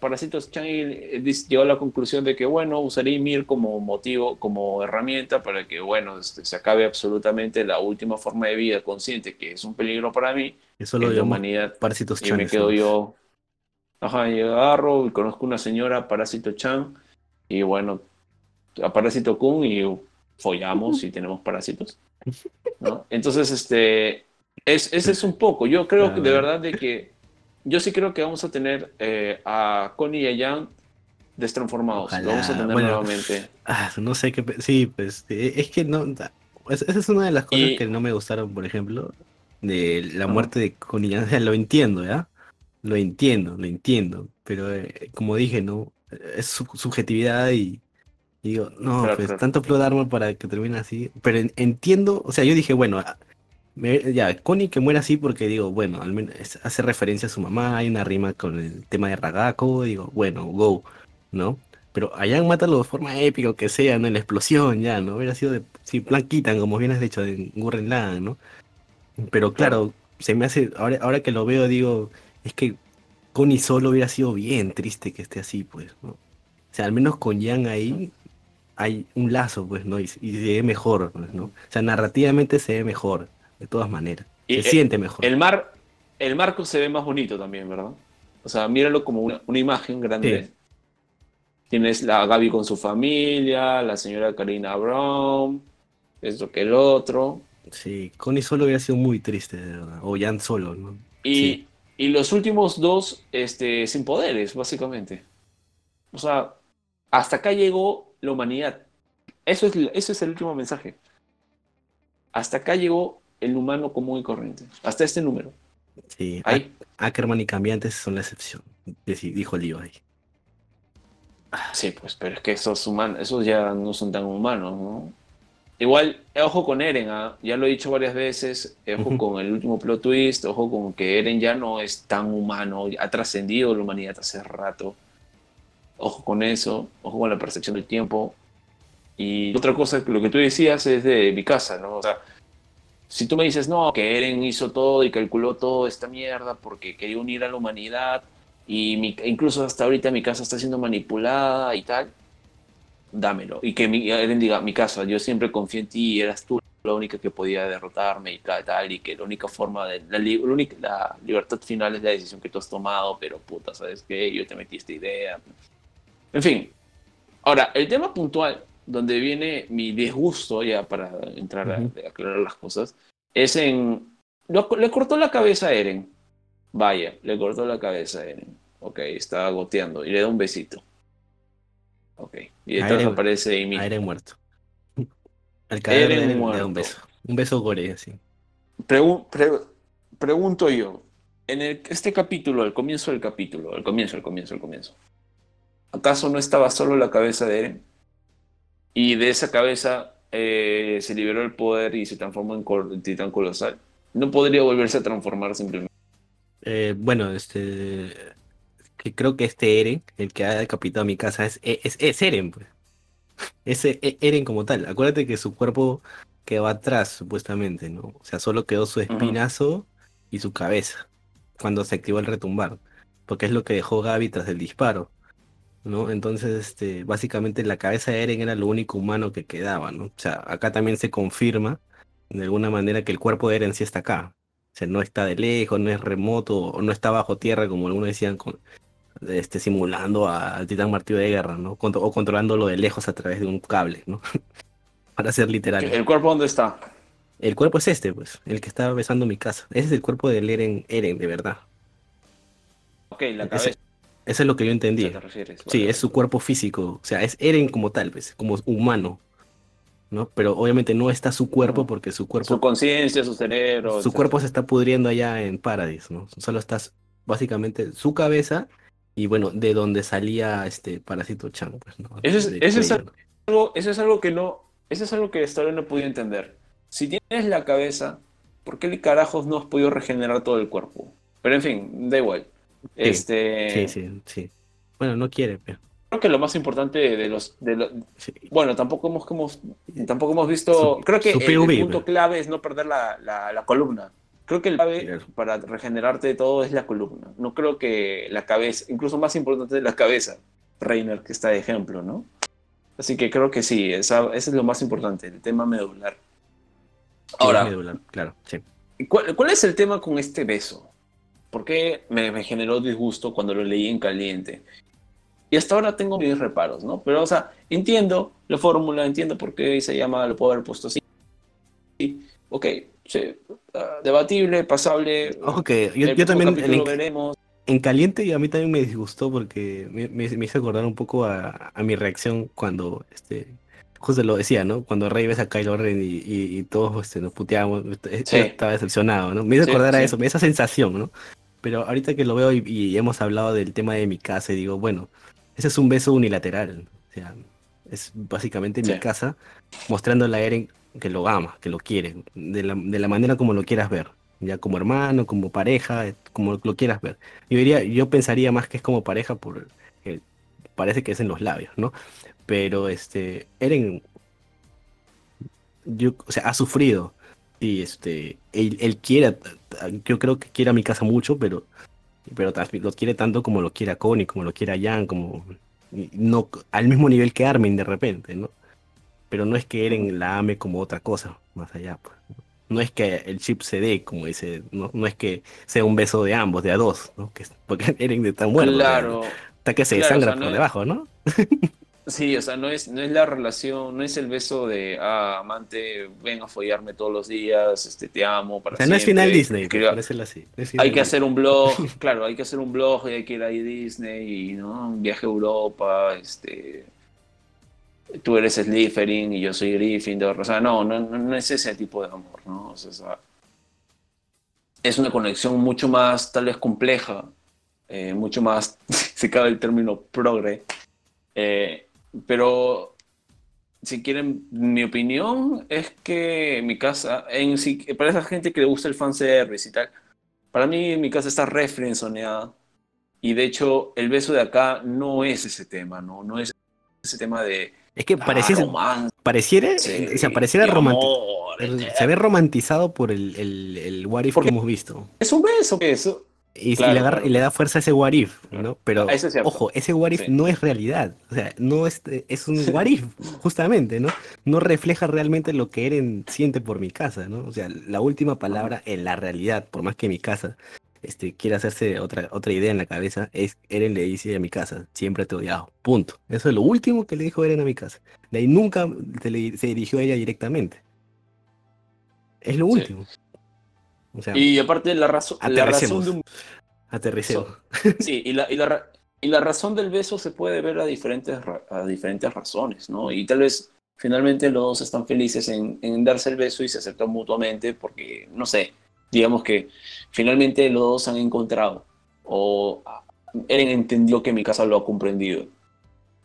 Chan llegó a la conclusión de que, bueno, usaría Mir como motivo, como herramienta para que, bueno, este, se acabe absolutamente la última forma de vida consciente, que es un peligro para mí, Eso lo la humanidad. Parásitos Chan. Y me quedo yo, ajá, y agarro y conozco una señora, Parásito Chan, y bueno, a Parásito Kun y follamos y tenemos parásitos. ¿no? Entonces, este, es, ese es un poco. Yo creo que de verdad de que yo sí creo que vamos a tener eh, a Connie y a Jan destransformados. Lo vamos a tener nuevamente. Ah, no sé qué. Sí, pues eh, es que no. Esa es una de las cosas que no me gustaron, por ejemplo, de la muerte de Connie y Jan. lo entiendo, ¿ya? Lo entiendo, lo entiendo. Pero eh, como dije, ¿no? Es su subjetividad y digo, no, pues tanto plot armor para que termine así. Pero entiendo, o sea, yo dije, bueno, ya, Connie que muera así porque digo, bueno, al menos hace referencia a su mamá, hay una rima con el tema de Ragako, digo, bueno, go, ¿no? Pero allá mátalo de forma épica, que sea, ¿no? En la explosión, ya, ¿no? Hubiera sido de, sí, plan quitan, como bien has dicho, de Gurren Lagann, ¿no? Pero claro, se me hace, ahora, ahora que lo veo, digo, es que Connie solo hubiera sido bien triste que esté así, pues, ¿no? O sea, al menos con Jan ahí, hay un lazo, pues, ¿no? Y, se ve mejor, pues, ¿no? O sea, narrativamente se ve mejor, de todas maneras. se siente mejor. El mar, el marco se ve más bonito también, ¿verdad? O sea, míralo como una, imagen grande. Tienes la Gaby con su familia, la señora Karina Brown, esto que el otro. Sí, Connie solo hubiera sido muy triste, de verdad. O Jan solo, ¿no? Y, y los últimos dos, este, sin poderes, básicamente. O sea, hasta acá llegó la humanidad. Eso es, eso es el último mensaje. Hasta acá llegó el humano común y corriente. Hasta este número. Sí, ahí. Ackerman y cambiantes son la excepción, dijo Lío ahí. Sí, pues, pero es que esos humanos, esos ya no son tan humanos, ¿no? Igual, ojo con Eren, ¿ah? ya lo he dicho varias veces, ojo con el último plot twist, ojo con que Eren ya no es tan humano, ha trascendido la humanidad hace rato. Ojo con eso, ojo con la percepción del tiempo. Y otra cosa, lo que tú decías es de mi casa, ¿no? O sea, si tú me dices, no, que Eren hizo todo y calculó todo esta mierda porque quería unir a la humanidad y mi, incluso hasta ahorita mi casa está siendo manipulada y tal, dámelo. Y que mi, Eren diga, mi casa, yo siempre confié en ti y eras tú la única que podía derrotarme y tal, tal y que la única forma de, la, la libertad final es la decisión que tú has tomado, pero puta, ¿sabes qué? Yo te metí esta idea. En fin. Ahora, el tema puntual donde viene mi disgusto, ya para entrar a, aclarar las cosas, es en... le cortó la cabeza a Eren. Vaya, le cortó la cabeza a Eren. Ok, estaba goteando y le da un besito. Ok, y entonces aparece Amy. Eren muerto. El cadáver Eren le da un beso. Un beso gore, así. pregunto yo, en este capítulo, al comienzo del capítulo, al comienzo, al comienzo, al comienzo, ¿acaso no estaba solo la cabeza de Eren? Y de esa cabeza eh, se liberó el poder y se transformó en titán colosal. No podría volverse a transformar simplemente. Eh, bueno, este. Que creo que este Eren, el que ha decapitado mi casa, es, es, Eren, pues. Es e, Eren como tal. Acuérdate que su cuerpo quedó atrás, supuestamente, ¿no? O sea, solo quedó su espinazo y su cabeza cuando se activó el retumbar. Porque es lo que dejó Gaby tras el disparo. ¿No? Entonces, este, básicamente la cabeza de Eren era lo único humano que quedaba, ¿no? O sea, acá también se confirma de alguna manera que el cuerpo de Eren sí está acá. O sea, no está de lejos, no es remoto, o no está bajo tierra, como algunos decían, con, este, simulando al titán martillo de guerra, ¿no? o controlándolo de lejos a través de un cable, ¿no? Para ser literal. ¿El cuerpo dónde está? El cuerpo es este, pues, el que está besando mi casa. Ese es el cuerpo del Eren, Eren, de verdad. Ok, la cabeza. Eso es lo que yo entendí. sí, es su cuerpo físico. O sea, es Eren como tal, pues, como humano. ¿no? Pero obviamente no está su cuerpo porque su cuerpo. Su conciencia, su cerebro. Su cuerpo se está pudriendo allá en Paradis, ¿no? Solo está básicamente su cabeza y bueno, de donde salía este Parásito Chan, pues, ¿no? Eso es, eso es, algo, eso es algo que no. Eso es algo que la historia no podía entender. Si tienes la cabeza, ¿por qué carajos no has podido regenerar todo el cuerpo? Pero en fin, da igual. Este... Sí, sí, sí. Bueno, no quiere, pero... Creo que lo más importante de los... De Bueno, tampoco hemos, como, tampoco hemos visto... creo que el, punto clave es no perder la, la, columna. Creo que el clave para regenerarte de todo es la columna. No creo que la cabeza, incluso más importante es la cabeza, Reiner, que está de ejemplo, ¿no? Así que creo que sí, esa, ese es lo más importante, el tema medular. Ahora, medular, claro, sí. ¿cuál, ¿cuál, es el tema con este beso? Porque me, me, generó disgusto cuando lo leí en caliente. Y hasta ahora tengo mis reparos, ¿no? Pero, o sea, entiendo la fórmula, entiendo por qué se llama, lo puedo haber puesto así. Ok, sí, ah, debatible, pasable. Ok, yo, también en, veremos. en caliente y a mí también me disgustó porque me, me, hizo acordar un poco a, a, mi reacción cuando, este, justo lo decía, ¿no? Cuando Rey ves a Kylo Ren y, y, todos este, nos puteábamos, estaba decepcionado, ¿no? Me hizo acordar a eso, esa sensación, ¿no? Pero ahorita que lo veo y, hemos hablado del tema de mi casa, y digo, bueno, ese es un beso unilateral. O sea, es básicamente mi casa mostrándole a Eren que lo ama, que lo quiere, de la, de la manera como lo quieras ver. Ya como hermano, como pareja, como lo quieras ver. Yo diría, yo pensaría más que es como pareja por parece que es en los labios, ¿no? Pero este, Eren, yo, o sea, ha sufrido y este, él, quiere, yo creo que quiere a mi casa mucho, pero, pero lo quiere tanto como lo quiere a Connie, como lo quiere a Jan, como no al mismo nivel que Armin de repente, ¿no? Pero no es que Eren la ame como otra cosa, más allá. Pues. No es que el chip se dé, como dice, no, no es que sea un beso de ambos, de a dos, ¿no? Que, porque Eren de tan bueno. Claro. Hasta que se desangra por debajo, ¿no? Sí, o sea, no es, no es la relación, no es el beso de, ah, amante, ven a follarme todos los días, este, te amo para o sea, no es final Disney, así. hay que hacer un blog, claro, hay que hacer un blog y hay que ir a Disney y, ¿no? Un viaje a Europa, este... Tú eres Slytherin y yo soy Gryffindor, o sea, no, no, no es ese tipo de amor, ¿no? O sea, es una conexión mucho más, tal vez, compleja, eh, mucho más, se cabe el término progre, eh, pero si quieren, mi opinión es que mi casa, en, para esa gente que le gusta el fanservice y tal, para mí mi casa está refrenzoneada. Y de hecho, el beso de acá no es ese tema, ¿no? No es ese tema de. Es que pareciera. pareciera, o sea, pareciera romántico. se ve romantizado por el, el, el what if que hemos visto. Es un beso que eso. Y, le agarra, y, le da fuerza a ese what if, ¿no? Pero, ojo, ese what if no es realidad. O sea, no es, es un what if, justamente, ¿no? No refleja realmente lo que Eren siente por mi casa, ¿no? O sea, la última palabra en la realidad, por más que mi casa este, quiere hacerse otra, otra idea en la cabeza, es Eren le dice a mi casa, siempre te he odiado. Punto. Eso es lo último que le dijo Eren a mi casa. De ahí nunca se, dirigió a ella directamente. Es lo último. Y aparte la, razón la razón de un... Aterriceo. Sí, y la, y, la, y la razón del beso se puede ver a diferentes, a diferentes razones, ¿no? Y tal vez finalmente los dos están felices en, en darse el beso y se aceptan mutuamente porque, no sé, digamos que finalmente los dos han encontrado o Eren entendió que mi casa lo ha comprendido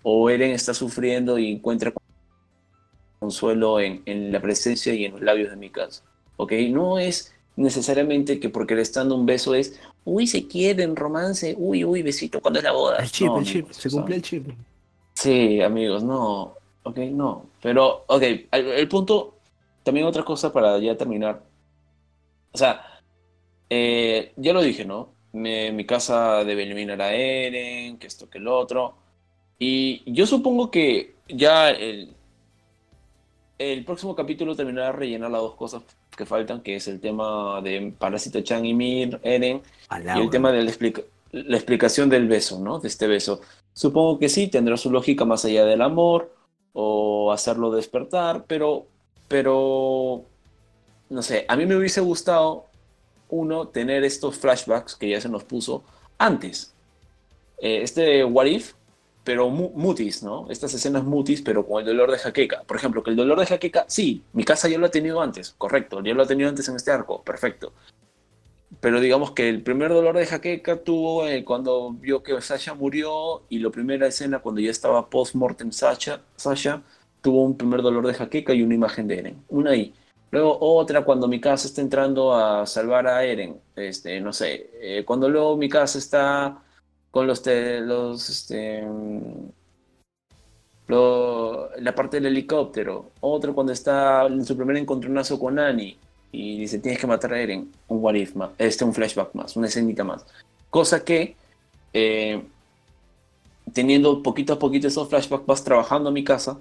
o Eren está sufriendo y encuentra consuelo en, en la presencia y en los labios de mi casa. ¿Ok? No es necesariamente que porque le está dando un beso es, uy, se quieren, romance, uy, uy, besito, ¿cuándo es la boda? El chip, el chip, se cumple el chip. Sí, amigos, no, ok, no. Pero, ok, el punto, también otra cosa para ya terminar, o sea, eh, ya lo dije, ¿no? mi casa debe eliminar a Eren, que esto, que el otro. Y yo supongo que ya el, el próximo capítulo terminará de rellenar las dos cosas que faltan, que es el tema de Parásito Chan y Mir, Eren, y el tema de la, la, explicación del beso, ¿no? De este beso. Supongo que sí, tendrá su lógica más allá del amor, o hacerlo despertar, pero, pero no sé, a mí me hubiese gustado, uno, tener estos flashbacks que ya se nos puso antes. Eh, este What If, pero mutis, ¿no? Estas escenas mutis, pero con el dolor de jaqueca. Por ejemplo, que el dolor de jaqueca, sí, mi casa ya lo ha tenido antes, correcto, ya lo ha tenido antes en este arco, perfecto. Pero digamos que el primer dolor de jaqueca tuvo eh, cuando vio que Sasha murió y la primera escena cuando ya estaba post-mortem Sasha, Sasha, tuvo un primer dolor de jaqueca y una imagen de Eren. Una ahí. Luego otra cuando mi casa está entrando a salvar a Eren, este, no sé, eh, cuando luego mi casa está con los, los este, la parte del helicóptero, otro cuando está en su primer encontronazo con Annie y dice tienes que matar a Eren, un what if más, este un flashback más, una escenita más, cosa que eh, teniendo poquito a poquito esos flashbacks vas trabajando a mi casa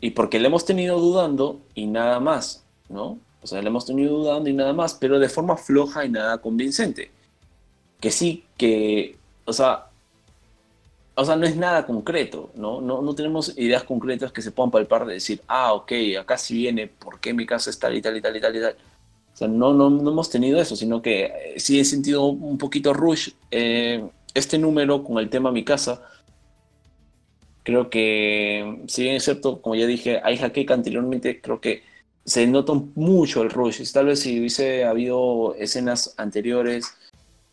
y porque le hemos tenido dudando y nada más, ¿no? O sea, le hemos tenido dudando y nada más, pero de forma floja y nada convincente. Que sí, que, o sea, o sea, no es nada concreto, ¿no? No, no tenemos ideas concretas que se puedan palpar de decir, ah, ok, acá sí viene, ¿por qué mi casa es tal y tal y tal y tal y tal? O sea, no, no, no hemos tenido eso, sino que eh, sí he sentido un poquito rush eh, este número con el tema mi casa, Creo que, si bien es cierto, como ya dije, hay jaqueca anteriormente, creo que se nota mucho el rush. Tal vez si hubiese habido escenas anteriores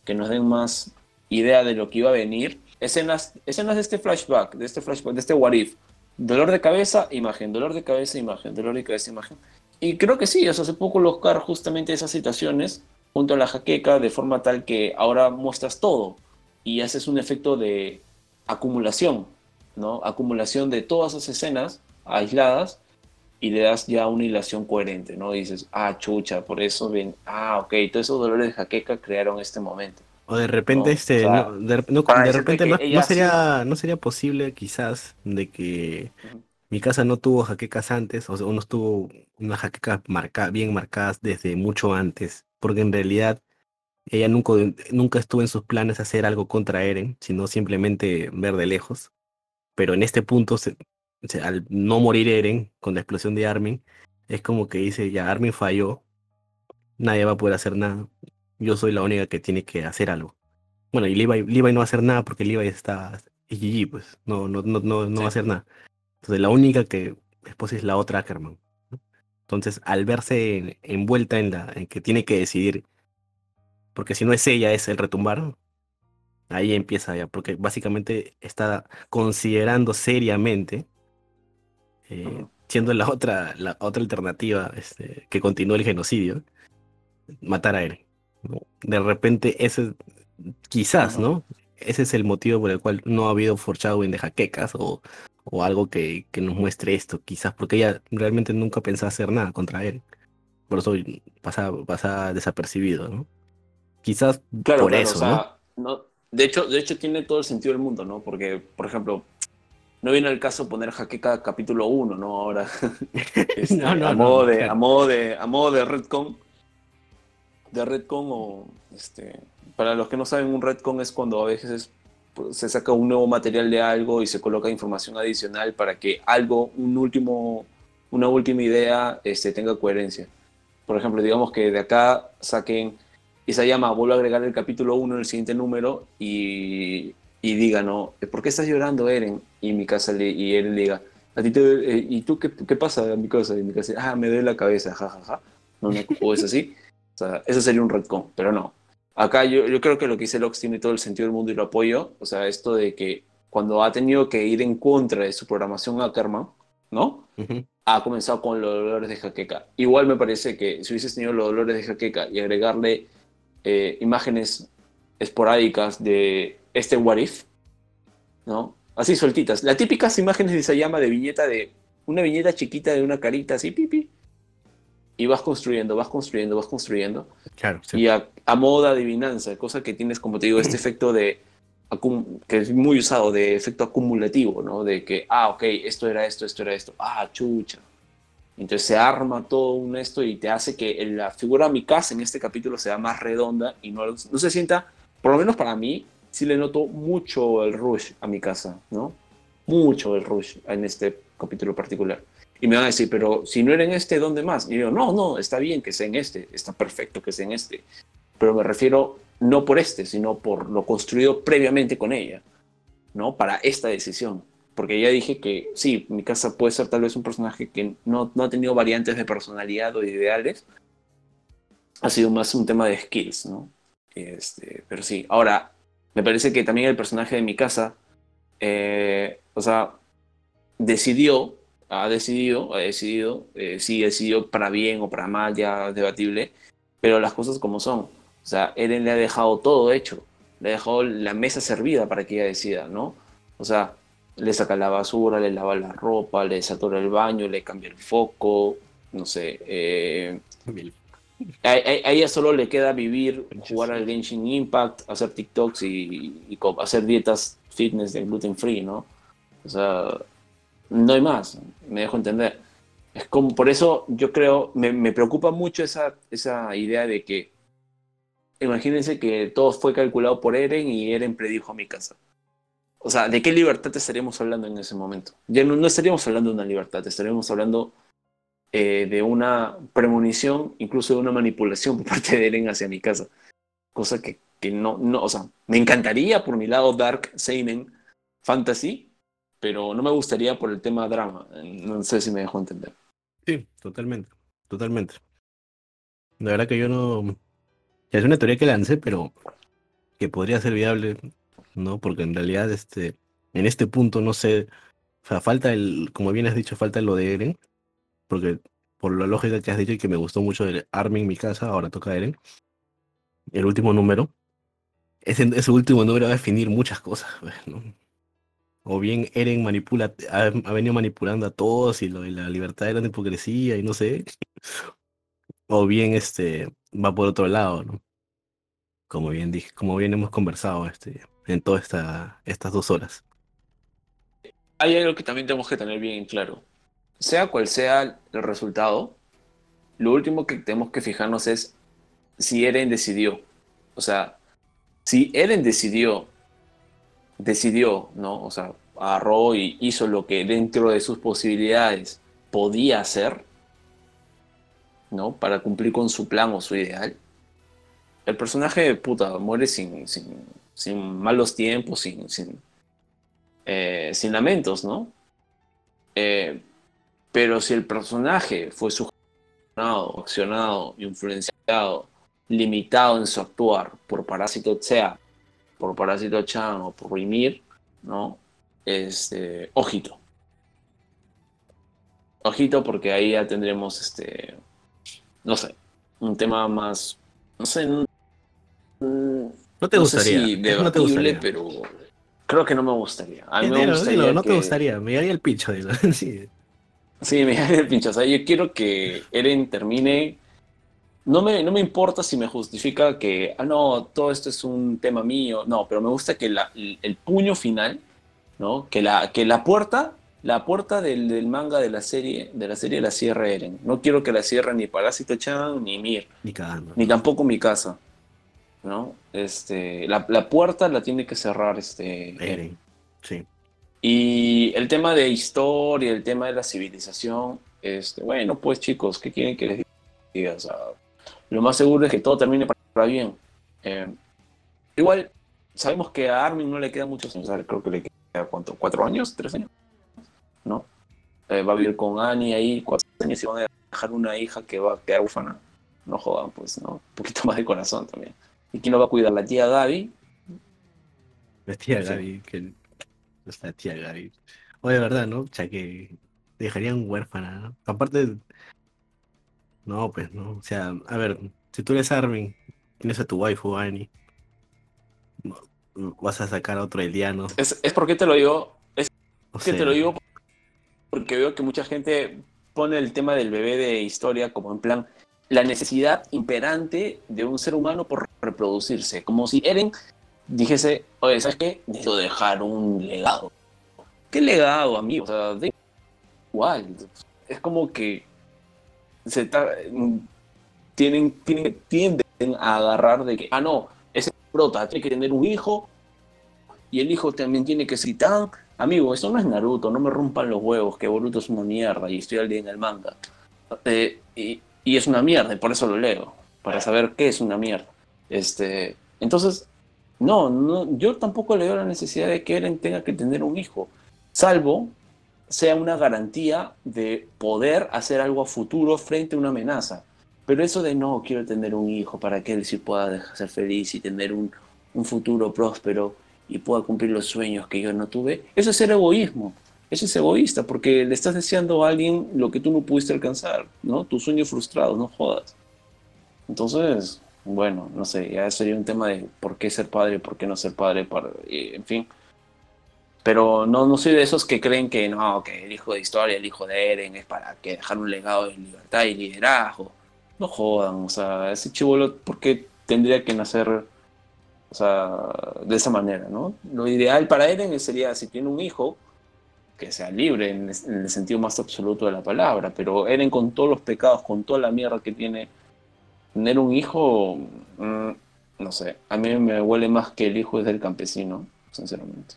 que nos den más idea de lo que iba a venir. Escenas, escenas de este flashback, de este flashback, de este what if. Dolor de cabeza, imagen, dolor de cabeza, imagen, dolor de cabeza, imagen. Y creo que sí, o sea, se puede colocar justamente esas situaciones junto a la jaqueca de forma tal que ahora muestras todo y haces un efecto de acumulación. ¿no? Acumulación de todas esas escenas aisladas y le das ya una hilación coherente, ¿no? dices, ah, chucha, por eso ven, ah, ok, todos esos dolores de jaqueca crearon este momento. O de repente, este, de, repente no, sería, no sería posible quizás de que mi casa no tuvo jaquecas antes, o sea, no tuvo unas jaquecas marca, bien marcadas desde mucho antes, porque en realidad ella nunca, nunca estuvo en sus planes hacer algo contra Eren, sino simplemente ver de lejos pero en este punto, al no morir Eren con la explosión de Armin, es como que dice, ya Armin falló, nadie va a poder hacer nada, yo soy la única que tiene que hacer algo. Bueno, y Levi, Levi no va a hacer nada porque Levi está GG, pues, no, no, no, no, no va a hacer nada. Entonces la única que después es la otra Ackerman. Entonces, al verse envuelta en la en que tiene que decidir, porque si no es ella, es el retumbar, Ahí empieza ya, porque básicamente está considerando seriamente, eh, siendo la otra, la otra alternativa este, que continúe el genocidio, matar a Eren. De repente, ese, quizás, ¿no? Ese es el motivo por el cual no ha habido foreshadowing de jaquecas o, o algo que, que nos muestre esto, quizás porque ella realmente nunca pensaba hacer nada contra él. Por eso pasa, pasa desapercibido, ¿no? Quizás por eso, ¿no? De hecho, de hecho, tiene todo el sentido del mundo, ¿no? Porque, por ejemplo, no viene al caso poner Jaqueca capítulo 1, ¿no? Ahora. Este, no, no, a, modo de, a modo de a modo de Redcon. De Redcon o este. Para los que no saben, un Redcon es cuando a veces pues, se saca un nuevo material de algo y se coloca información adicional para que algo, un último, una última idea este, tenga coherencia. Por ejemplo, digamos que de acá saquen llama vuelvo a agregar el capítulo 1 en el siguiente número y, y, diga, ¿no? ¿Por qué estás llorando, Eren? Y mi casa le, y Eren le diga, ¿A ti te, eh, ¿y tú qué, qué, pasa en mi casa? Y mi casa, ah, me duele la cabeza, jajaja. Ja, ja. No, no, o es así. O sea, eso sería un retcon, pero no. Acá yo, yo creo que lo que dice Lox tiene todo el sentido del mundo y lo apoyo. O sea, esto de que cuando ha tenido que ir en contra de su programación Ackerman, ¿no? Ha comenzado con los dolores de jaqueca. Igual me parece que si hubieses tenido los dolores de jaqueca y agregarle eh, imágenes esporádicas de este What If, ¿no? Así sueltitas. Las típicas imágenes de Sayama de viñeta de una viñeta chiquita de una carita así, pipi. Y vas construyendo, vas construyendo, vas construyendo. Claro, Y a, modo de adivinanza, cosa que tienes, como te digo, este efecto de que es muy usado de efecto acumulativo, ¿no? De que, ah, ok, esto era esto, esto era esto, ah, chucha. Entonces se arma todo un esto y te hace que la figura de mi casa en este capítulo sea más redonda y no, no se sienta, por lo menos para mí, sí le noto mucho el rush a mi casa, ¿no? Mucho el rush en este capítulo particular. Y me van a decir, pero si no era en este, ¿dónde más? Y yo, no, no, está bien que sea en este, está perfecto que sea en este. Pero me refiero no por este, sino por lo construido previamente con ella, ¿no? Para esta decisión. Porque ya dije que sí, mi casa puede ser tal vez un personaje que no, no ha tenido variantes de personalidad o de ideales. Ha sido más un tema de skills, ¿no? Este, pero sí, ahora, me parece que también el personaje de mi casa, eh, o sea, decidió, ha decidido, ha decidido, eh, sí decidió para bien o para mal, ya debatible, pero las cosas como son. O sea, Eren le ha dejado todo hecho, le ha dejado la mesa servida para que ella decida, ¿no? O sea, le saca la basura, le lava la ropa, le satura el baño, le cambia el foco, no sé. Eh, a, ella solo le queda vivir, jugar al Genshin Impact, hacer TikToks y, hacer dietas fitness de gluten free, ¿no? O sea, no hay más, me dejo entender. Es como, por eso yo creo, me, me preocupa mucho esa, esa idea de que, imagínense que todo fue calculado por Eren y Eren predijo a mi casa. O sea, ¿de qué libertad estaríamos hablando en ese momento? Ya no, estaríamos hablando de una libertad, estaríamos hablando eh, de una premonición, incluso de una manipulación por parte de Eren hacia mi casa. Cosa que, que no, no, o sea, me encantaría por mi lado Dark, Seinen, Fantasy, pero no me gustaría por el tema drama. No sé si me dejo entender. Sí, totalmente, totalmente. La verdad que yo no... Es una teoría que lancé, pero que podría ser viable ¿no? Porque en realidad, este, en este punto, no sé, o sea, falta el, como bien has dicho, falta lo de Eren, porque por la lógica que has dicho y que me gustó mucho de Armin mi casa, ahora toca Eren, el último número, ese, ese último número va a definir muchas cosas, pues, ¿no? O bien Eren manipula, ha, venido manipulando a todos y de la libertad era una hipocresía y no sé. o bien este va por otro lado, ¿no? Como bien dije, como bien hemos conversado este en todas esta, estas dos horas. Hay algo que también tenemos que tener bien claro. Sea cual sea el resultado, lo último que tenemos que fijarnos es si Eren decidió. O sea, si Eren decidió, decidió, ¿no? O sea, agarró y hizo lo que dentro de sus posibilidades podía hacer, ¿no? Para cumplir con su plan o su ideal. El personaje, puta, muere sin, sin, sin malos tiempos, sin, sin, eh, sin lamentos, ¿no? Eh, pero si el personaje fue sugestionado, accionado, influenciado, limitado en su actuar por Parásito Tsea, por Parásito Chan o por Rimir, ¿no? Este, ojito. Ojito porque ahí ya tendremos, este, no sé, un tema más, no sé, no te gustaría. no te gustaría. pero Creo que no me gustaría. A mí me gustaría dilo, no te gustaría, me daría el pincho. dilo. Sí. Sí, me da el pincho. O sea, yo quiero que Eren termine. No me, no me importa si me justifica que, ah, no, todo esto es un tema mío. No, pero me gusta que la- el, puño final, ¿no? Que la, que la puerta, la puerta del, del manga de la serie, de la serie la cierre Eren. No quiero que la cierre ni Parásito Chan ni Mir, Ni cagando. ni tampoco mi casa, ¿no? Este, la, la puerta la tiene que cerrar este Eren. Eren. Sí. Y el tema de historia, el tema de la civilización, este, bueno, pues chicos, ¿qué quieren que les diga? O sea, lo más seguro es que todo termine para bien. Eh, igual, sabemos que a Armin no le queda mucho, o sea, creo que le queda, ¿cuánto? ¿Cuatro años? ¿Tres años? ¿No? Eh, va a vivir con Annie ahí cuatro años y van a dejar una hija que va a quedar órfana. No jodan, pues, ¿no? Un poquito más de corazón también. ¿Y quién lo va a cuidar? ¿La tía Gaby? La tía. Gaby, que es la tía Gaby. O de verdad, ¿no? O sea, que dejarían huérfana, ¿no? Aparte, no, pues, ¿no? O sea, a ver, si tú eres Armin, tienes a tu waifu, Annie, vas a sacar a otro Eliano. Es, es porque te lo digo, es O que te lo digo porque veo que mucha gente pone el tema del bebé de historia como en plan la necesidad imperante de un ser humano por reproducirse, como si Eren dijese, oye, ¿sabes qué? Necesito dejar un legado. ¿Qué legado, amigo? O sea, da igual. Es como que se tienen, tienen, tienden a agarrar de que, ah, no, ese prota tiene que tener un hijo y el hijo también tiene que ser titán. Amigo, eso no es Naruto, no me rompan los huevos, que Boruto es una mierda y estoy al día en el manga. Eh, y, y es una mierda, y por eso lo leo, para saber qué es una mierda. Este, entonces, no, no, yo tampoco le veo la necesidad de que Eren tenga que tener un hijo, salvo sea una garantía de poder hacer algo a futuro frente a una amenaza. Pero eso de no, quiero tener un hijo para que él sí pueda ser feliz y tener un, un futuro próspero y pueda cumplir los sueños que yo no tuve, eso es ser egoísmo. Eso es egoísta porque le estás deseando a alguien lo que tú no pudiste alcanzar, ¿no? Tu sueño frustrado, no jodas. Entonces, bueno, no sé, ya sería un tema de por qué ser padre, por qué no ser padre, para, en fin. Pero no, no soy de esos que creen que no, que el hijo de historia, el hijo de Eren es para que dejar un legado de libertad y liderazgo. No jodan, o sea, ese chivolo, ¿por qué tendría que nacer, o sea, de esa manera, no? Lo ideal para Eren sería, si tiene un hijo, que sea libre en el sentido más absoluto de la palabra, pero Eren con todos los pecados, con toda la mierda que tiene, tener un hijo, mm, no sé, a mí me huele más que el hijo es del campesino, sinceramente.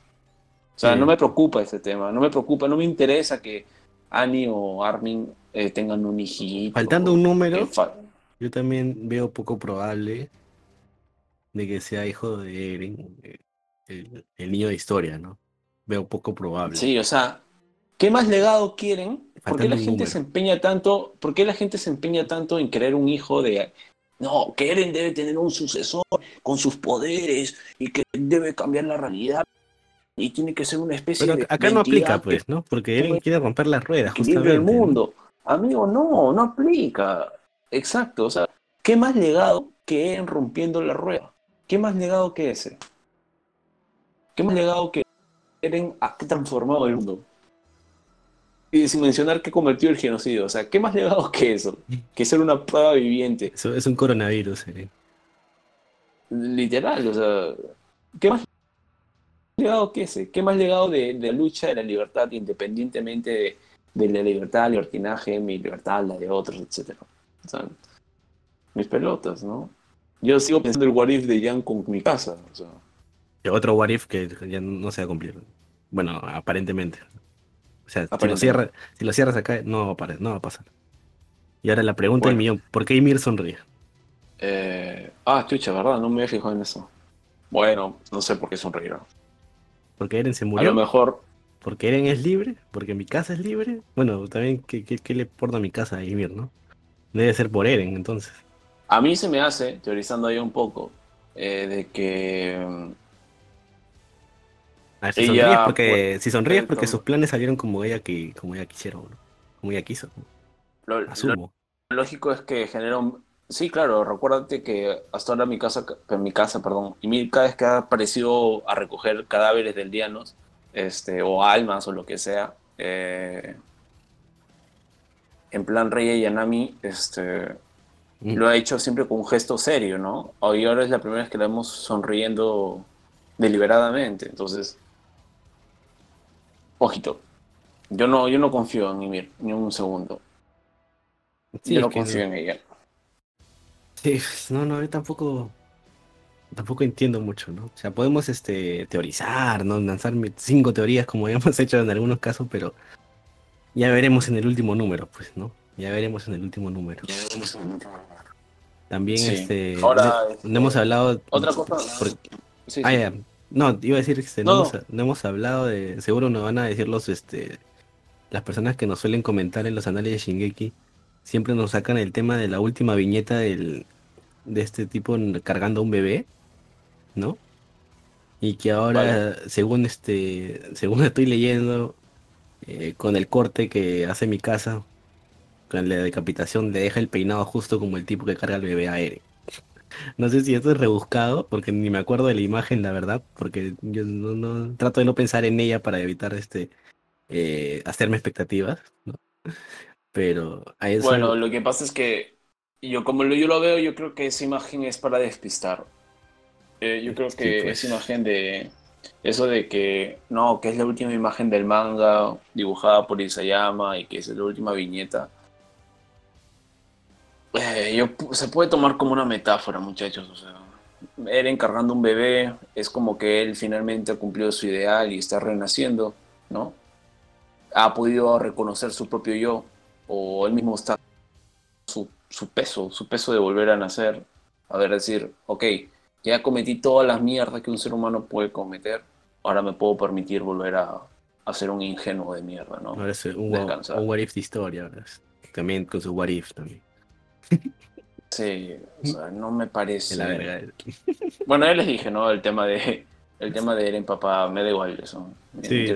O sea, Sí. no me preocupa ese tema, no me preocupa, no me interesa que Annie o Armin eh, tengan un hijito. Faltando un número, fa- yo también veo poco probable de que sea hijo de Eren, el, el niño de historia, ¿no? Veo poco probable. Sí, o sea, ¿qué más legado quieren? ¿Por qué la gente número. se empeña tanto? ¿Por qué la gente se empeña tanto en querer un hijo de no, que Eren debe tener un sucesor con sus poderes y que debe cambiar la realidad y tiene que ser una especie Pero de acá de no entidad aplica, que pues, ¿no? Porque Eren quiere romper las ruedas, el justamente. ¿no? mundo. Amigo, no, no aplica. Exacto, o sea, ¿qué más legado que Eren rompiendo la rueda? ¿Qué más legado que ese? ¿Qué más legado que Eren ha transformado el mundo? Y sin mencionar que cometió el genocidio, o sea, ¿qué más legado que eso? Que ser una prueba viviente. Eso es un coronavirus, Eren. Literal, o sea, ¿qué más legado que ese? ¿Qué más legado de, de la lucha de la libertad, independientemente de, de la libertad, libertinaje, mi libertad, la de otros, etcétera? O sea, mis pelotas, ¿no? Yo sigo pensando el what if de Jan con mi casa, o sea, Otro what if que ya no se va a cumplir. Bueno, aparentemente. O sea, si lo, cierra, si lo cierras acá, no va a, pare- no va a pasar. Y ahora la pregunta del Bueno. millón, ¿por qué Ymir sonríe? eh, ah, chucha, ¿verdad? No me había fijado en eso. Bueno, no sé por qué sonreirá. ¿Porque Eren se A lo murió? mejor, ¿Porque Eren es libre? ¿Porque mi casa es libre? Bueno, también, ¿qué, qué, qué le importa a mi casa a Ymir, no? Debe ser por Eren, entonces. a mí se me hace, teorizando ahí un poco, eh, de que ver, si Ella, sonríes porque, si sonríes pues, porque sus planes salieron como ella, que, como ella quisieron, ¿no? Como ella quiso, lo, lo asumo. lógico es que genera un, Sí, claro, recuérdate que hasta ahora mi casa, en mi casa, perdón, y mi, cada vez que ha aparecido a recoger cadáveres del dianos, este, o almas o lo que sea, eh, en plan Rey Yanami, este, mm. lo ha hecho siempre con un gesto serio, ¿no? Hoy ahora es la primera vez que la vemos sonriendo deliberadamente, entonces, ojito, yo no, yo no confío en Ymir ni un segundo. yo no confío en ella. Sí, no, no, yo tampoco tampoco entiendo mucho, ¿no? O sea, podemos este teorizar, ¿no? Lanzar cinco teorías como hemos hecho en algunos casos, pero ya veremos en el último número, pues, ¿no? Ya veremos en el último número. Ya veremos en el último número. También este Ahora, no, hemos hablado otra cosa. ah, No, iba a decir que este, no, Hemos, no, hemos, hablado de seguro nos van a decir los este las personas que nos suelen comentar en los análisis de Shingeki siempre nos sacan el tema de la última viñeta del, de este tipo cargando a un bebé, ¿no? Y que ahora, según este, según estoy leyendo, eh, con el corte que hace mi casa, con la decapitación, le deja el peinado justo como el tipo que carga al bebé aéreo. No sé si esto es rebuscado, porque ni me acuerdo de la imagen, la verdad, porque yo no, trato de no pensar en ella para evitar este eh, hacerme expectativas, ¿no? Pero Bueno, lo que pasa es que yo como yo lo veo, yo creo que esa imagen es para despistar. Eh, yo creo que pues. esa imagen de eso de que no, que es la última imagen del manga dibujada por Isayama y que es la última viñeta. Eh, yo, se puede tomar como una metáfora, muchachos. O sea, Eren cargando un bebé es como que él finalmente ha cumplido su ideal y está renaciendo, ¿no? ha podido reconocer su propio yo, o él mismo está su, su peso, su peso de volver a nacer, a ver, decir, ok, ya cometí todas las mierdas que un ser humano puede cometer, ahora me puedo permitir volver a, a ser un ingenuo de mierda, ¿no? Ahora es un, un what if de historia, también con su what if también. Sí, o sea, no me parece. La verga. Bueno, ya les dije, ¿no? El tema de el tema de Eren, papá, me da igual eso. Sí,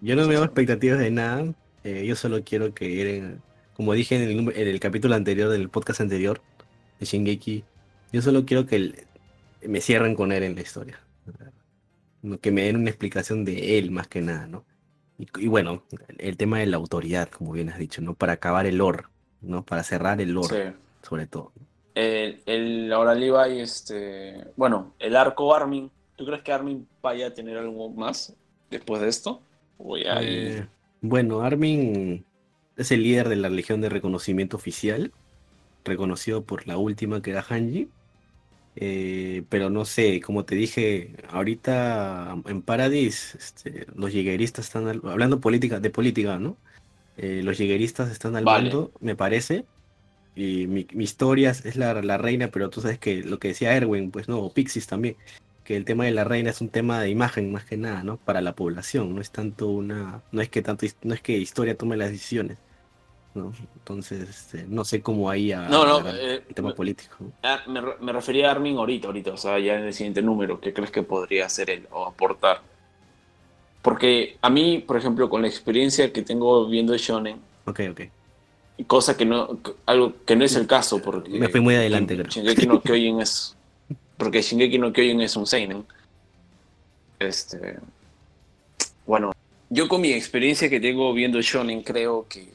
yo no me hago expectativas de nada. Eh, yo solo quiero que Eren, como dije en el, en el capítulo anterior, del podcast anterior de Shingeki, yo solo quiero que me cierren con Eren la historia. Que me den una explicación de él más que nada, ¿no? Y, bueno, el tema de la autoridad, como bien has dicho, ¿no? Para acabar el lore, ¿no? Para cerrar el lore, sobre todo. El, el, ahora Levi, este, bueno, el arco Armin ¿Tú crees que Armin vaya a tener algo más después de esto? Eh, bueno, Armin es el líder de la Legión de Reconocimiento Oficial, reconocido por la última que era Hanji. Eh, pero no sé, como te dije, ahorita en Paradis este, los llegueristas están hablando política, de política, ¿no? Eh, los llegueristas están al mando, me parece. Y mi, historia es la, la, reina, pero tú sabes que lo que decía Erwin, pues no, o Pixis también, que el tema de la reina es un tema de imagen más que nada, ¿no? Para la población, no es tanto una, no es que tanto, no es que historia tome las decisiones, ¿no? Entonces, este, no sé cómo ahí a, no, no, el tema político. Ah, me, refería a Armin ahorita, ahorita, o sea, ya en el siguiente número, ¿qué crees que podría hacer él o aportar? Porque a mí, por ejemplo, con la experiencia que tengo viendo Shonen, ok, ok. Cosa que no, algo que no es el caso, porque me fui muy adelante, creo. que no Kyojin es porque Shingeki no Kyojin es un seinen. Este, bueno, yo con mi experiencia que tengo viendo shonen creo que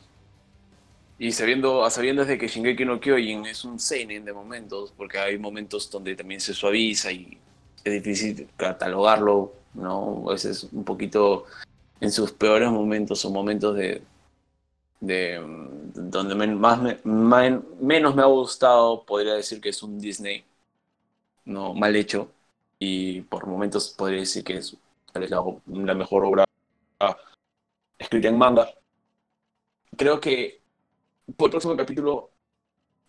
y sabiendo a sabiendas de que Shingeki no Kyojin es un seinen de momentos, porque hay momentos donde también se suaviza y es difícil catalogarlo, ¿no? A veces un poquito en sus peores momentos o momentos de, de donde más menos me ha gustado, podría decir que es un Disney no mal hecho y por momentos podría decir que es la, mejor obra escrita en manga. Creo que por el próximo capítulo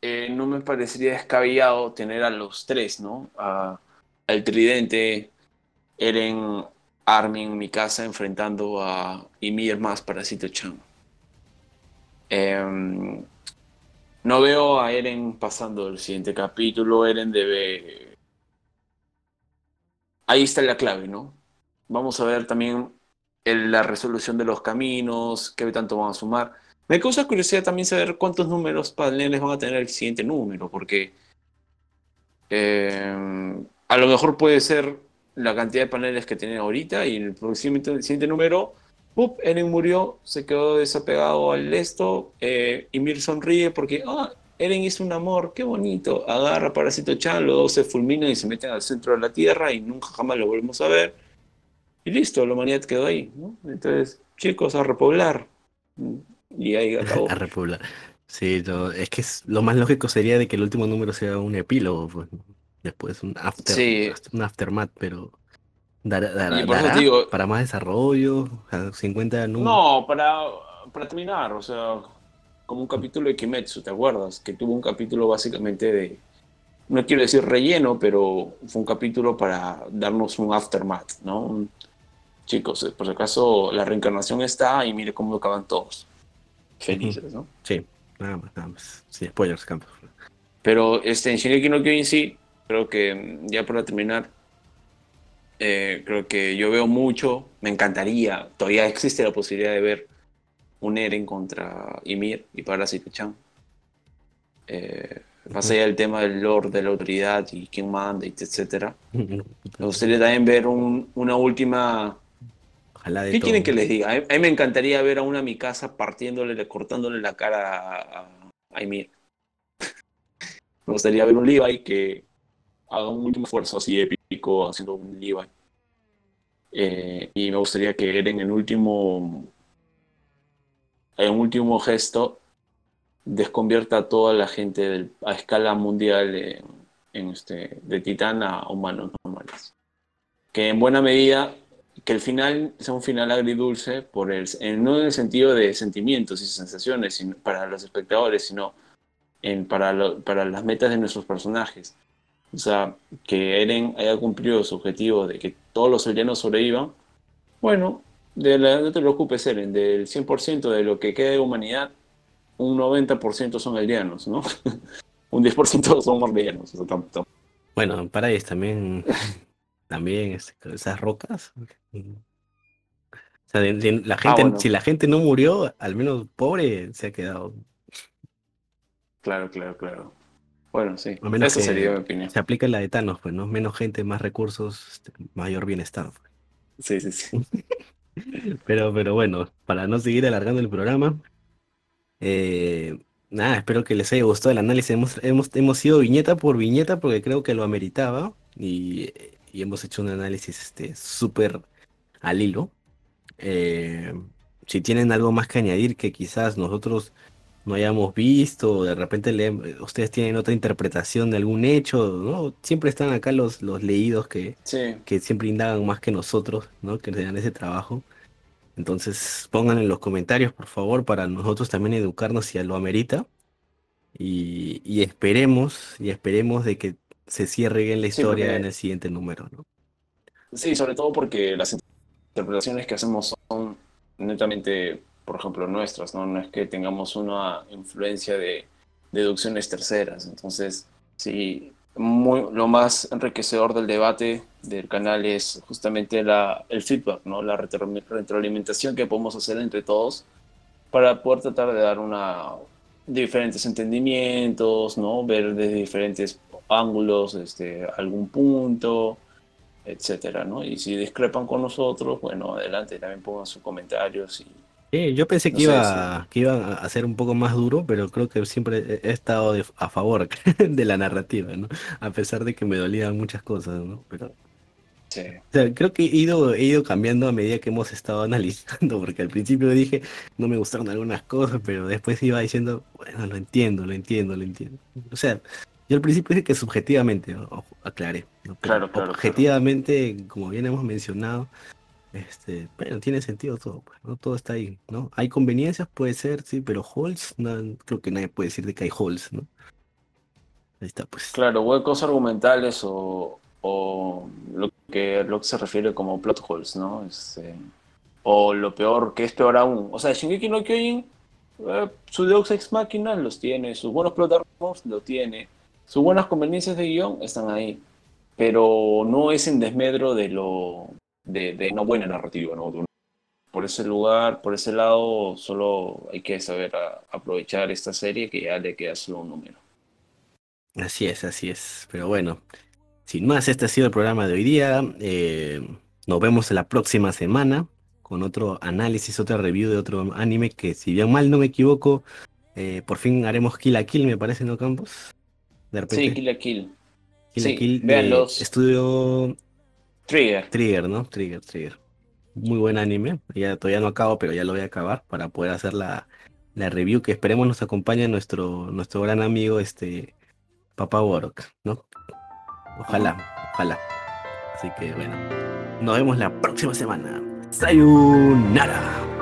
eh, no me parecería descabellado tener a los tres, ¿no? A, al tridente, Eren, Armin, mi casa, enfrentando a Ymir más Parasito Chan. Em, no veo a Eren pasando el siguiente capítulo. Eren debe ahí está la clave, ¿no? Vamos a ver también la resolución de los caminos, qué tanto van a sumar. Me causa curiosidad también saber cuántos números paneles van a tener el siguiente número, porque eh, a lo mejor puede ser la cantidad de paneles que tienen ahorita y en el siguiente número, ¡pup! Eren murió, se quedó desapegado al esto eh, y Mir sonríe porque, ah, Eren hizo un amor, qué bonito, agarra Parásito Chan, los dos se fulminan y se meten al centro de la Tierra y nunca jamás lo volvemos a ver. Y listo, la humanidad quedó ahí, ¿no? Entonces, chicos, a repoblar. Y ahí acabó. a repoblar. Sí, es que lo más lógico sería de que el último número sea un epílogo, pues, después un after, un aftermath, pero para más desarrollo, 50 números. No, para, para terminar, o sea, como un capítulo de Kimetsu, ¿te acuerdas? Que tuvo un capítulo básicamente de, no quiero decir relleno, pero fue un capítulo para darnos un aftermath, ¿no? chicos, por si acaso la reencarnación está y mire cómo acaban todos. Felices, ¿no? Sí. Nada más, nada más. Sí, spoilers, Campos. Pero este, en Shingeki no Kyojin sí, creo que mm, ya para terminar, eh, creo que yo veo mucho, me encantaría, todavía existe la posibilidad de ver un Eren contra Ymir y Parasite Chan. Eh, más allá del tema del Lord, de la autoridad y quién manda, etc. Me gustaría también ver una última ¿Qué quieren que les diga? A mí me encantaría ver a una mi casa partiéndole, cortándole la cara a, a Ymir. me gustaría ver un Levi que haga un último esfuerzo así épico haciendo un Levi. Eh, y me gustaría que Eren en último en último gesto desconvierta a toda la gente a escala mundial en este, de titán a humanos normales. Que en buena medida que el final sea un final agridulce, por el, no en el sentido de sentimientos y sensaciones para los espectadores, sino en, para, para las metas de nuestros personajes. O sea, que Eren haya cumplido su objetivo de que todos los aldeanos sobrevivan. Bueno, de no te preocupes, Eren, del 100% de lo que queda de humanidad, un 90% son aldeanos, ¿no? un 10% son aldeanos. bueno, para ellos también también este, esas rocas. O sea, la ah, gente, si la gente no murió, al menos pobre se ha quedado. Claro, claro, claro. Bueno, sí. Esa sería mi opinión. Se aplica la de Thanos, pues, ¿no? Menos gente, más recursos, este, mayor bienestar. Pues. Sí, sí, sí. pero, pero bueno, para no seguir alargando el programa, eh, nada, espero que les haya gustado el análisis. Hemos, hemos, hemos ido viñeta por viñeta porque creo que lo ameritaba. Y y hemos hecho un análisis este súper al hilo. Eh, si tienen algo más que añadir que quizás nosotros no hayamos visto, de repente ustedes tienen otra interpretación de algún hecho, ¿no? Siempre están acá los, los leídos que, que siempre indagan más que nosotros, ¿no? Que dan ese trabajo. Entonces pongan en los comentarios, por favor, para nosotros también educarnos si lo amerita. Y, y esperemos, y esperemos de que se cierre bien la historia en el siguiente número, ¿no? Sí, sobre todo porque las interpretaciones que hacemos son netamente, por ejemplo, nuestras, ¿no? No es que tengamos una influencia de deducciones terceras. Entonces, sí, muy, lo más enriquecedor del debate del canal es justamente la, el feedback, ¿no? La retroalimentación que podemos hacer entre todos para poder tratar de dar una diferentes entendimientos, ¿no? Ver desde diferentes ángulos, este, algún punto, etcétera, ¿no? Y si discrepan con nosotros, bueno, adelante, también pongan sus comentarios y yo pensé que iba, que iba a ser un poco más duro, pero creo que siempre he estado a favor de la narrativa, ¿no? A pesar de que me dolían muchas cosas, ¿no? Pero sí. creo que he ido, he ido cambiando a medida que hemos estado analizando, porque al principio dije no me gustaron algunas cosas, pero después iba diciendo, bueno, lo entiendo, lo entiendo, lo entiendo. O sea, yo al principio dije que subjetivamente, aclaré. Claro, claro. Objetivamente, como bien hemos mencionado, este, bueno, tiene sentido todo, pues, ¿no? Todo está ahí, ¿no? Hay conveniencias, puede ser, sí, pero holes, no, creo que nadie puede decir de que hay holes, ¿no? Ahí está, pues. Claro, huecos argumentales o, o lo que lo que se refiere como plot holes, ¿no? Este, o lo peor, que es peor aún. O sea, Shingeki no Kyojin, eh, su Deus Ex Machina los tiene, sus buenos plot lo tiene, sus buenas conveniencias de guion están ahí, pero no es en desmedro de lo de, de una buena narrativa, ¿no? por ese lugar, por ese lado, solo hay que saber aprovechar esta serie que ya le queda solo un número. Así es, así es. Pero bueno, sin más, este ha sido el programa de hoy día. Eh, nos vemos la próxima semana con otro análisis, otra review de otro anime que, si bien mal no me equivoco, eh, por fin haremos Kill a Kill, me parece, ¿no, Campos? Sí, Kill a Kill. Kill a Kill. Vean los... Estudio... Trigger. Trigger, ¿no? Trigger, Trigger. Muy buen anime. Ya, todavía no acabo, pero ya lo voy a acabar para poder hacer la, la review que esperemos nos acompañe nuestro, nuestro gran amigo este Papa Borok, ¿no? Ojalá, ojalá. Así que bueno, nos vemos la próxima semana. Sayonara.